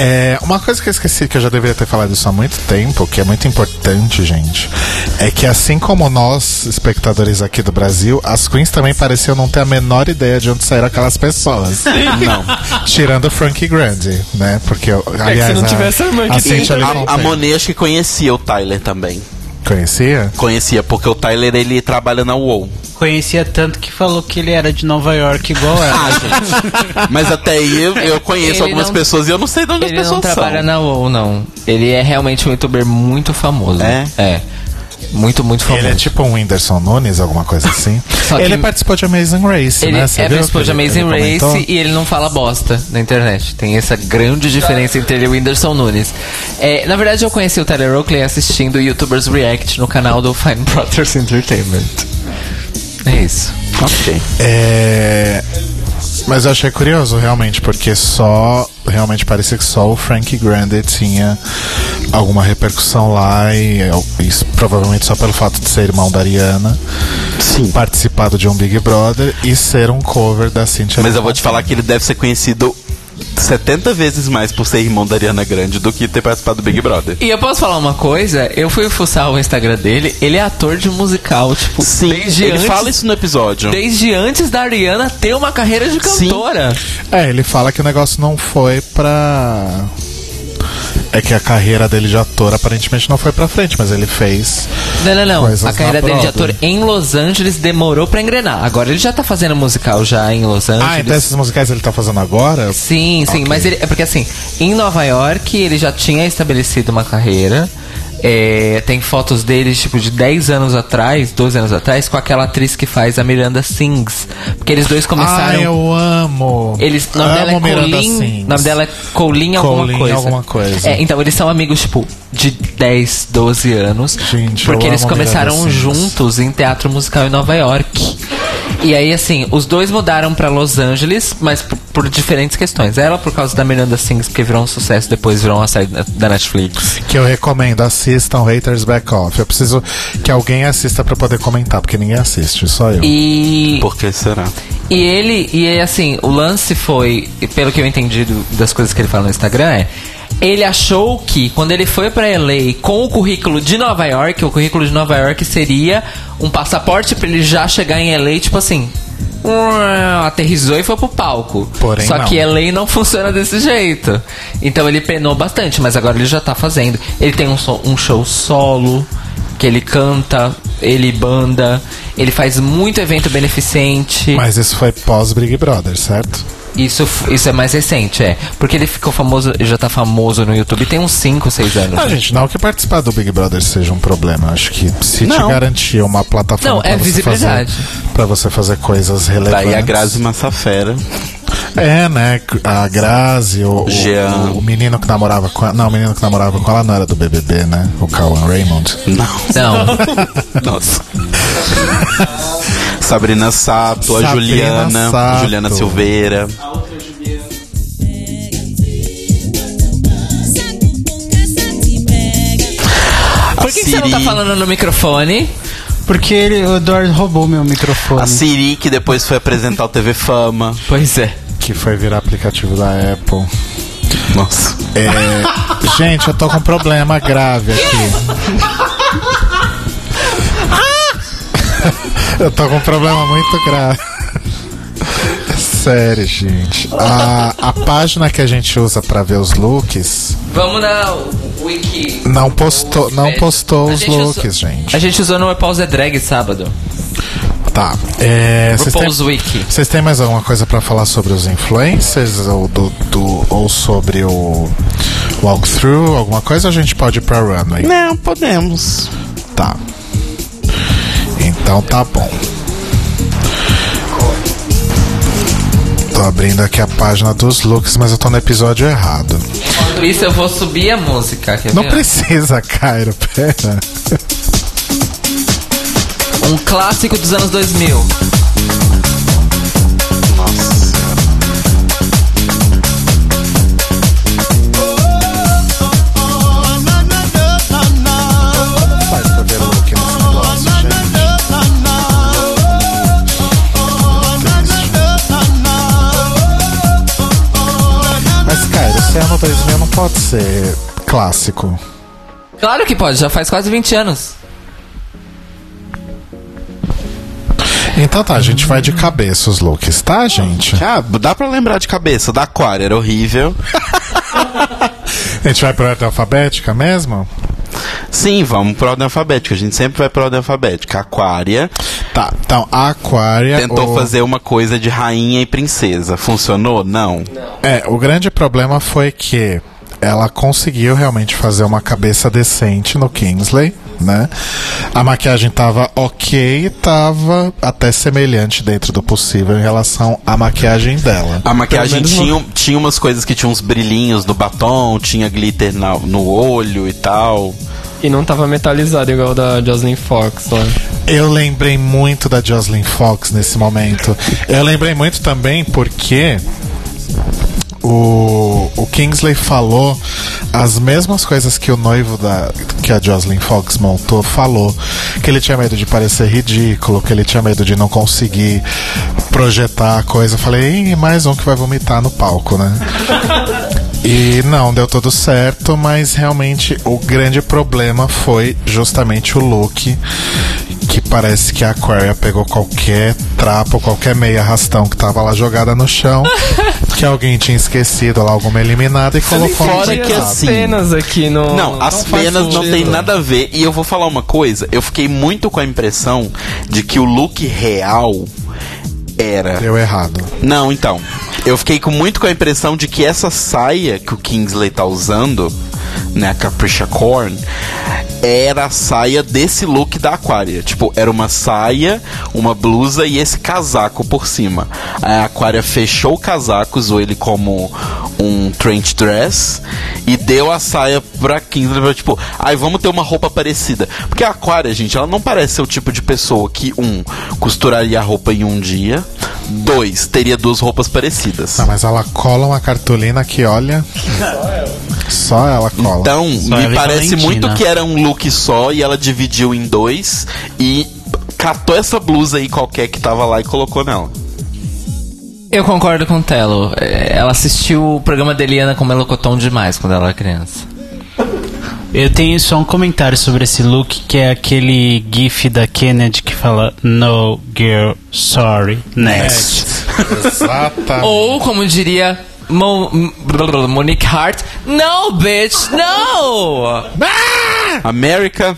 É, uma coisa que eu esqueci que eu já deveria ter falado isso há muito tempo, que é muito importante, gente, é que assim como nós, espectadores aqui do Brasil, as queens também pareciam não ter a menor ideia de onde saíram aquelas pessoas. Não. Tirando o Frankie Grande, né? Porque, aliás, se não a- tivesse a irmã que a A, a Fontaine. Monet acho que conhecia o Tyler também. Conhecia? Conhecia, porque o Tyler ele trabalha na UOL. Conhecia tanto que falou que ele era de Nova York igual ela. Ah, gente. Mas até aí eu, eu conheço Ele algumas não- pessoas e eu não sei de onde as Ele pessoas não trabalha são. na WoW, não. Ele é realmente um youtuber muito famoso. É? É. Muito, muito famoso. Ele é tipo um Whindersson Nunes, alguma coisa assim. Ele participou de Amazing Race, Ele né? Você é viu participou de ele- Amazing ele Race comentou? e ele não fala bosta na internet. Tem essa grande diferença entre ele e o Whindersson Nunes. É, na verdade, eu conheci o Tyler Oakley assistindo YouTubers React no canal do Fine Brothers Entertainment. É isso. Ok. É... Mas eu achei curioso, realmente, porque só. Realmente parecia que só o Frank Grande tinha alguma repercussão lá, e, isso provavelmente só pelo fato de ser irmão da Ariana, Sim. participado de um Big Brother e ser um cover da Cynthia. Mas eu vou te falar que ele deve ser conhecido 70 vezes mais por ser irmão da Ariana Grande do que ter participado do Big Brother. E eu posso falar uma coisa? Eu fui fuçar o Instagram dele, ele é ator de musical, tipo, Sim, desde ele antes, fala isso no episódio. desde antes da Ariana ter uma carreira de Sim. cantora. É, ele fala que o negócio não foi pra. É que a carreira dele de ator aparentemente não foi pra frente, mas ele fez. Não, não, não. A carreira dele de ator em Los Angeles demorou pra engrenar. Agora ele já tá fazendo musical já em Los Angeles. Ah, então esses musicais ele tá fazendo agora? Sim, sim, Ok. mas ele, é porque assim, em Nova York ele já tinha estabelecido uma carreira. É, tem fotos dele, tipo, de 10 anos atrás, 12 anos atrás, com aquela atriz que faz a Miranda Sings. Porque eles dois começaram. Ah, eu amo. Eles, o nome dela é amo Miranda Colin. Sings. Nome dela é Colin alguma Colin coisa. alguma coisa. É, então eles são amigos, tipo, de 10, 12 anos. Gente, porque eles amo começaram juntos em teatro musical em Nova York. E aí, assim, os dois mudaram pra Los Angeles, mas por, por diferentes questões. Ela por causa da Miranda Sings, porque virou um sucesso, depois virou uma série da- Netflix. Que eu recomendo, assistam Haters Back Off. Eu preciso que alguém assista pra poder comentar, porque ninguém assiste, só eu. E, Por que será? e ele, e assim, o lance foi, pelo que eu entendi do- das coisas que ele fala no Instagram, é. Ele achou que quando ele foi pra LA com o currículo de Nova York, o currículo de Nova York seria um passaporte pra ele já chegar em LA, tipo assim. Aterrizou e foi pro palco. Porém, Só não. que LA não funciona desse jeito. Então ele penou bastante, mas agora ele já tá fazendo. Ele tem um, so- um show solo, que ele canta, ele banda, ele faz muito evento beneficente. Mas isso foi pós-Big Brother, certo? Isso, f- isso é mais recente, é. Porque ele ficou famoso, já tá famoso no YouTube tem uns 5, 6 anos. Não, né? gente, não que participar do Big Brother seja um problema. Acho que se Não. te garantir uma plataforma Não, pra é você fazer, pra você fazer coisas relevantes. Daí a Grazi Massafera. É, né? A Grazi, o, o, Jean. o menino que namorava com ela. Não, o menino que namorava com ela não era do BBB, né? O Cauan Raymond. Não. Não. Nossa. Sabrina Sato, a Sabrina Juliana, Sato. Juliana Silveira. Por que, que você não tá falando no microfone? Porque ele, o Eduardo roubou meu microfone. A Siri, que depois foi apresentar o TV Fama. Pois é. Que foi virar aplicativo da Apple. Nossa. É, gente, eu tô com um problema grave aqui. Eu tô com um problema muito grave. Sério, gente. A, a página que a gente usa pra ver os looks Vamos na wiki. não postou, não postou os looks, usou- gente. A gente usou no Pause Drag sábado. Tá. É, vocês têm, Wiki. vocês têm mais alguma coisa pra falar sobre os influencers ou, do, do- ou sobre o walkthrough? Alguma coisa? A gente pode ir pra runway. Não, podemos. Tá. Então tá bom. Tô abrindo aqui a página dos looks, mas eu tô no episódio errado. Enquanto isso, eu vou subir a música. Quer Não ver? precisa, Cairo, pera. Um clássico dos anos 2000. Pode ser clássico. Claro que pode, já faz quase 20 anos. Então tá, a gente vai de cabeça os looks, tá, gente? Ah, dá pra lembrar de cabeça. Da Aquária era horrível. A gente vai pra ordem alfabética mesmo? Sim, vamos pra ordem alfabética. A gente sempre vai pra ordem alfabética. Aquária Tá, então a Aquária. tentou o- fazer uma coisa de rainha e princesa. Funcionou? Não. É, o grande problema foi que ela conseguiu realmente fazer uma cabeça decente no Kingsley, né? A maquiagem tava ok, tava até semelhante dentro do possível em relação à maquiagem dela. A maquiagem tinha, tinha umas coisas que tinham uns brilhinhos no batom, tinha glitter na- no olho e tal. E não tava metalizado igual da Jocelyn Fox lá. Eu lembrei muito da Jocelyn Fox nesse momento. Eu lembrei muito também porque o, o Kingsley falou as mesmas coisas que o noivo da que a Jocelyn Fox montou falou que ele tinha medo de parecer ridículo, que ele tinha medo de não conseguir projetar a coisa. Eu falei, mais um que vai vomitar no palco, né? E não, deu tudo certo, mas realmente o grande problema foi justamente o look. Que parece que a Aquaria pegou qualquer trapo, qualquer meia arrastão que tava lá jogada no chão, que alguém tinha esquecido lá alguma eliminada e colocou fora que as penas aqui no. Não, as faz penas não tem nada a ver. E eu vou falar uma coisa: eu fiquei muito com a impressão de que o look real era. Deu errado. Não, então. Eu fiquei com muito com a impressão de que essa saia que o Kingsley tá usando, né, a Capricia Corn, era a saia desse look da Aquaria. Tipo, era uma saia, uma blusa e esse casaco por cima. A Aquaria fechou o casaco, usou ele como um trench dress e deu a saia pra Kindle, pra, tipo, ai, vamos ter uma roupa parecida. Porque a Aquária, gente, ela não parece ser o tipo de pessoa que, um, costuraria a roupa em um dia, dois, teria duas roupas parecidas. Não, mas ela cola uma cartolina que, olha. Só ela cola. Então, Só me parece Valentina. muito que era um look só e ela dividiu em dois e catou essa blusa aí qualquer que tava lá e colocou nela. Eu concordo com o Telo. Ela assistiu o programa da Eliana com melocotão demais quando ela era criança. Eu tenho só um comentário sobre esse look, que é aquele gif da Kennedy que fala No girl, sorry, next. Exata. Ou, como diria Mo Monique Hart, No, bitch, no! América.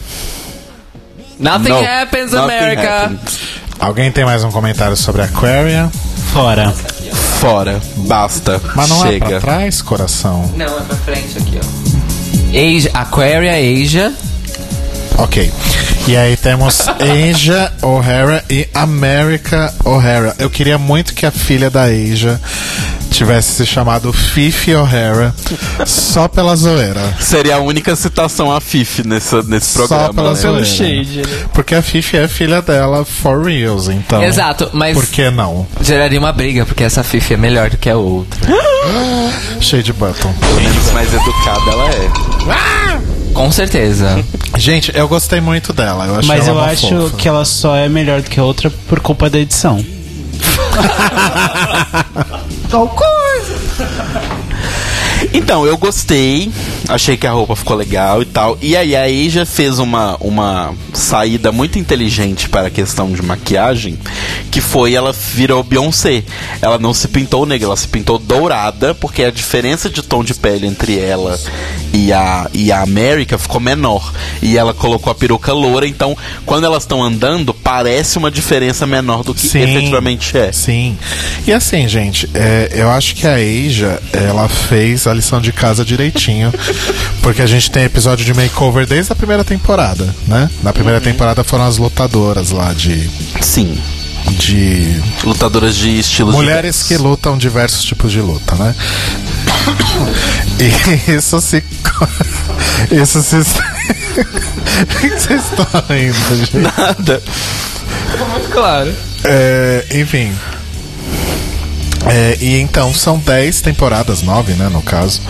Nothing no, happens, nothing America. happens. Alguém tem mais um comentário sobre Aquaria? Fora. Fora. Basta. Mas não é Chega. pra trás, coração? Não, é pra frente aqui, ó. Asia, Aquaria, Asia. Ok. E aí temos Asia O'Hara e America O'Hara. Eu queria muito que a filha da Asia tivesse se chamado Fifi O'Hara só pela zoeira. Seria a única citação a Fifi nesse, nesse Só programa. pela né? zoeira. Shade, né? Porque a Fifi é filha dela for reals, então. Exato, mas Por que não? geraria uma briga, porque essa Fifi é melhor do que a outra. Shade Button. Pelo menos mais educada ela é. Com certeza. Gente, eu gostei muito dela. Eu achei Mas ela eu uma acho fofa. que ela só é melhor do que a outra por culpa da edição. Tal coisa. Então, eu gostei, achei que a roupa ficou legal e tal. E aí a Asia fez uma, uma saída muito inteligente para a questão de maquiagem, que foi ela virou Beyoncé. Ela não se pintou negra, ela se pintou dourada, porque a diferença de tom de pele entre ela e a, e a América ficou menor. E ela colocou a peruca loura, então quando elas estão andando, parece uma diferença menor do que Sim. efetivamente é. Sim. E assim, gente, é, eu acho que a Asia, ela fez a lição de casa direitinho. porque a gente tem episódio de makeover desde a primeira temporada, né? Na primeira Uhum. temporada foram as lutadoras lá de. Sim. de Lutadoras de estilos mulheres que diversos. lutam diversos tipos de luta, né? E isso se. Isso se. O que vocês estão rindo, gente? Nada. Claro. É, enfim. É, e então são 10 temporadas, 9, né, no caso,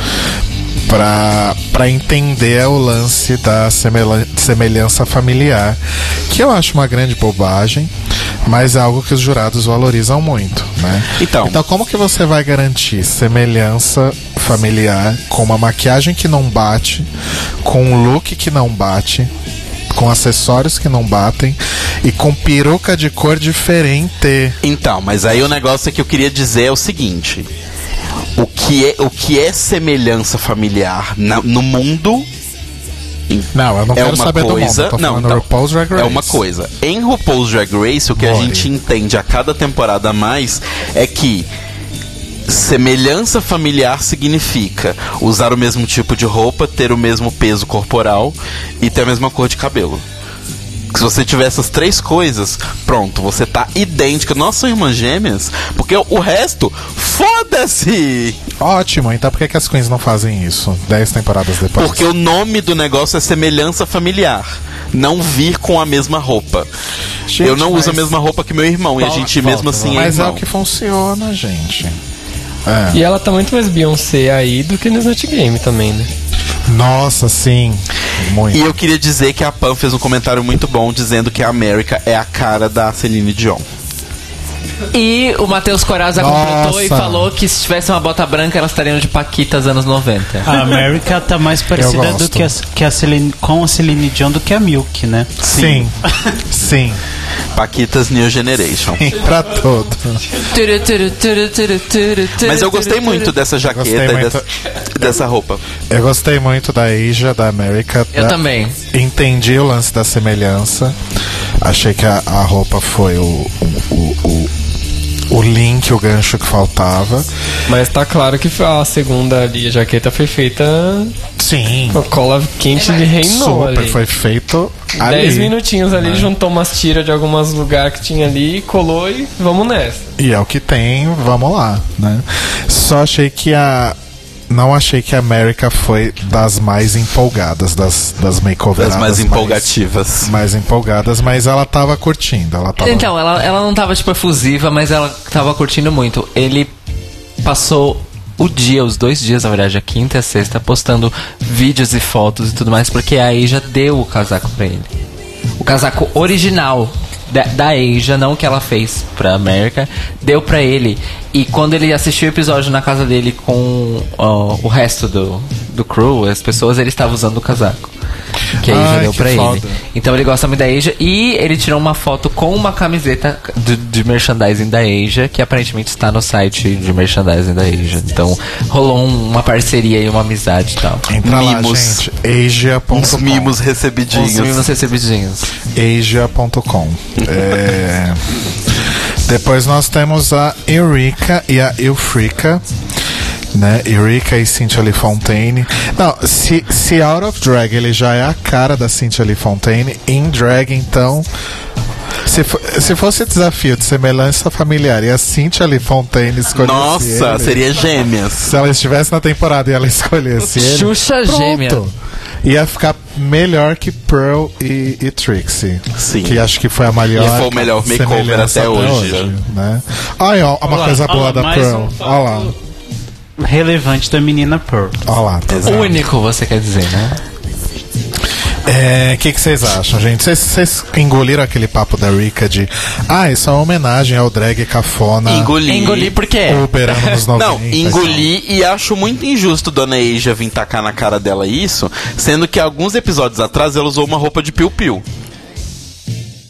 pra, pra entender o lance da semelhança familiar, que eu acho uma grande bobagem, mas é algo que os jurados valorizam muito, né? Então. então como que você vai garantir semelhança familiar com uma maquiagem que não bate, com um look que não bate, com acessórios que não batem e com peruca de cor diferente. Então, mas aí o negócio que eu queria dizer é o seguinte: o que é, o que é semelhança familiar na- no mundo Não, eu não é quero uma saber do mundo. coisa. Eu tô não, então, RuPaul's Drag Race. é uma coisa. Em RuPaul's Drag Race, o que a gente entende a cada temporada a mais é que semelhança familiar significa usar o mesmo tipo de roupa, ter o mesmo peso corporal e ter a mesma cor de cabelo. Se você tiver essas três coisas, pronto, você tá idêntica. Nós somos irmãs gêmeas, porque o resto, foda-se! Ótimo, então por que, que as queens não fazem isso? Dez temporadas depois. Porque o nome do negócio é semelhança familiar. Não vir com a mesma roupa. Gente, eu não uso a mesma roupa que meu irmão. e a gente mesmo assim é Mas é irmão. o que funciona, gente. É. E ela tá muito mais Beyoncé aí do que no Snatch Game também, né? Nossa, sim. Muito. E eu queria dizer que a Pam fez um comentário muito bom dizendo que a América é a cara da Celine Dion. E o Matheus Coraza Nossa. completou e falou que se tivesse uma bota branca, elas estariam de Paquitas anos 90. A América tá mais parecida do que a, que a Celine, com a Celine Dion do que a Milk, né? Sim. Sim. Paquitas New Generation. Sim, pra todo. Mas eu gostei muito dessa jaqueta e muito. dessa, dessa roupa. Eu gostei muito da Asia, da América. Eu da- também. Entendi o lance da semelhança. Achei que a, a roupa foi o, o, o, o, link, o gancho que faltava. Mas tá claro que a segunda ali, a jaqueta foi feita Sim. com cola quente de reinou Super, ali. foi feito ali. Dez minutinhos ali, né? juntou umas tiras de alguns lugares que tinha ali, colou e vamos nessa. E é o que tem, vamos lá, né? Só achei que a não achei que a América foi das mais empolgadas, das, das makeoveradas. Das mais empolgativas. Mais empolgadas, mas ela tava curtindo. Ela tava... Então, ela, ela não tava, tipo, efusiva, mas ela tava curtindo muito. Ele passou o dia, os dois dias, na verdade, a quinta e a sexta, postando vídeos e fotos e tudo mais, porque a Asia deu o casaco pra ele. O casaco original da, da Asia, não que ela fez pra América, deu pra ele. E quando ele assistiu o episódio na casa dele com o resto do, do crew, as pessoas, ele estava usando o casaco. Que a Asia Ai, deu pra foda. ele. Então ele gosta muito da Asia. E ele tirou uma foto com uma camiseta de, de merchandising da Asia, que aparentemente está no site de merchandising da Asia. Então rolou um- uma parceria e uma amizade e tal. Entra Mimos. lá, gente. Asia.com. Uns mimos recebidinhos. Os mimos recebidinhos. Asia.com. É... Depois nós temos a Eureka e a Eufrica. Né? Eureka e Cynthia Lee Fontaine. Não, se, se Out of Drag ele já é a cara da Cynthia Lee Fontaine, em drag, então. Se, fo- se fosse desafio de semelhança familiar e a Cynthia Lee Fontaine escolhesse. Nossa, ele, seria gêmeas. Se ela estivesse na temporada e ela escolhesse ele. Xuxa pronto. gêmea. Ia ficar melhor que Pearl e, e Trixie. Sim. Que acho que foi a maior. E foi o melhor makeover semelhança até hoje. né? Ai, ó, uma Olha lá, coisa boa lá, da Pearl. um Olha lá. Relevante da menina Pearl. Olha lá. tá? Único, você quer dizer, né? É, o que que vocês acham, gente? Vocês- engoliram aquele papo da Rika de. Ah, isso é uma homenagem ao drag cafona. Engoli. Engoli por quê? Uber anos 90. Não, engoli e acho muito injusto Dona Asia vir tacar na cara dela isso, sendo que alguns episódios atrás ela usou uma roupa de piu-piu.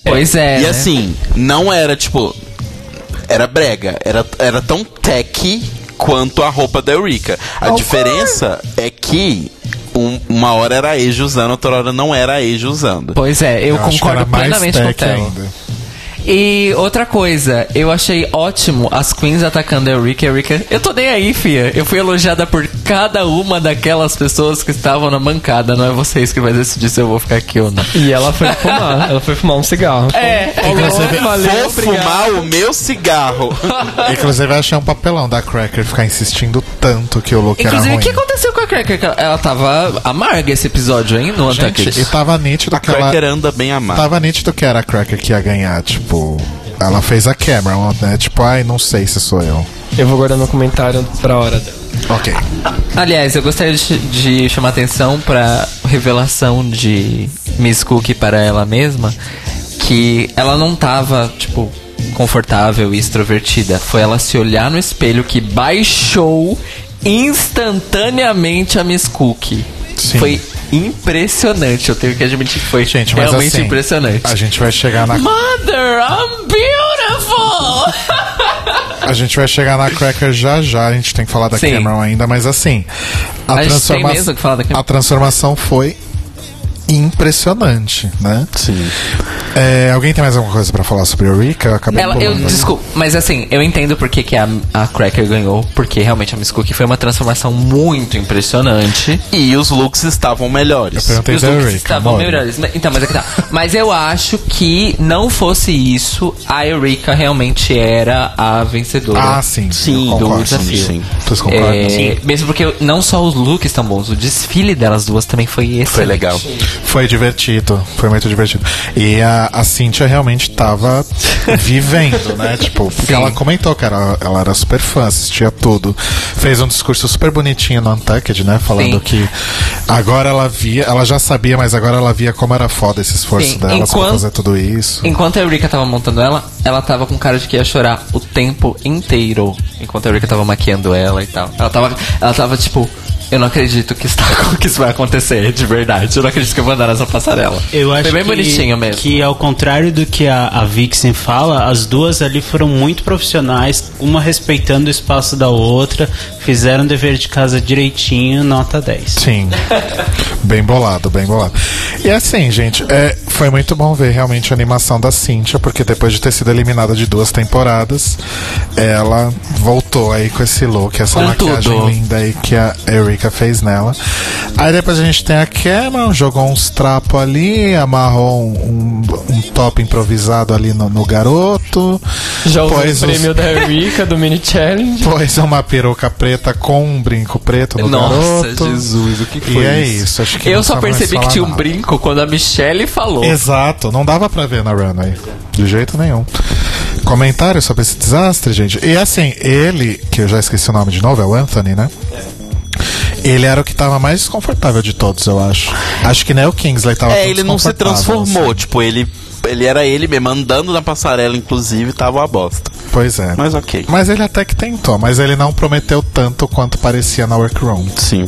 Pois é. e né? assim, não era tipo. Era brega, era, era tão tech quanto a roupa da Eureka. A diferença é que um- uma hora era a Asia usando, outra hora não era a Asia usando. Pois é, eu, Eu concordo plenamente com o tech Theo. ainda. E outra coisa, eu achei ótimo as queens atacando a Eureka. A Eureka, eu tô nem aí, fia. Eu fui elogiada por cada uma daquelas pessoas que estavam na bancada. Não é vocês que vai decidir se eu vou ficar aqui ou não. E ela foi fumar, ela foi fumar um cigarro. É, Falou, valeu, Vou obrigado. fumar o meu cigarro. Inclusive, eu achei um papelão da Cracker ficar insistindo tanto que o look Inclusive, era o ruim. que aconteceu com a Cracker? Ela- Ela tava amarga esse episódio, hein? No Gente, e tava nítido A que ela. Cracker anda bem amada. Tava nítido que era a Cracker que ia ganhar, tipo. Ela fez a Cameron, né? Tipo, ai, não sei se sou eu. Eu vou guardar meu comentário pra hora dela. Ok. Aliás, eu gostaria de, de chamar atenção pra revelação de Miss Cookie para ela mesma, que ela não tava, tipo, confortável e extrovertida. Foi ela se olhar no espelho que baixou instantaneamente a Miss Cookie. Sim. Foi impressionante, eu tenho que admitir que foi Gente, mas realmente assim, impressionante. A gente vai chegar na. Mother, I'm beautiful! A gente vai chegar na Cracker já já, a gente tem que falar da Sim. Cameron ainda, mas assim. A, A tem transforma- mesmo que falar da Cameron. a transformação foi impressionante, né? Sim. É, alguém tem mais alguma coisa pra falar sobre a Rika? Eu acabei Ela, eu, desculpa, mas assim, eu entendo porque que a, a Cracker ganhou, porque realmente a Miss Cookie foi uma transformação muito impressionante. E os looks estavam melhores. perguntei E os looks Eureka, estavam amor. melhores. Então, mas é que tá. Mas eu acho que não fosse isso, a Eureka realmente era a vencedora. Ah, sim. Sim, eu do concordo. desafio. sim. Vocês concordam? É, mesmo porque não só os looks estão bons, o desfile delas duas também foi excelente. Foi legal. Foi divertido, foi muito divertido. E a, a Cintia realmente tava vivendo, né? Tipo, porque Sim. ela comentou que era, ela era super fã, assistia tudo. Fez um discurso super bonitinho no Untucked, né? Falando Sim. que agora ela via, ela já sabia, mas agora ela via como era foda esse esforço Sim, dela pra enquanto- fazer tudo isso. Enquanto a Eureka tava montando ela, ela tava com cara de que ia chorar o tempo inteiro. Enquanto a Eureka tava maquiando ela e tal. Ela tava, ela tava tipo, eu não acredito que, está, que isso vai acontecer de verdade. Eu não acredito que eu vou andar nessa passarela. Eu acho Foi bem que, bonitinho mesmo. que ao contrário do que a, a Vixen fala, as duas ali foram muito profissionais, uma respeitando o espaço da outra, fizeram o dever de casa direitinho, nota 10. Sim. bem bolado, bem bolado. E assim, gente, é, foi muito bom ver realmente a animação da Cynthia, porque depois de ter sido eliminada de duas temporadas, ela voltou aí com esse look, essa Com maquiagem tudo. linda aí que a Erika fez nela. Aí depois a gente tem a Cameron, jogou uns trapos ali, amarrou um, um- um top improvisado ali no, no garoto. Já usou o os- prêmio da Erika do Mini Challenge. Pôs uma peruca preta com um brinco preto no Nossa, garoto. Jesus, o que E é isso, acho que Eu só percebi que tinha um nada. brinco quando a Michelle falou. Exato, não dava pra ver na runway. De jeito nenhum. Comentário sobre esse desastre, gente. E assim, ele, que eu já esqueci o nome de novo, é o Anthony, né? Ele era o que tava mais desconfortável de todos, eu acho. Acho que nem o Kingsley tava É, ele não se transformou. assim. Tipo, ele, ele era ele mesmo, andando na passarela, inclusive, tava uma bosta. Pois é. Mas ok. Mas ele até que tentou, mas ele não prometeu tanto quanto parecia na workroom. Sim.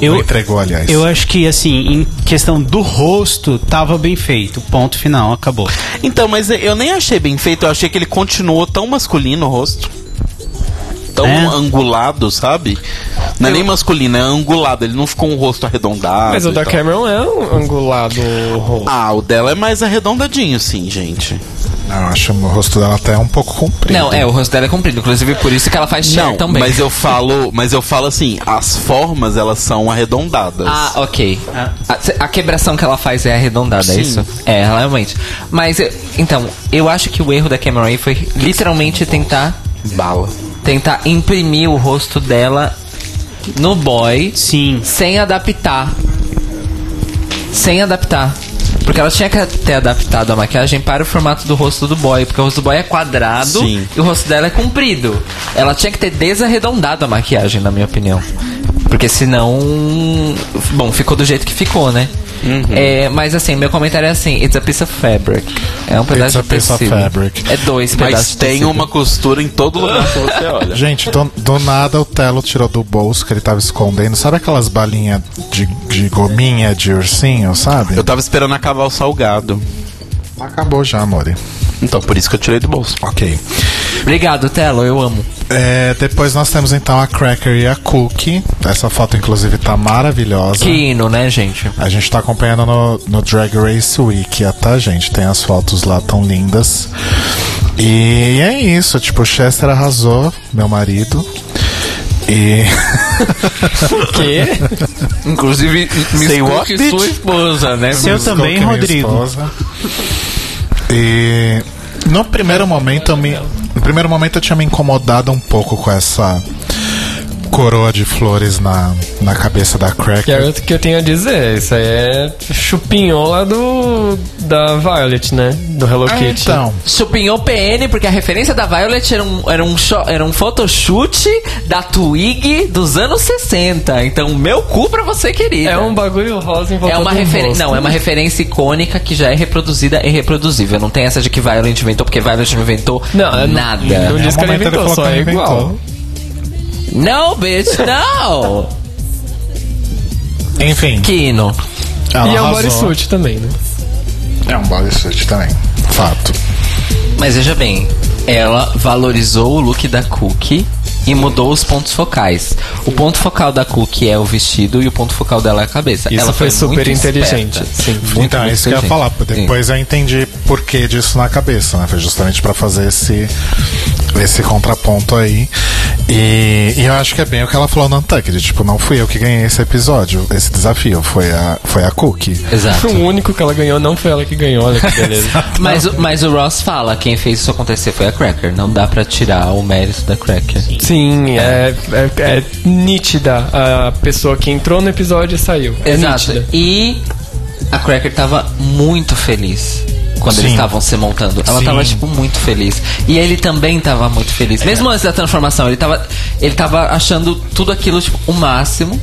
Eu, Eu, entregou, aliás. eu acho que, assim, em questão do rosto, tava bem feito. Ponto final, acabou. Então, mas eu nem achei bem feito. Eu achei que ele continuou tão masculino o rosto. Tão É? angulado, sabe? Não é nem masculino, é angulado. Ele não ficou um rosto arredondado. Mas o da tal. Cameron é um angulado o rosto. Ah, o dela é mais arredondadinho, sim, gente. Não, eu acho o rosto dela até um pouco comprido. Não, é, o rosto dela é comprido. Inclusive, por isso que ela faz Não, também. mas eu falo, mas eu falo assim, as formas elas são arredondadas. Ah, ok. A, a quebração que ela faz é arredondada, é Sim. isso? É, realmente. Mas, eu- então, eu acho que o erro da Cameron aí foi literalmente tentar bala. tentar imprimir o rosto dela no boy Sim. sem adaptar. Sem adaptar. Porque ela tinha que ter adaptado a maquiagem para o formato do rosto do boy. Porque o rosto do boy é quadrado Sim. e o rosto dela é comprido. Ela tinha que ter desarredondado a maquiagem, na minha opinião. Porque senão. Bom, ficou do jeito que ficou, né? Uhum. É, mas assim, meu comentário é assim: It's a piece of fabric. É um pedaço a de piece of tecido. fabric. É dois pedaços Mas tem tecido. uma costura em todo lugar que você olha. Gente, do, do nada o Telo tirou do bolso que ele tava escondendo. Sabe aquelas balinhas de, de gominha de ursinho, sabe? Eu tava esperando acabar o salgado. Acabou já, amore. Então por isso que eu tirei do bolso. Ok. Obrigado, Telo, eu amo. É, depois nós temos então a Cracker e a Cookie. Essa foto, inclusive, tá maravilhosa. Que hino, né, gente? A gente tá acompanhando no, no Drag Race Wiki, tá, gente? Tem as fotos lá tão lindas. E é isso, tipo, o Chester arrasou, meu marido. E. quê? Inclusive, Say Miss what, bitch? sua esposa, né? Seu também, Cookie, minha Rodrigo. esposa. E no primeiro momento eu me. No primeiro momento eu tinha me incomodado um pouco com essa coroa de flores na, na cabeça da Que Cracker. é o que eu tenho a dizer. Isso aí é chupinhola do. da Violet, né? Do Hello Ah, Kitty. então, Chupinhou PN, porque a referência da Violet era um, era um, era um photoshoot da Twig dos anos 60. Então, meu cu pra você, querida. É um bagulho rosa em volta É uma referência. Não, é uma referência icônica que já é reproduzida e reproduzível. Não tem essa de que Violet inventou, porque Violet não inventou Não, é- nada. Não Em diz que momento ele inventou, só que é ele igual. inventou. Não, bitch, não! enfim. Kino. ela E é um bodysuit também, né? É um bodysuit também. Fato. Mas veja bem, ela valorizou o look da Cookie e mudou os pontos focais. O ponto focal da Cookie é o vestido e o ponto focal dela é a cabeça. Isso ela foi super muito inteligente, sim. Muito, então, é muito isso que eu ia falar. Depois eu entendi por que disso na cabeça, né? Foi justamente pra fazer esse, esse contraponto aí. E, e eu acho que é bem o que ela falou no Untucked. Tipo, não fui eu que ganhei esse episódio, esse desafio. Foi a, foi a Cookie. Exato. O único que ela ganhou não foi ela que ganhou, olha que beleza. Mas, o- mas o Ross fala, quem fez isso acontecer foi a Cracker. Não dá pra tirar o mérito da Cracker. Sim, é, é, é nítida a pessoa que entrou no episódio e saiu. É Exato. nítida. E a Cracker tava muito feliz quando Sim. eles estavam se montando. Ela Sim. tava, tipo, muito feliz. E ele também tava muito feliz. Mesmo antes da transformação, ele tava, ele tava achando tudo aquilo, tipo, o máximo.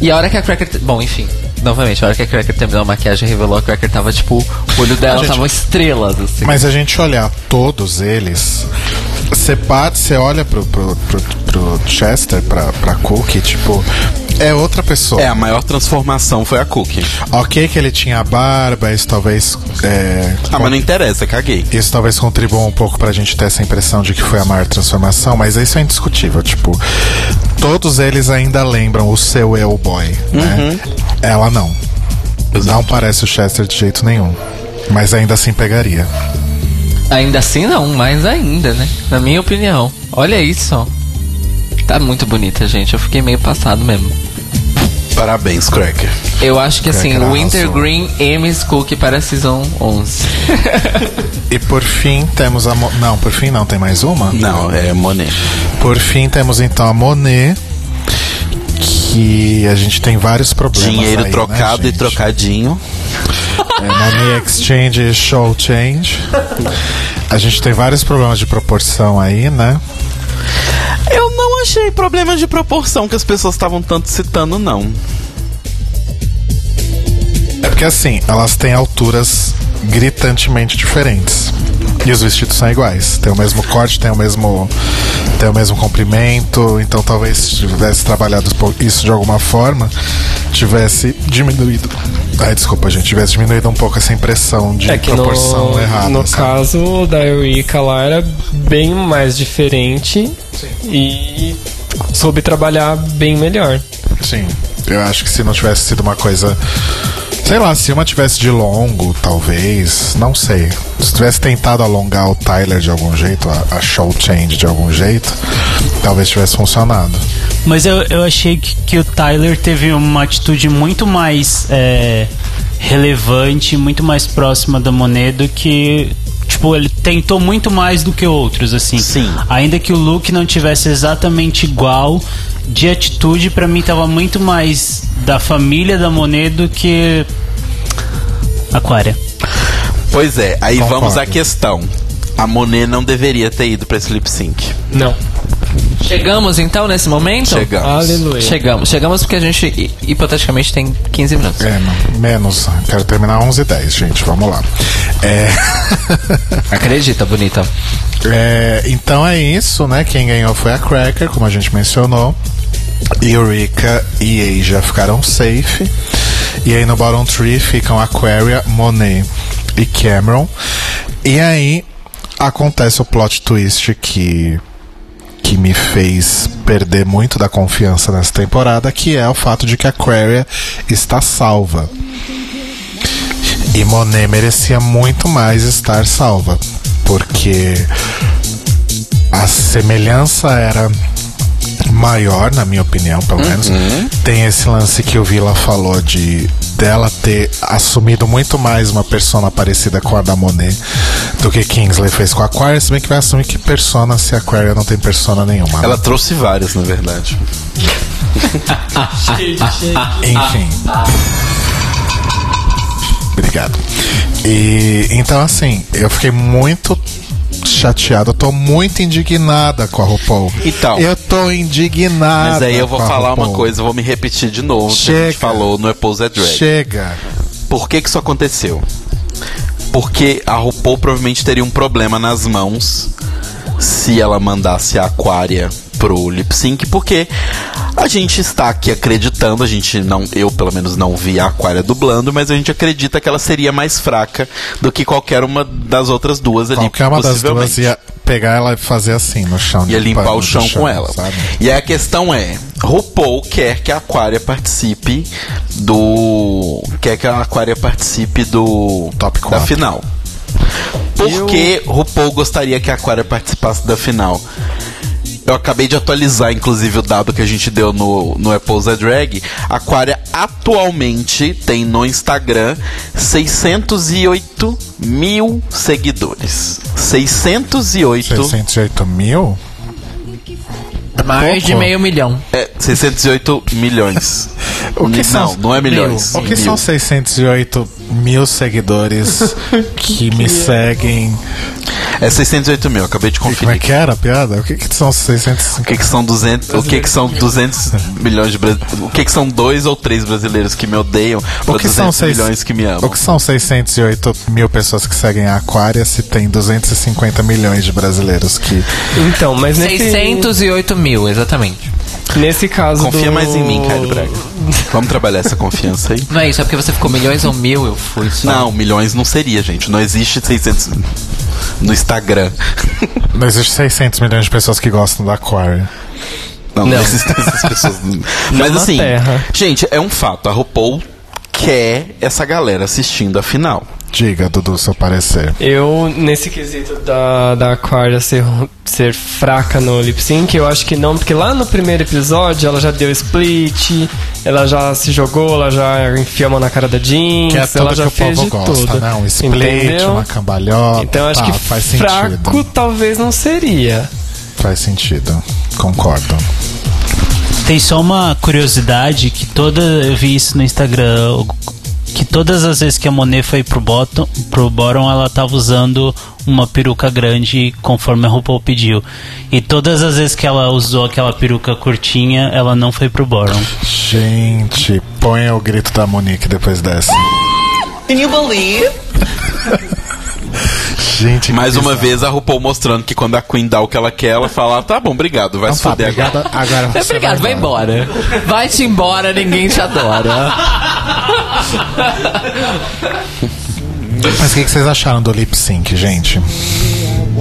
E a hora que a Cracker. Bom, enfim. Novamente, a hora que a Cracker terminou a maquiagem revelou, a Cracker tava, tipo, o olho dela gente- tava estrelas, assim. Mas a gente olhar todos eles, você olha pro, pro, pro, pro Chester, pra, pra Cookie, tipo, é outra pessoa. É, a maior transformação foi a Cookie. Ok que ele tinha barba, isso talvez. É, Ah, mas não interessa, caguei. Isso talvez contribua um pouco pra gente ter essa impressão de que foi a maior transformação, mas isso é indiscutível. Tipo, todos eles ainda lembram o seu eu boy, né? Ela não. Não parece o Chester de jeito nenhum. Mas ainda assim pegaria. Ainda assim não, mais ainda, né? Na minha opinião. Olha isso, ó. Tá muito bonita, gente. Eu fiquei meio passado mesmo. Parabéns, Cracker. Eu acho que assim, Cracker Wintergreen Amy's Cook para a Season 11. E por fim temos a. Mo- Não, por fim não, tem mais uma? Não, é Monet. Por fim temos então a Monet. Que a gente tem vários problemas. Dinheiro aí, trocado né, e trocadinho. É, Money Exchange e Show Change. A gente tem vários problemas de proporção aí, né? Eu não achei problema de proporção que as pessoas estavam tanto citando, não. É porque assim, elas têm alturas gritantemente diferentes. E os vestidos são iguais. Tem o mesmo corte, tem o mesmo. Tem o mesmo comprimento. Então talvez se tivesse trabalhado isso de alguma forma, tivesse diminuído. Ai, desculpa, gente, tivesse diminuído um pouco essa impressão de É proporção no, errada. no sabe? caso da Eureka lá era bem mais diferente e soube trabalhar bem melhor. Sim. Eu acho que se não tivesse sido uma coisa. Sei lá, se uma tivesse de longo, talvez. Não sei. Se tivesse tentado alongar o Tyler de algum jeito, a, a show change de algum jeito, talvez tivesse funcionado. Mas eu, eu achei que, que o Tyler teve uma atitude muito mais é, relevante, muito mais próxima da Monet do que. Tipo, ele tentou muito mais do que outros, assim. Sim. Ainda que o look não tivesse exatamente igual, de atitude, pra mim tava muito mais da família da Monet do que. Aquária. Pois é, aí Concordo. vamos à questão. A Monet não deveria ter ido pra esse lip sync. Não. Chegamos então nesse momento? Chegamos. Aleluia. Chegamos. Chegamos porque a gente hi- hipoteticamente tem 15 minutos. É, não, menos. Quero terminar 11 h 10 gente. Vamos lá. É. Acredita, bonita. É, então é isso, né? Quem ganhou foi a Cracker, como a gente mencionou. Eureka e Asia ficaram safe. E aí no bottom three ficam Aquaria, Monet e Cameron. E aí acontece o plot twist que que me fez perder muito da confiança nessa temporada, que é o fato de que a Aquaria está salva. E Monet merecia muito mais estar salva, porque a semelhança era maior, na minha opinião, pelo menos. Tem esse lance que o Vila falou de dela ter assumido muito mais uma persona parecida com a da Monet do que Kingsley fez com a Aquaria, se bem que vai assumir que persona se a Aquaria não tem persona nenhuma. né? Ela trouxe várias, na verdade. Enfim. Obrigado. E então assim, eu fiquei muito chateado, eu tô muito indignada com a RuPaul. Então. Eu tô indignada. Mas aí eu vou falar uma coisa, vou me repetir de novo. Que a Chega. gente falou no Apple's Drag. Chega. Por que, que isso aconteceu? Porque a RuPaul provavelmente teria um problema nas mãos se ela mandasse a Aquaria pro lip sync, porque a gente está aqui acreditando, a gente não, eu pelo menos não vi a Aquaria dublando, mas a gente acredita que ela seria mais fraca do que qualquer uma das outras duas ali. Qualquer uma das duas ia pegar ela e fazer assim no chão. Ia limpar limpando o chão, com ela. sabe? E aí a questão é: RuPaul quer que a Aquaria participe do. Quer que a Aquaria participe do. Top da quatro. final. Por que RuPaul gostaria que a Aquaria participasse da final? Eu acabei de atualizar, inclusive, o dado que a gente deu no, no Apple's a Drag. A Aquaria atualmente tem no Instagram 608 mil seguidores. 608 608 mil? Mais de pouco. meio milhão. É, 608 milhões. O que não, são- não é milhões. O que Mil. são 608 mil seguidores que me seguem? É 608 mil, acabei de Como é conferir. que era a piada? O que, que são 600? O que, que são 200, o que, que são 200 milhões de brasileiros? O que, que são dois ou três brasileiros que me odeiam O ou que, são 200 seis, milhões que me amam? o que são 608 mil pessoas que seguem a Aquária se tem 250 milhões de brasileiros que. Então, mas nesse, 608 mil, exatamente. Nesse caso Confia do... mais em mim, Caio Braga. Vamos trabalhar essa confiança aí? Não é isso, é porque você ficou milhões ou mil, eu fui só. Não, milhões não seria, gente. Não existe 600 no Instagram. Não existe 600 milhões de pessoas que gostam da Aquária. Não, não, Não. existem essas pessoas. Mas na assim, Terra. gente, é um fato. A RuPaul quer essa galera assistindo a final. Diga, Dudu, seu parecer. Eu, nesse quesito da, da Aquaria ser, ser fraca no lip sync, eu acho que não, porque lá no primeiro episódio ela já deu split, ela já se jogou, ela já enfiou a mão na cara da Jinx, Que é ela já que o fez povo de gosta, tudo. né? Um split, Entendeu? uma cambalhota. Então eu acho tá, que faz fraco sentido. talvez não seria. Faz sentido. Concordo. Tem só uma curiosidade que toda. Eu vi isso no Instagram. Que todas as vezes que a Monet foi pro bottom, pro bottom, ela tava usando uma peruca grande conforme a RuPaul pediu. E todas as vezes que ela usou aquela peruca curtinha, ela não foi pro bottom. Gente, põe o grito da Monique depois dessa. Can you believe? Gente, Mais uma vez a RuPaul mostrando que quando a Queen dá o que ela quer, ela fala: tá bom, obrigado, vai Então se tá, fuder agora. obrigado. Agora você Obrigado, vai embora. Vai-te embora, ninguém te adora. Mas o que, que vocês acharam do lip sync, gente?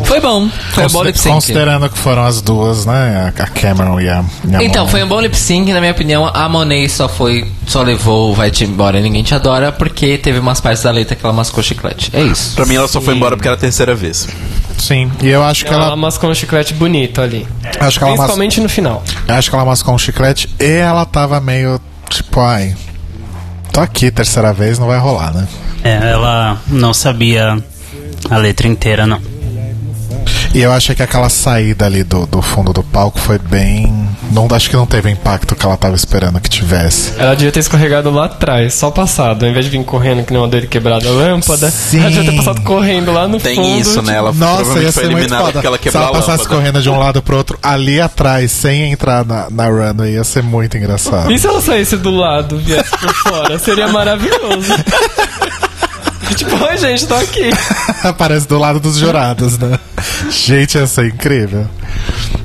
Foi bom. Foi um bom Consider- lip sync. Considerando que foram as duas, né? A Cameron e a, e a Então, Monet. foi um bom lip sync, na minha opinião. A Monet só foi, só levou o Vai-te embora, ninguém te adora, porque teve umas partes da letra que ela mascou chiclete. É isso. Pra mim, ela só foi embora porque era a terceira vez. Sim, e eu acho que Ela, ela. mascou um chiclete bonito ali. Acho que ela, mas, Principalmente no final. acho que ela mascou um chiclete e ela tava meio tipo, ai. Tô aqui, terceira vez, não vai rolar, né? É, ela não sabia a letra inteira, não. E eu achei que aquela saída ali do, do fundo do palco foi bem. Não, acho que não teve o impacto que ela tava esperando que tivesse. Ela devia ter escorregado lá atrás, só passado. Ao invés de vir correndo que nem uma dele quebrada a lâmpada, Sim. ela devia ter passado correndo lá no Tem fundo. isso, né? Ela Nossa, ia ser muito foda. porque ela Se ela passasse correndo de um lado pro outro, ali atrás, sem entrar na, na runway, ia ser muito engraçado. E se ela saísse do lado, viesse por fora? Seria maravilhoso. tipo, oi gente, tô aqui. Aparece do lado dos jurados, né? Gente, ia ser incrível.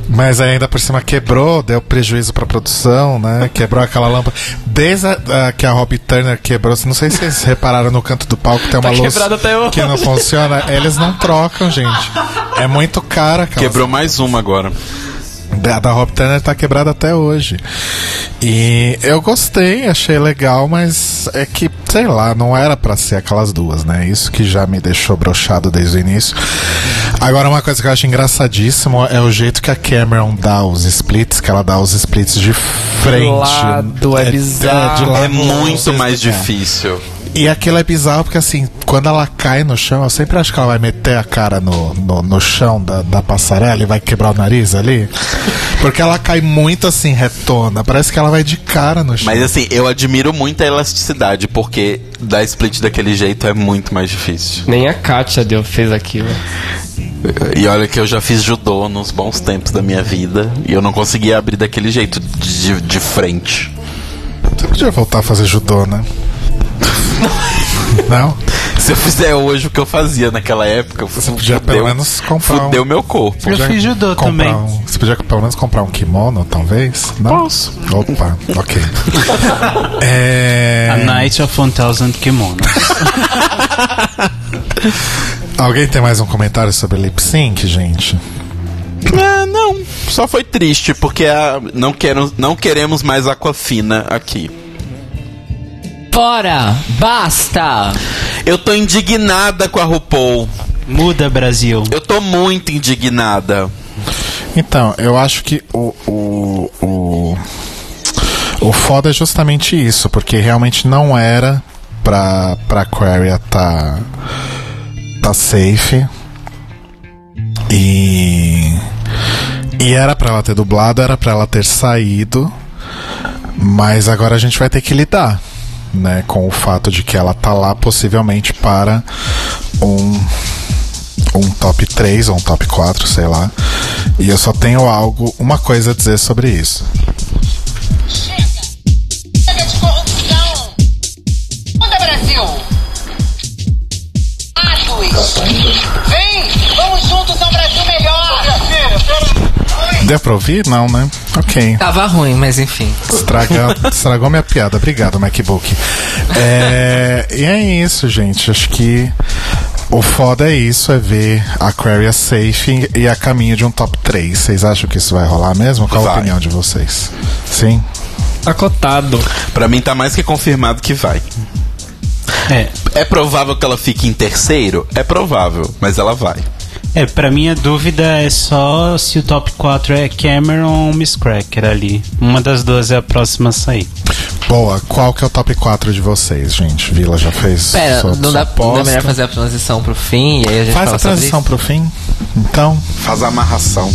Mas ainda por cima quebrou, deu prejuízo pra produção, né? Quebrou aquela lâmpada. Desde a, a- que a Robbie Turner quebrou, não sei se vocês repararam no canto do palco tem uma Tá luz quebrado até hoje. que não funciona. Eles não trocam, gente. É muito cara aquela Quebrou mais uma agora. Da, da Rob Turner tá quebrada até hoje. E eu gostei, achei legal, mas é que, sei lá, não era pra ser aquelas duas, né? Isso que já me deixou brochado desde o início. Agora, uma coisa que eu acho engraçadíssimo é o jeito que a Cameron dá os splits, que ela dá os splits de frente. lado, é bizarro. de lado, É muito mais difícil. e aquilo é bizarro porque assim, quando ela cai no chão, eu sempre acho que ela vai meter a cara no, no, no chão da, da passarela e vai quebrar o nariz ali. Porque ela cai muito assim, retona. Parece que ela vai de cara no chão. Mas assim, eu admiro muito a elasticidade, porque dar split daquele jeito é muito mais difícil. Nem a Katia deu, fez aquilo. E olha que eu já fiz judô nos bons tempos da minha vida e eu não conseguia abrir daquele jeito de, de frente. Você podia voltar a fazer judô, né? Não? Se eu fizer hoje o que eu fazia naquela época, Você podia pelo menos comprar um- fudeu meu corpo. Eu fiz judô também. um- você podia pelo menos comprar um kimono, talvez? Não? Posso. Opa, ok. é... A Night of 1000 Kimonos. Alguém tem mais um comentário sobre lip sync, gente? Ah, não, só foi triste, porque a- não, quero, não queremos mais Aquafina aqui. Fora! Basta! Eu tô indignada com a RuPaul. Muda, Brasil. Eu tô muito indignada. Então, eu acho que o, o, o, o foda é justamente isso, porque realmente não era pra, pra Aquaria tá, tá safe. E. E era pra ela ter dublado, era pra ela ter saído. Mas agora a gente vai ter que lidar, né, com o fato de que ela tá lá possivelmente para um um top 3 ou um top 4, sei lá. E eu só tenho algo, uma coisa a dizer sobre isso. Vem! Vamos juntos a um Brasil melhor! Deu pra ouvir? Não, né? Ok. Tava ruim, mas enfim. Estraga, estragou minha piada. Obrigado, MacBook. É, e é isso, gente. Acho que o foda é isso, é ver a Aquaria safe e a caminho de um top 3. Vocês acham que isso vai rolar mesmo? Qual a Vai. opinião de vocês? Sim? Acotado. Pra mim tá mais que confirmado que vai. É, É provável que ela fique em terceiro? É provável, mas ela vai. é, pra mim a dúvida é só se o top 4 é Cameron ou Miss Cracker ali. Uma das duas é a próxima a sair. Boa, qual que é o top 4 de vocês, gente? Vila já fez Pera, sua, não dá, não é melhor fazer a transição pro fim e aí a gente Faz fala a sobre transição isso? pro fim. Então, Faz a amarração.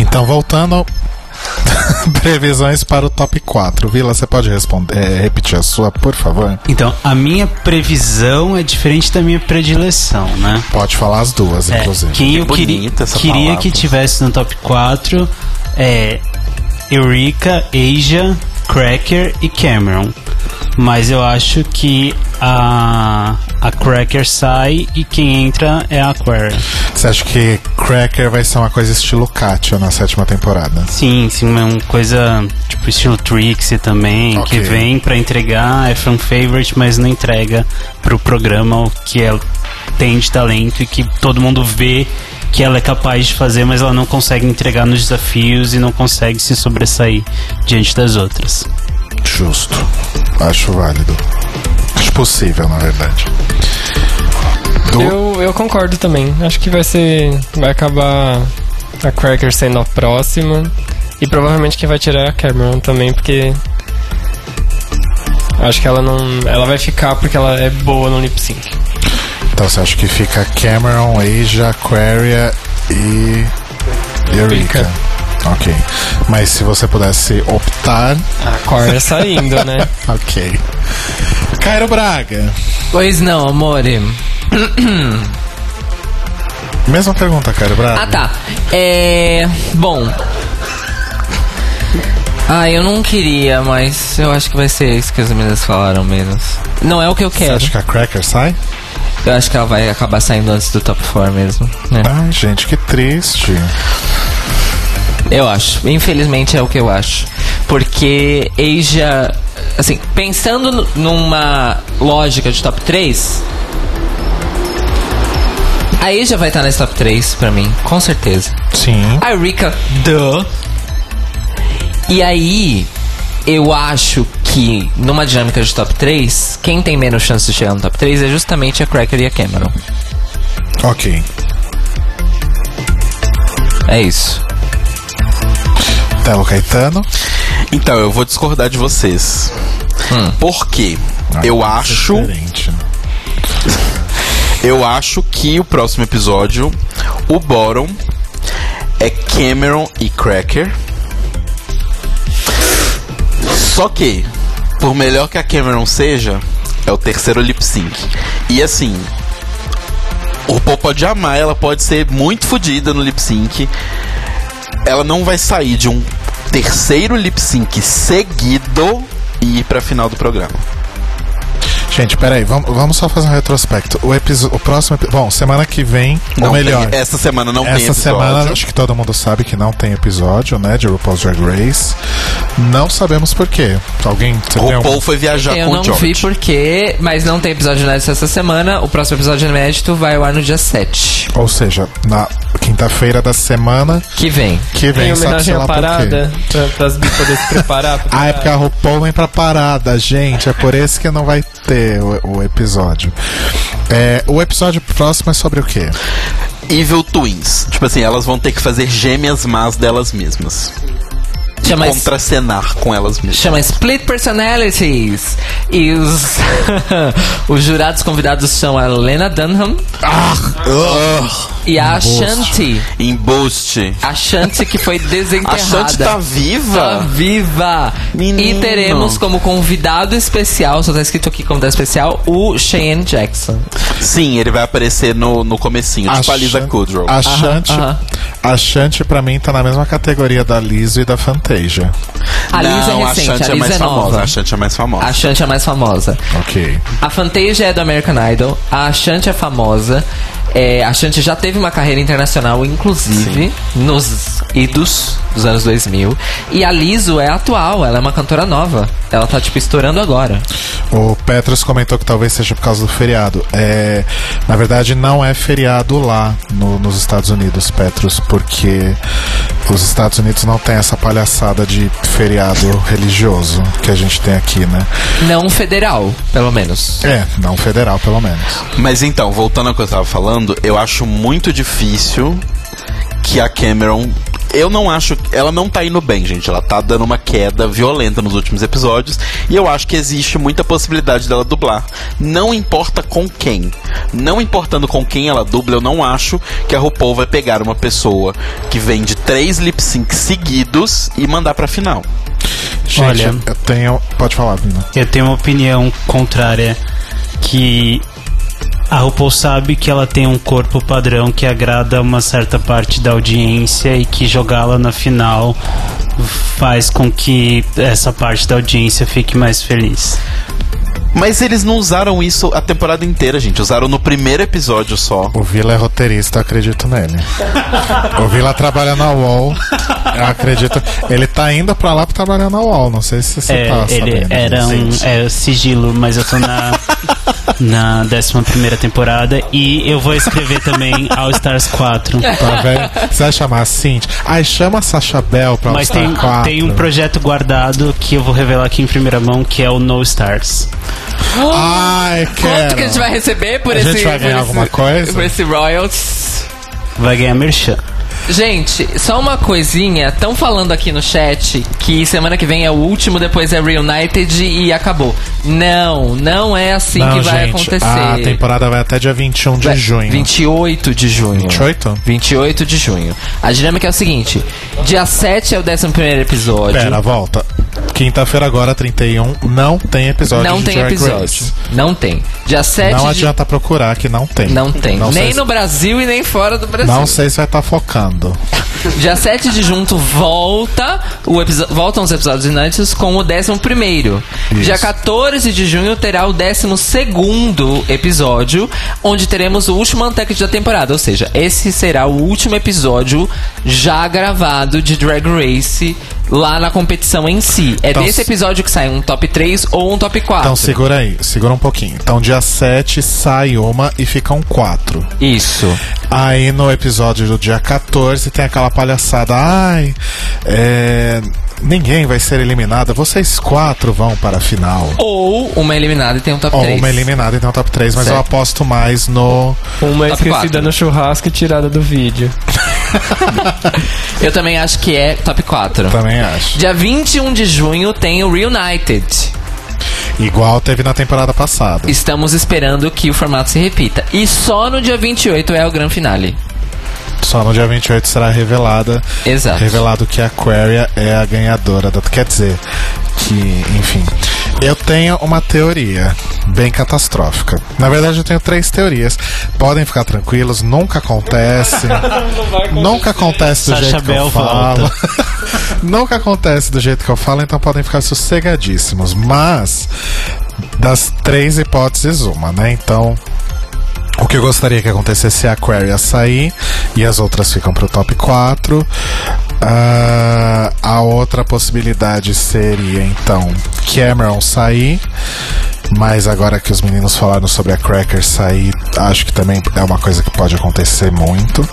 Então voltando. Previsões para o top 4. Vila, você pode responder, é, repetir a sua, por favor? Então, a minha previsão é diferente da minha predileção, né? Pode falar as duas, É, inclusive. quem eu bonita queria, essa queria que tivesse no top 4 é Eureka, Asia, Cracker e Cameron. Mas eu acho que a, a Cracker sai e quem entra é a Aquaria. Você acha que Cracker vai ser uma coisa estilo Katia na sétima temporada? Sim, sim, é uma coisa tipo estilo Trixie também, Ok. que vem pra entregar, é fan favorite, mas não entrega pro programa o que ela tem de talento e que todo mundo vê que ela é capaz de fazer, mas ela não consegue entregar nos desafios e não consegue se sobressair diante das outras. Justo. Acho válido. Acho possível, na verdade. Do- Eu, eu concordo também. Acho que vai ser. Vai acabar a Cracker sendo a próxima. E provavelmente quem vai tirar é a Cameron também, porque. Acho que ela não. Ela vai ficar porque ela é boa no lip sync. Então você acha que fica Cameron, Asia, Aquaria e Eureka. Eureka. Ok. Mas se você pudesse optar. A Aquaria saindo, né? Ok. Cairo Braga. Pois não, amore. Mesma pergunta, Cairo Braga. Ah, tá. É. Bom. Ah, eu não queria, mas eu acho que vai ser isso que as meninas falaram mesmo. Não é o que eu Você quero. acha que a Cracker sai? Eu acho que ela vai acabar saindo antes do top 4 mesmo. né? Ai, gente, que triste. Eu acho. Infelizmente é o que eu acho. Porque Asia. Assim, pensando numa lógica de top 3. A Asia vai estar nesse top 3 pra mim, com certeza. Sim. A Rika, duh. E aí, eu acho que numa dinâmica de top 3, quem tem menos chance de chegar no top 3 é justamente a Cracker e a Cameron. Ok. É isso. Telo Caetano. Então, eu vou discordar de vocês. Hum. Por quê? Ah, eu ser acho. diferente, né? Eu acho que o próximo episódio, o bottom é Cameron e Cracker. Só que, por melhor que a Cameron seja, é o terceiro lip sync. E assim, o RuPaul pode amar, ela pode ser muito fodida no lip sync. Ela não vai sair de um terceiro lip sync seguido e ir pra final do programa. Gente, peraí, vamos, vamos só fazer um retrospecto. O, episo- o próximo. Bom, semana que vem, Não ou melhor. tem- essa semana não tem Essa episódio. semana, acho que todo mundo sabe que não tem episódio, né? De RuPaul's Drag Race. Não sabemos por quê. Alguém. Você tem O algum- Paul foi viajar eu com não o George. vi porquê, mas não tem episódio inédito essa semana. O próximo episódio inédito vai ao ar no dia 7. Ou seja, na quinta-feira da semana Que vem. que vem, Em homenagem à lá por quê. parada, pra, pras bi poder se preparar. pra Ah, é porque a RuPaul vem pra parada, gente. É por isso que não vai ter o, o episódio. É, o episódio próximo é sobre o quê? Evil Twins. Tipo assim, elas vão ter que fazer gêmeas más delas mesmas. Chama, Contracenar com elas mesmas. chama Split Personalities. E os, os jurados convidados são a Lena Dunham e a Ashanti. Embuste. A Shanti que foi A desenterrada. Shanti tá viva? Tá viva! Menino. E teremos como convidado especial, só tá escrito aqui convidado especial, o Cheyenne Jackson. Sim, ele vai aparecer no, no comecinho, tipo a Lisa Kudrow. A Shanti, aham. a Shanti pra mim tá na mesma categoria da Liso e da Fantasia. A Liz Não, é a recente, Shanti a é Liz mais é famosa. nova. A Shanti é mais famosa. A Shanti é mais famosa. Ok. A Fantasia é do American Idol. A Shanti é famosa. É, a Shanti já teve uma carreira internacional, inclusive, nos idos dos anos 2000. E a Liso é atual, ela é uma cantora nova. Ela tá, tipo, estourando agora. O Petros comentou que talvez seja por causa do feriado. É, na verdade, não é feriado lá no- nos Estados Unidos, Petros, porque os Estados Unidos não tem essa palhaçada de feriado religioso que a gente tem aqui, né? Não federal, pelo menos. É, não federal, pelo menos. Mas então, voltando ao que eu tava falando, eu acho muito difícil que a Cameron. Eu não acho. Ela não tá indo bem, gente. Ela tá dando uma queda violenta nos últimos episódios. E eu acho que existe muita possibilidade dela dublar. Não importa com quem. Não importando com quem ela dubla, eu não acho que a RuPaul vai pegar uma pessoa que vem de três lip syncs seguidos e mandar pra final. Gente, Olha. eu tenho. Pode falar, Vina. Eu tenho uma opinião contrária que a RuPaul sabe que ela tem um corpo padrão que agrada uma certa parte da audiência e que jogá-la na final faz com que essa parte da audiência fique mais feliz. Mas eles não usaram isso a temporada inteira, gente. Usaram no primeiro episódio só. O Vila é roteirista, eu acredito nele. o Vila trabalha na UOL, eu acredito. Ele tá indo pra lá pra trabalhar na UOL, não sei se você É, tá ele sabendo. era um é, sigilo, mas eu tô na na 11 primeira temporada e eu vou escrever também All Stars 4. Tá vendo? Você vai chamar a Cintia? Ai, chama a Sasha Bell pra Mas tem, 4. tem um projeto guardado que eu vou revelar aqui em primeira mão, que é o No Stars. Ai, quero. Quanto que a gente vai receber por A esse... gente vai ganhar esse- alguma coisa? Por esse royalties? Vai ganhar merchan. Gente, só uma coisinha. Estão falando aqui no chat que semana que vem é o último, depois é Reunited e acabou. Não, não é assim Não, que vai gente, acontecer. a temporada vai até dia 21 de Vai- junho. 28 de junho. 28? 28 de junho. A dinâmica é o seguinte: dia 7 é o 11 episódio. Pera, volta. Quinta-feira agora, 31, não tem episódio não de tem Drag episódio. Race. Não tem. Dia 7 Não de... adianta procurar que não tem. Não tem. Não nem sei se- no Brasil e nem fora do Brasil. Não sei se vai estar focando. Dia 7 de junho volta o episo- voltam os episódios inéditos com o 11 primeiro. Isso. Dia 14 de junho terá o 12 segundo episódio, onde teremos o último Untucked da temporada. Ou seja, esse será o último episódio já gravado de Drag Race lá na competição em si. É Então, desse episódio que sai um top 3 ou um top 4. Então segura aí, segura um pouquinho. Então dia 7 sai uma e ficam quatro. Isso. Aí no episódio do dia 14 tem aquela palhaçada. Ai, é, ninguém vai ser eliminada. Vocês quatro vão para a final. Ou uma eliminada e tem um top Ou 3. uma eliminada e tem um top 3, mas eu Certo. aposto mais no. Uma Top esquecida no churrasco e tirada do vídeo. Eu também acho que é top 4. Também acho. Dia 21 de junho tem o Reunited. Igual teve na temporada passada. Estamos esperando que o formato se repita. E só no dia 28 é o grande finale. Só no dia 28 será revelada. Exato. Revelado que a Aquaria é a ganhadora. Da, quer dizer, que, enfim. Eu tenho uma teoria bem catastrófica. Na verdade, eu tenho três teorias. Podem ficar tranquilos, nunca acontece. nunca acontece do Sacha jeito que eu Bell falo. nunca acontece do jeito que eu falo, então podem ficar sossegadíssimos. Mas, das três hipóteses, uma, né? Então, o que eu gostaria que acontecesse é a Aquarius sair e as outras ficam pro top 4. Ah, a outra possibilidade seria então Cameron sair. Mas agora que os meninos falaram sobre a Cracker sair, acho que também é uma coisa que pode acontecer muito.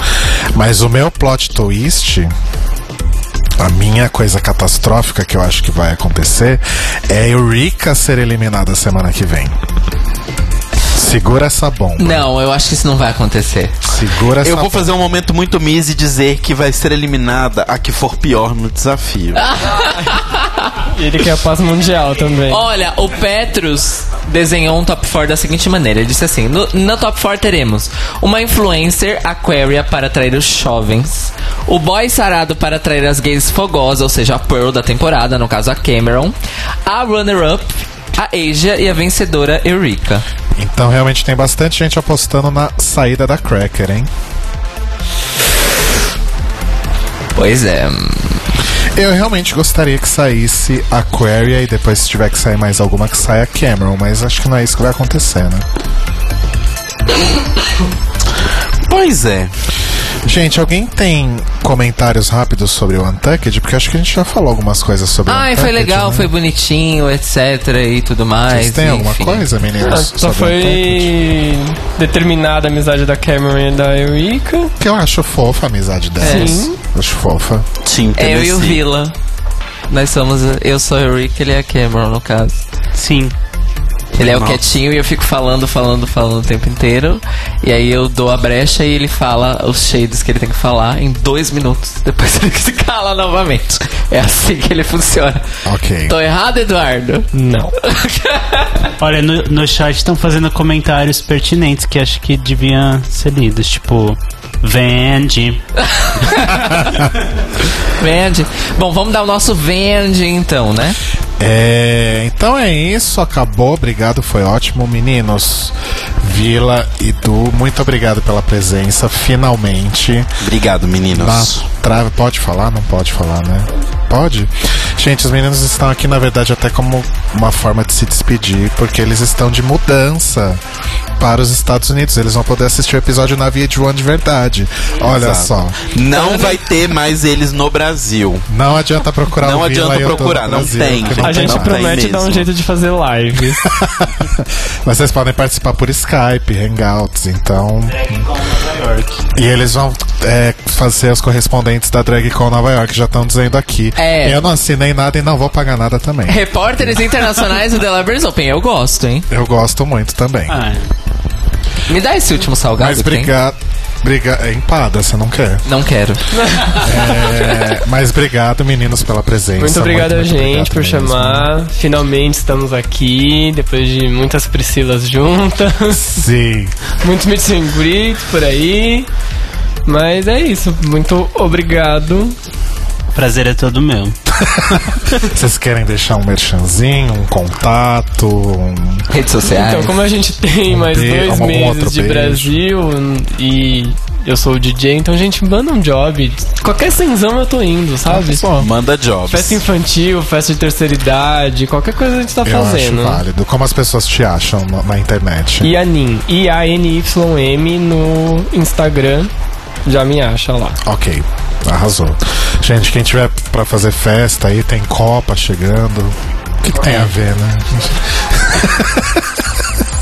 Mas o meu plot twist a minha coisa catastrófica que eu acho que vai acontecer é Eureka ser eliminada semana que vem. Segura essa bomba. Não, eu acho que isso não vai acontecer. Segura essa Eu vou bomba. fazer um momento muito Miss e dizer que vai ser eliminada a que for pior no desafio. Ele quer a paz mundial também. Olha, o Petrus desenhou um top 4 da seguinte maneira. Ele disse assim: no, no top 4 teremos uma influencer Aquaria para atrair os jovens, o boy sarado para atrair as gays fogosas, ou seja, a Pearl da temporada, no caso a Cameron, a runner-up, a Asia e a vencedora Eureka. Então realmente tem bastante gente apostando na saída da Cracker, hein? Pois é. Eu realmente gostaria que saísse Aquaria e depois se tiver que sair mais alguma que saia Cameron, mas acho que não é isso que vai acontecer, né? Pois é. Gente, alguém tem comentários rápidos sobre o Untucked? Porque acho que a gente já falou algumas coisas sobre o Ai, Untucked. foi legal, né? foi bonitinho, etc. e tudo mais. Vocês têm alguma coisa, Ah, meninos? Só o foi determinada a amizade da Cameron e da Eureka. Que eu acho fofa a amizade delas. Sim. Acho fofa. Sim, É eu e o. Vila. Nós somos. Eu sou o Rick, ele é a Cameron, no caso. Sim. Ele é o quietinho e eu fico falando, falando, falando o tempo inteiro. E aí eu dou a brecha e ele fala os shades que ele tem que falar em dois minutos. Depois ele se cala novamente. É assim que ele funciona. Ok. Tô errado, Eduardo? Não. Olha, no, no chat estão fazendo comentários pertinentes que acho que deviam ser lidos. Tipo, vende. Vende. Bom, vamos dar o nosso vende então, né? É, então é isso, acabou. Obrigado, foi ótimo, meninos. Vila e Du, muito obrigado pela presença, finalmente. Obrigado, meninos. Na trave, pode falar? Não pode falar, né? Pode? Gente, os meninos estão aqui, na verdade, até como uma forma de se despedir, porque eles estão de mudança para os Estados Unidos. Eles vão poder assistir o episódio na VH1 de verdade. Olha Exato. só. Não vai ter mais eles no Brasil. Não adianta procurar Não adianta procurar, não Brasil, tem, gente. A gente não tem promete dar um jeito de fazer lives. Mas vocês podem participar por Skype, Hangouts, então. E eles vão é, fazer os correspondentes da DragCon Nova York, já estão dizendo aqui. É. Eu não assinei nada e não vou pagar nada também. Repórteres internacionais do The Libraries Open. Eu gosto, hein? Eu gosto muito também. Ah, Me dá esse último salgado Mas obrigado. Briga... É empada, você não quer. Não quero. É, mas obrigado, meninos, pela presença. Muito obrigado a muito gente obrigado por mesmo. chamar. Finalmente estamos aqui, depois de muitas Priscilas juntas. Sim. Muitos meet and greet por aí. Mas é isso. Muito obrigado. prazer é todo meu. Vocês querem deixar um merchanzinho, um contato? Um... Redes sociais. Então, como a gente tem Um mais dois outro meses de beijo. Brasil e eu sou o DJ, então a gente manda um job. Qualquer cenzão eu tô indo, sabe? Manda jobs. Festa infantil, festa de terceira idade, qualquer coisa a gente tá Eu fazendo. acho válido. Como as pessoas te acham na, na internet? Ianin, I-A-N-Y-M no Instagram, já me acha lá. Ok, arrasou. Gente, quem tiver pra fazer festa aí, tem Copa chegando. O que, que tem a ver, né?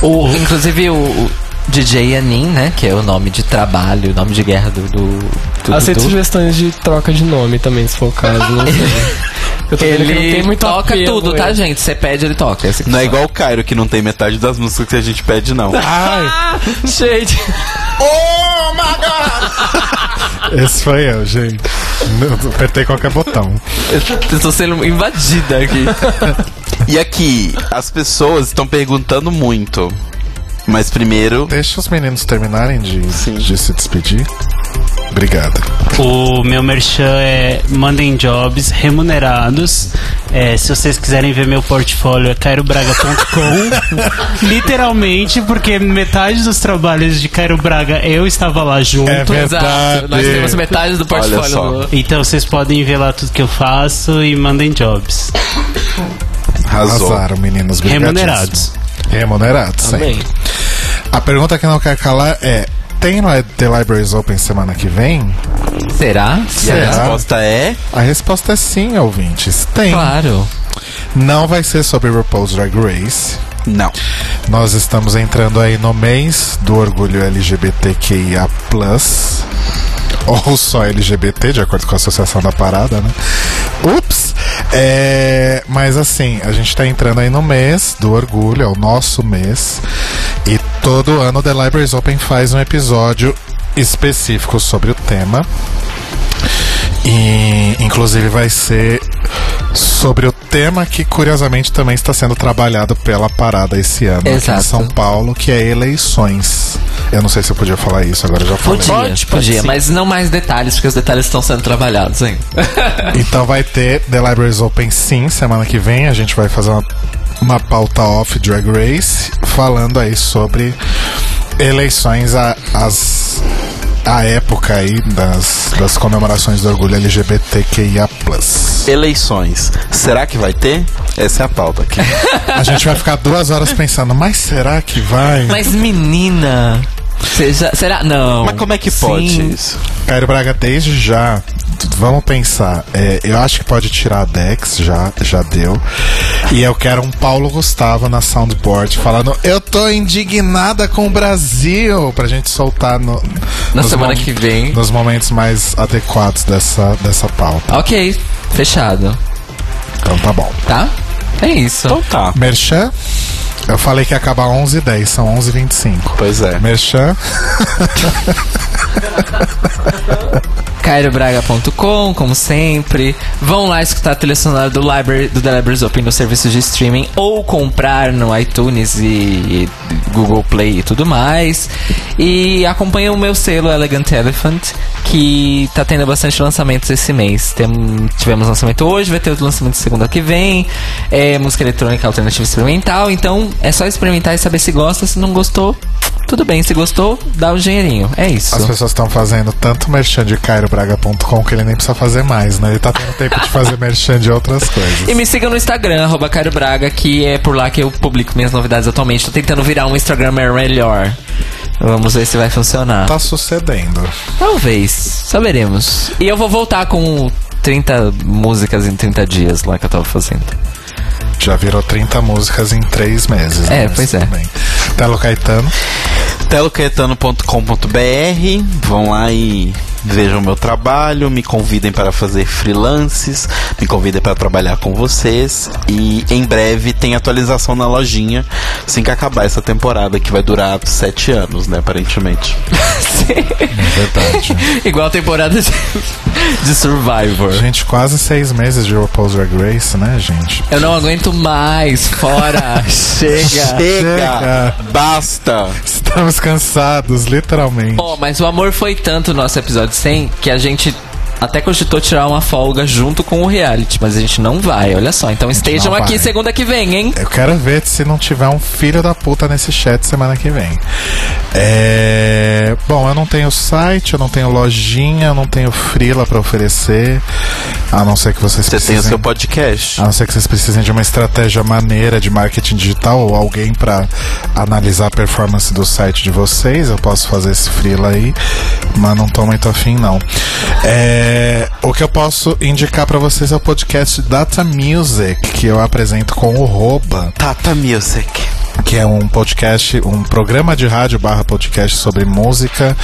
O, inclusive o, o DJ Anin, né? Que é o nome de trabalho, o nome de guerra do. do, do Aceito Dudu. sugestões de troca de nome também, se for o caso. Não sei. Eu tô vendo que não tem Ele muito toca apelo, tudo, tá, eu. gente? Você pede, ele toca. Não é igual o Cairo, que não tem metade das músicas que a gente pede, não. Esse foi eu, gente. Eu apertei qualquer botão. Eu tô sendo invadida aqui. E aqui, as pessoas estão perguntando muito. Mas primeiro, Deixa os meninos terminarem de, de se despedir. Obrigado. O meu merchan é mandem jobs remunerados. É, se vocês quiserem ver meu portfólio é cairobraga.com. Literalmente, porque metade dos trabalhos de Cairo Braga eu estava lá junto. É verdade. Exato. Nós temos metade do portfólio. Então vocês podem ver lá tudo que eu faço e mandem jobs. Arrasaram, meninos. Remunerados. Remunerados, sim. Amém. A pergunta que não quer calar é: tem The Libraries Open semana que vem? Será? E a Será? resposta é. A resposta é sim, ouvintes. Tem. Claro. Não vai ser sobre RuPaul's Drag Race. Não. Nós estamos entrando aí no mês do orgulho LGBTQIA. Ou só LGBT, de acordo com a associação da parada, né? Ups! É, mas assim, a gente tá entrando aí no mês do orgulho, é o nosso mês. E todo ano The Libraries Open faz um episódio específico sobre o tema. E inclusive vai ser sobre o tema que curiosamente também está sendo trabalhado pela parada esse ano aqui em Exato. São Paulo, que é eleições. Eu não sei se eu podia falar isso, agora eu já falei. Podia, Pode, pode podia, sim. mas não mais detalhes, porque os detalhes estão sendo trabalhados ainda. Então vai ter The Libraries Open sim, semana que vem. A gente vai fazer uma, uma pauta off Drag Race, falando aí sobre eleições, a, as, a época aí das, das comemorações do orgulho LGBTQIA. Eleições. Será que vai ter? Essa é a pauta aqui. A gente vai ficar duas horas pensando, mas será que vai? Mas menina. Seja, será? Não. Mas como é que pode Sim. isso? Cairo Braga, desde já, vamos pensar. é, eu acho que pode tirar a Dex, já, já deu. E eu quero um Paulo Gustavo na soundboard falando: Eu tô indignada com o Brasil. Pra gente soltar no, Na nos semana que vem. Nos momentos mais adequados dessa, dessa pauta. Ok, fechado. Então tá bom. Tá? É isso. Então tá. Merchan. Eu falei que ia acabar 11h10, são 11h25. Pois é. Merchan. CairoBraga.com, como sempre. Vão lá escutar a trilha sonora do, Library, do The Libraries Open no serviço de streaming ou comprar no iTunes e, e Google Play e tudo mais. E acompanha o meu selo Elegant Elephant, que tá tendo bastante lançamentos esse mês. Tem, tivemos lançamento hoje, vai ter outro lançamento segunda que vem. É música eletrônica alternativa experimental. Então é só experimentar e saber se gosta. Se não gostou, tudo bem. Se gostou, dá o dinheirinho. É isso. As pessoas estão fazendo tanto merchan de cairobraga.com que ele nem precisa fazer mais, né? Ele tá tendo tempo de fazer merchan de outras coisas. E me sigam no Instagram, arroba Cairo Braga, que é por lá que eu publico minhas novidades atualmente. Tô tentando virar um Instagram melhor. Vamos ver se vai funcionar. Tá sucedendo. Talvez, saberemos. E eu vou voltar com 30 músicas em 30 dias lá que eu tava fazendo. Já virou 30 músicas em 3 meses. É, né? Pois é. Telo Caetano. telocaetano.com.br Vão lá e vejam meu trabalho, me convidem para fazer freelances, me convidem para trabalhar com vocês e em breve tem atualização na lojinha assim que acabar essa temporada que vai durar sete anos, né, aparentemente. Verdade. Igual a temporada de, de Survivor. gente, quase 6 meses de RuPaul's Drag Race, né, gente? Eu não aguento mais. Fora. Chega. Chega! Basta! Estamos cansados, literalmente. Ó, mas o amor foi tanto no nosso episódio 100 que a gente até cogitou tirar uma folga junto com o reality, mas a gente não vai, olha só. Então estejam aqui vai. segunda que vem, hein? Eu quero ver se não tiver um filho da puta nesse chat semana que vem. É... Bom, eu não tenho site, eu não tenho lojinha, eu não tenho frila pra oferecer. A não ser que vocês Você tem o precisem. seu podcast. A não ser que vocês precisem de uma estratégia maneira de marketing digital ou alguém pra analisar a performance do site de vocês, eu posso fazer esse freela aí, mas não tô muito afim não. É, o que eu posso indicar pra vocês é o podcast Data Music, que eu apresento com o Roba Tata Music. Que é um podcast, um programa de rádio barra podcast sobre música,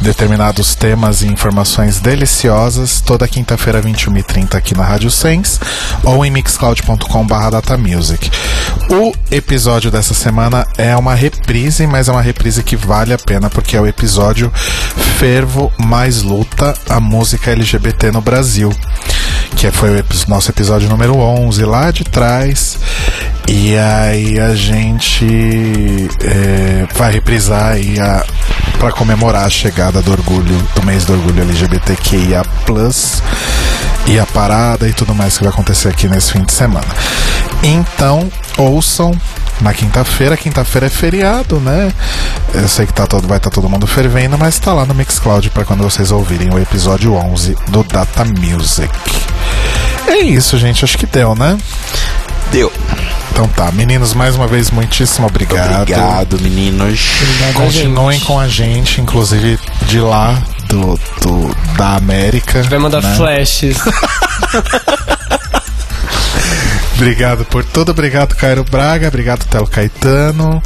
determinados temas e informações deliciosas, toda quinta-feira, 21h30 aqui na Rádio Sens, ou em mixcloud.com barra datamusic. O episódio dessa semana é uma reprise, mas é uma reprise que vale a pena, porque é o episódio Fervo Mais Luta, a música LGBT no Brasil, que foi o nosso episódio número 11, lá de trás, e aí a gente é, vai reprisar aí a para comemorar a chegada do orgulho do mês do orgulho LGBTQIA+ e a parada e tudo mais que vai acontecer aqui nesse fim de semana. Então, ouçam na quinta-feira, quinta-feira é feriado, né? Eu sei que tá todo, vai estar todo mundo fervendo, mas tá lá no Mixcloud para quando vocês ouvirem o episódio 11 do Data Music. É isso, gente, acho que deu, né? Deu. Então tá, meninos, mais uma vez, muitíssimo obrigado. Obrigado, meninos. Continuem com a gente, inclusive de lá do, do- da América. Vai mandar né? flashes. Obrigado por tudo, obrigado Cairo Braga, obrigado Telo Caetano,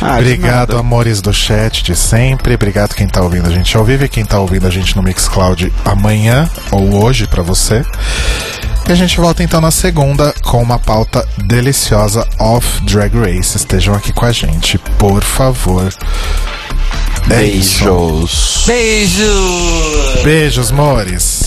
Ah, obrigado amores do chat de sempre, obrigado quem tá ouvindo a gente ao vivo e quem tá ouvindo a gente no Mixcloud amanhã ou hoje pra você. E a gente volta então na segunda com uma pauta deliciosa off Drag Race. Estejam aqui com a gente, por favor. É. Beijos. Beijo! Beijos, mores.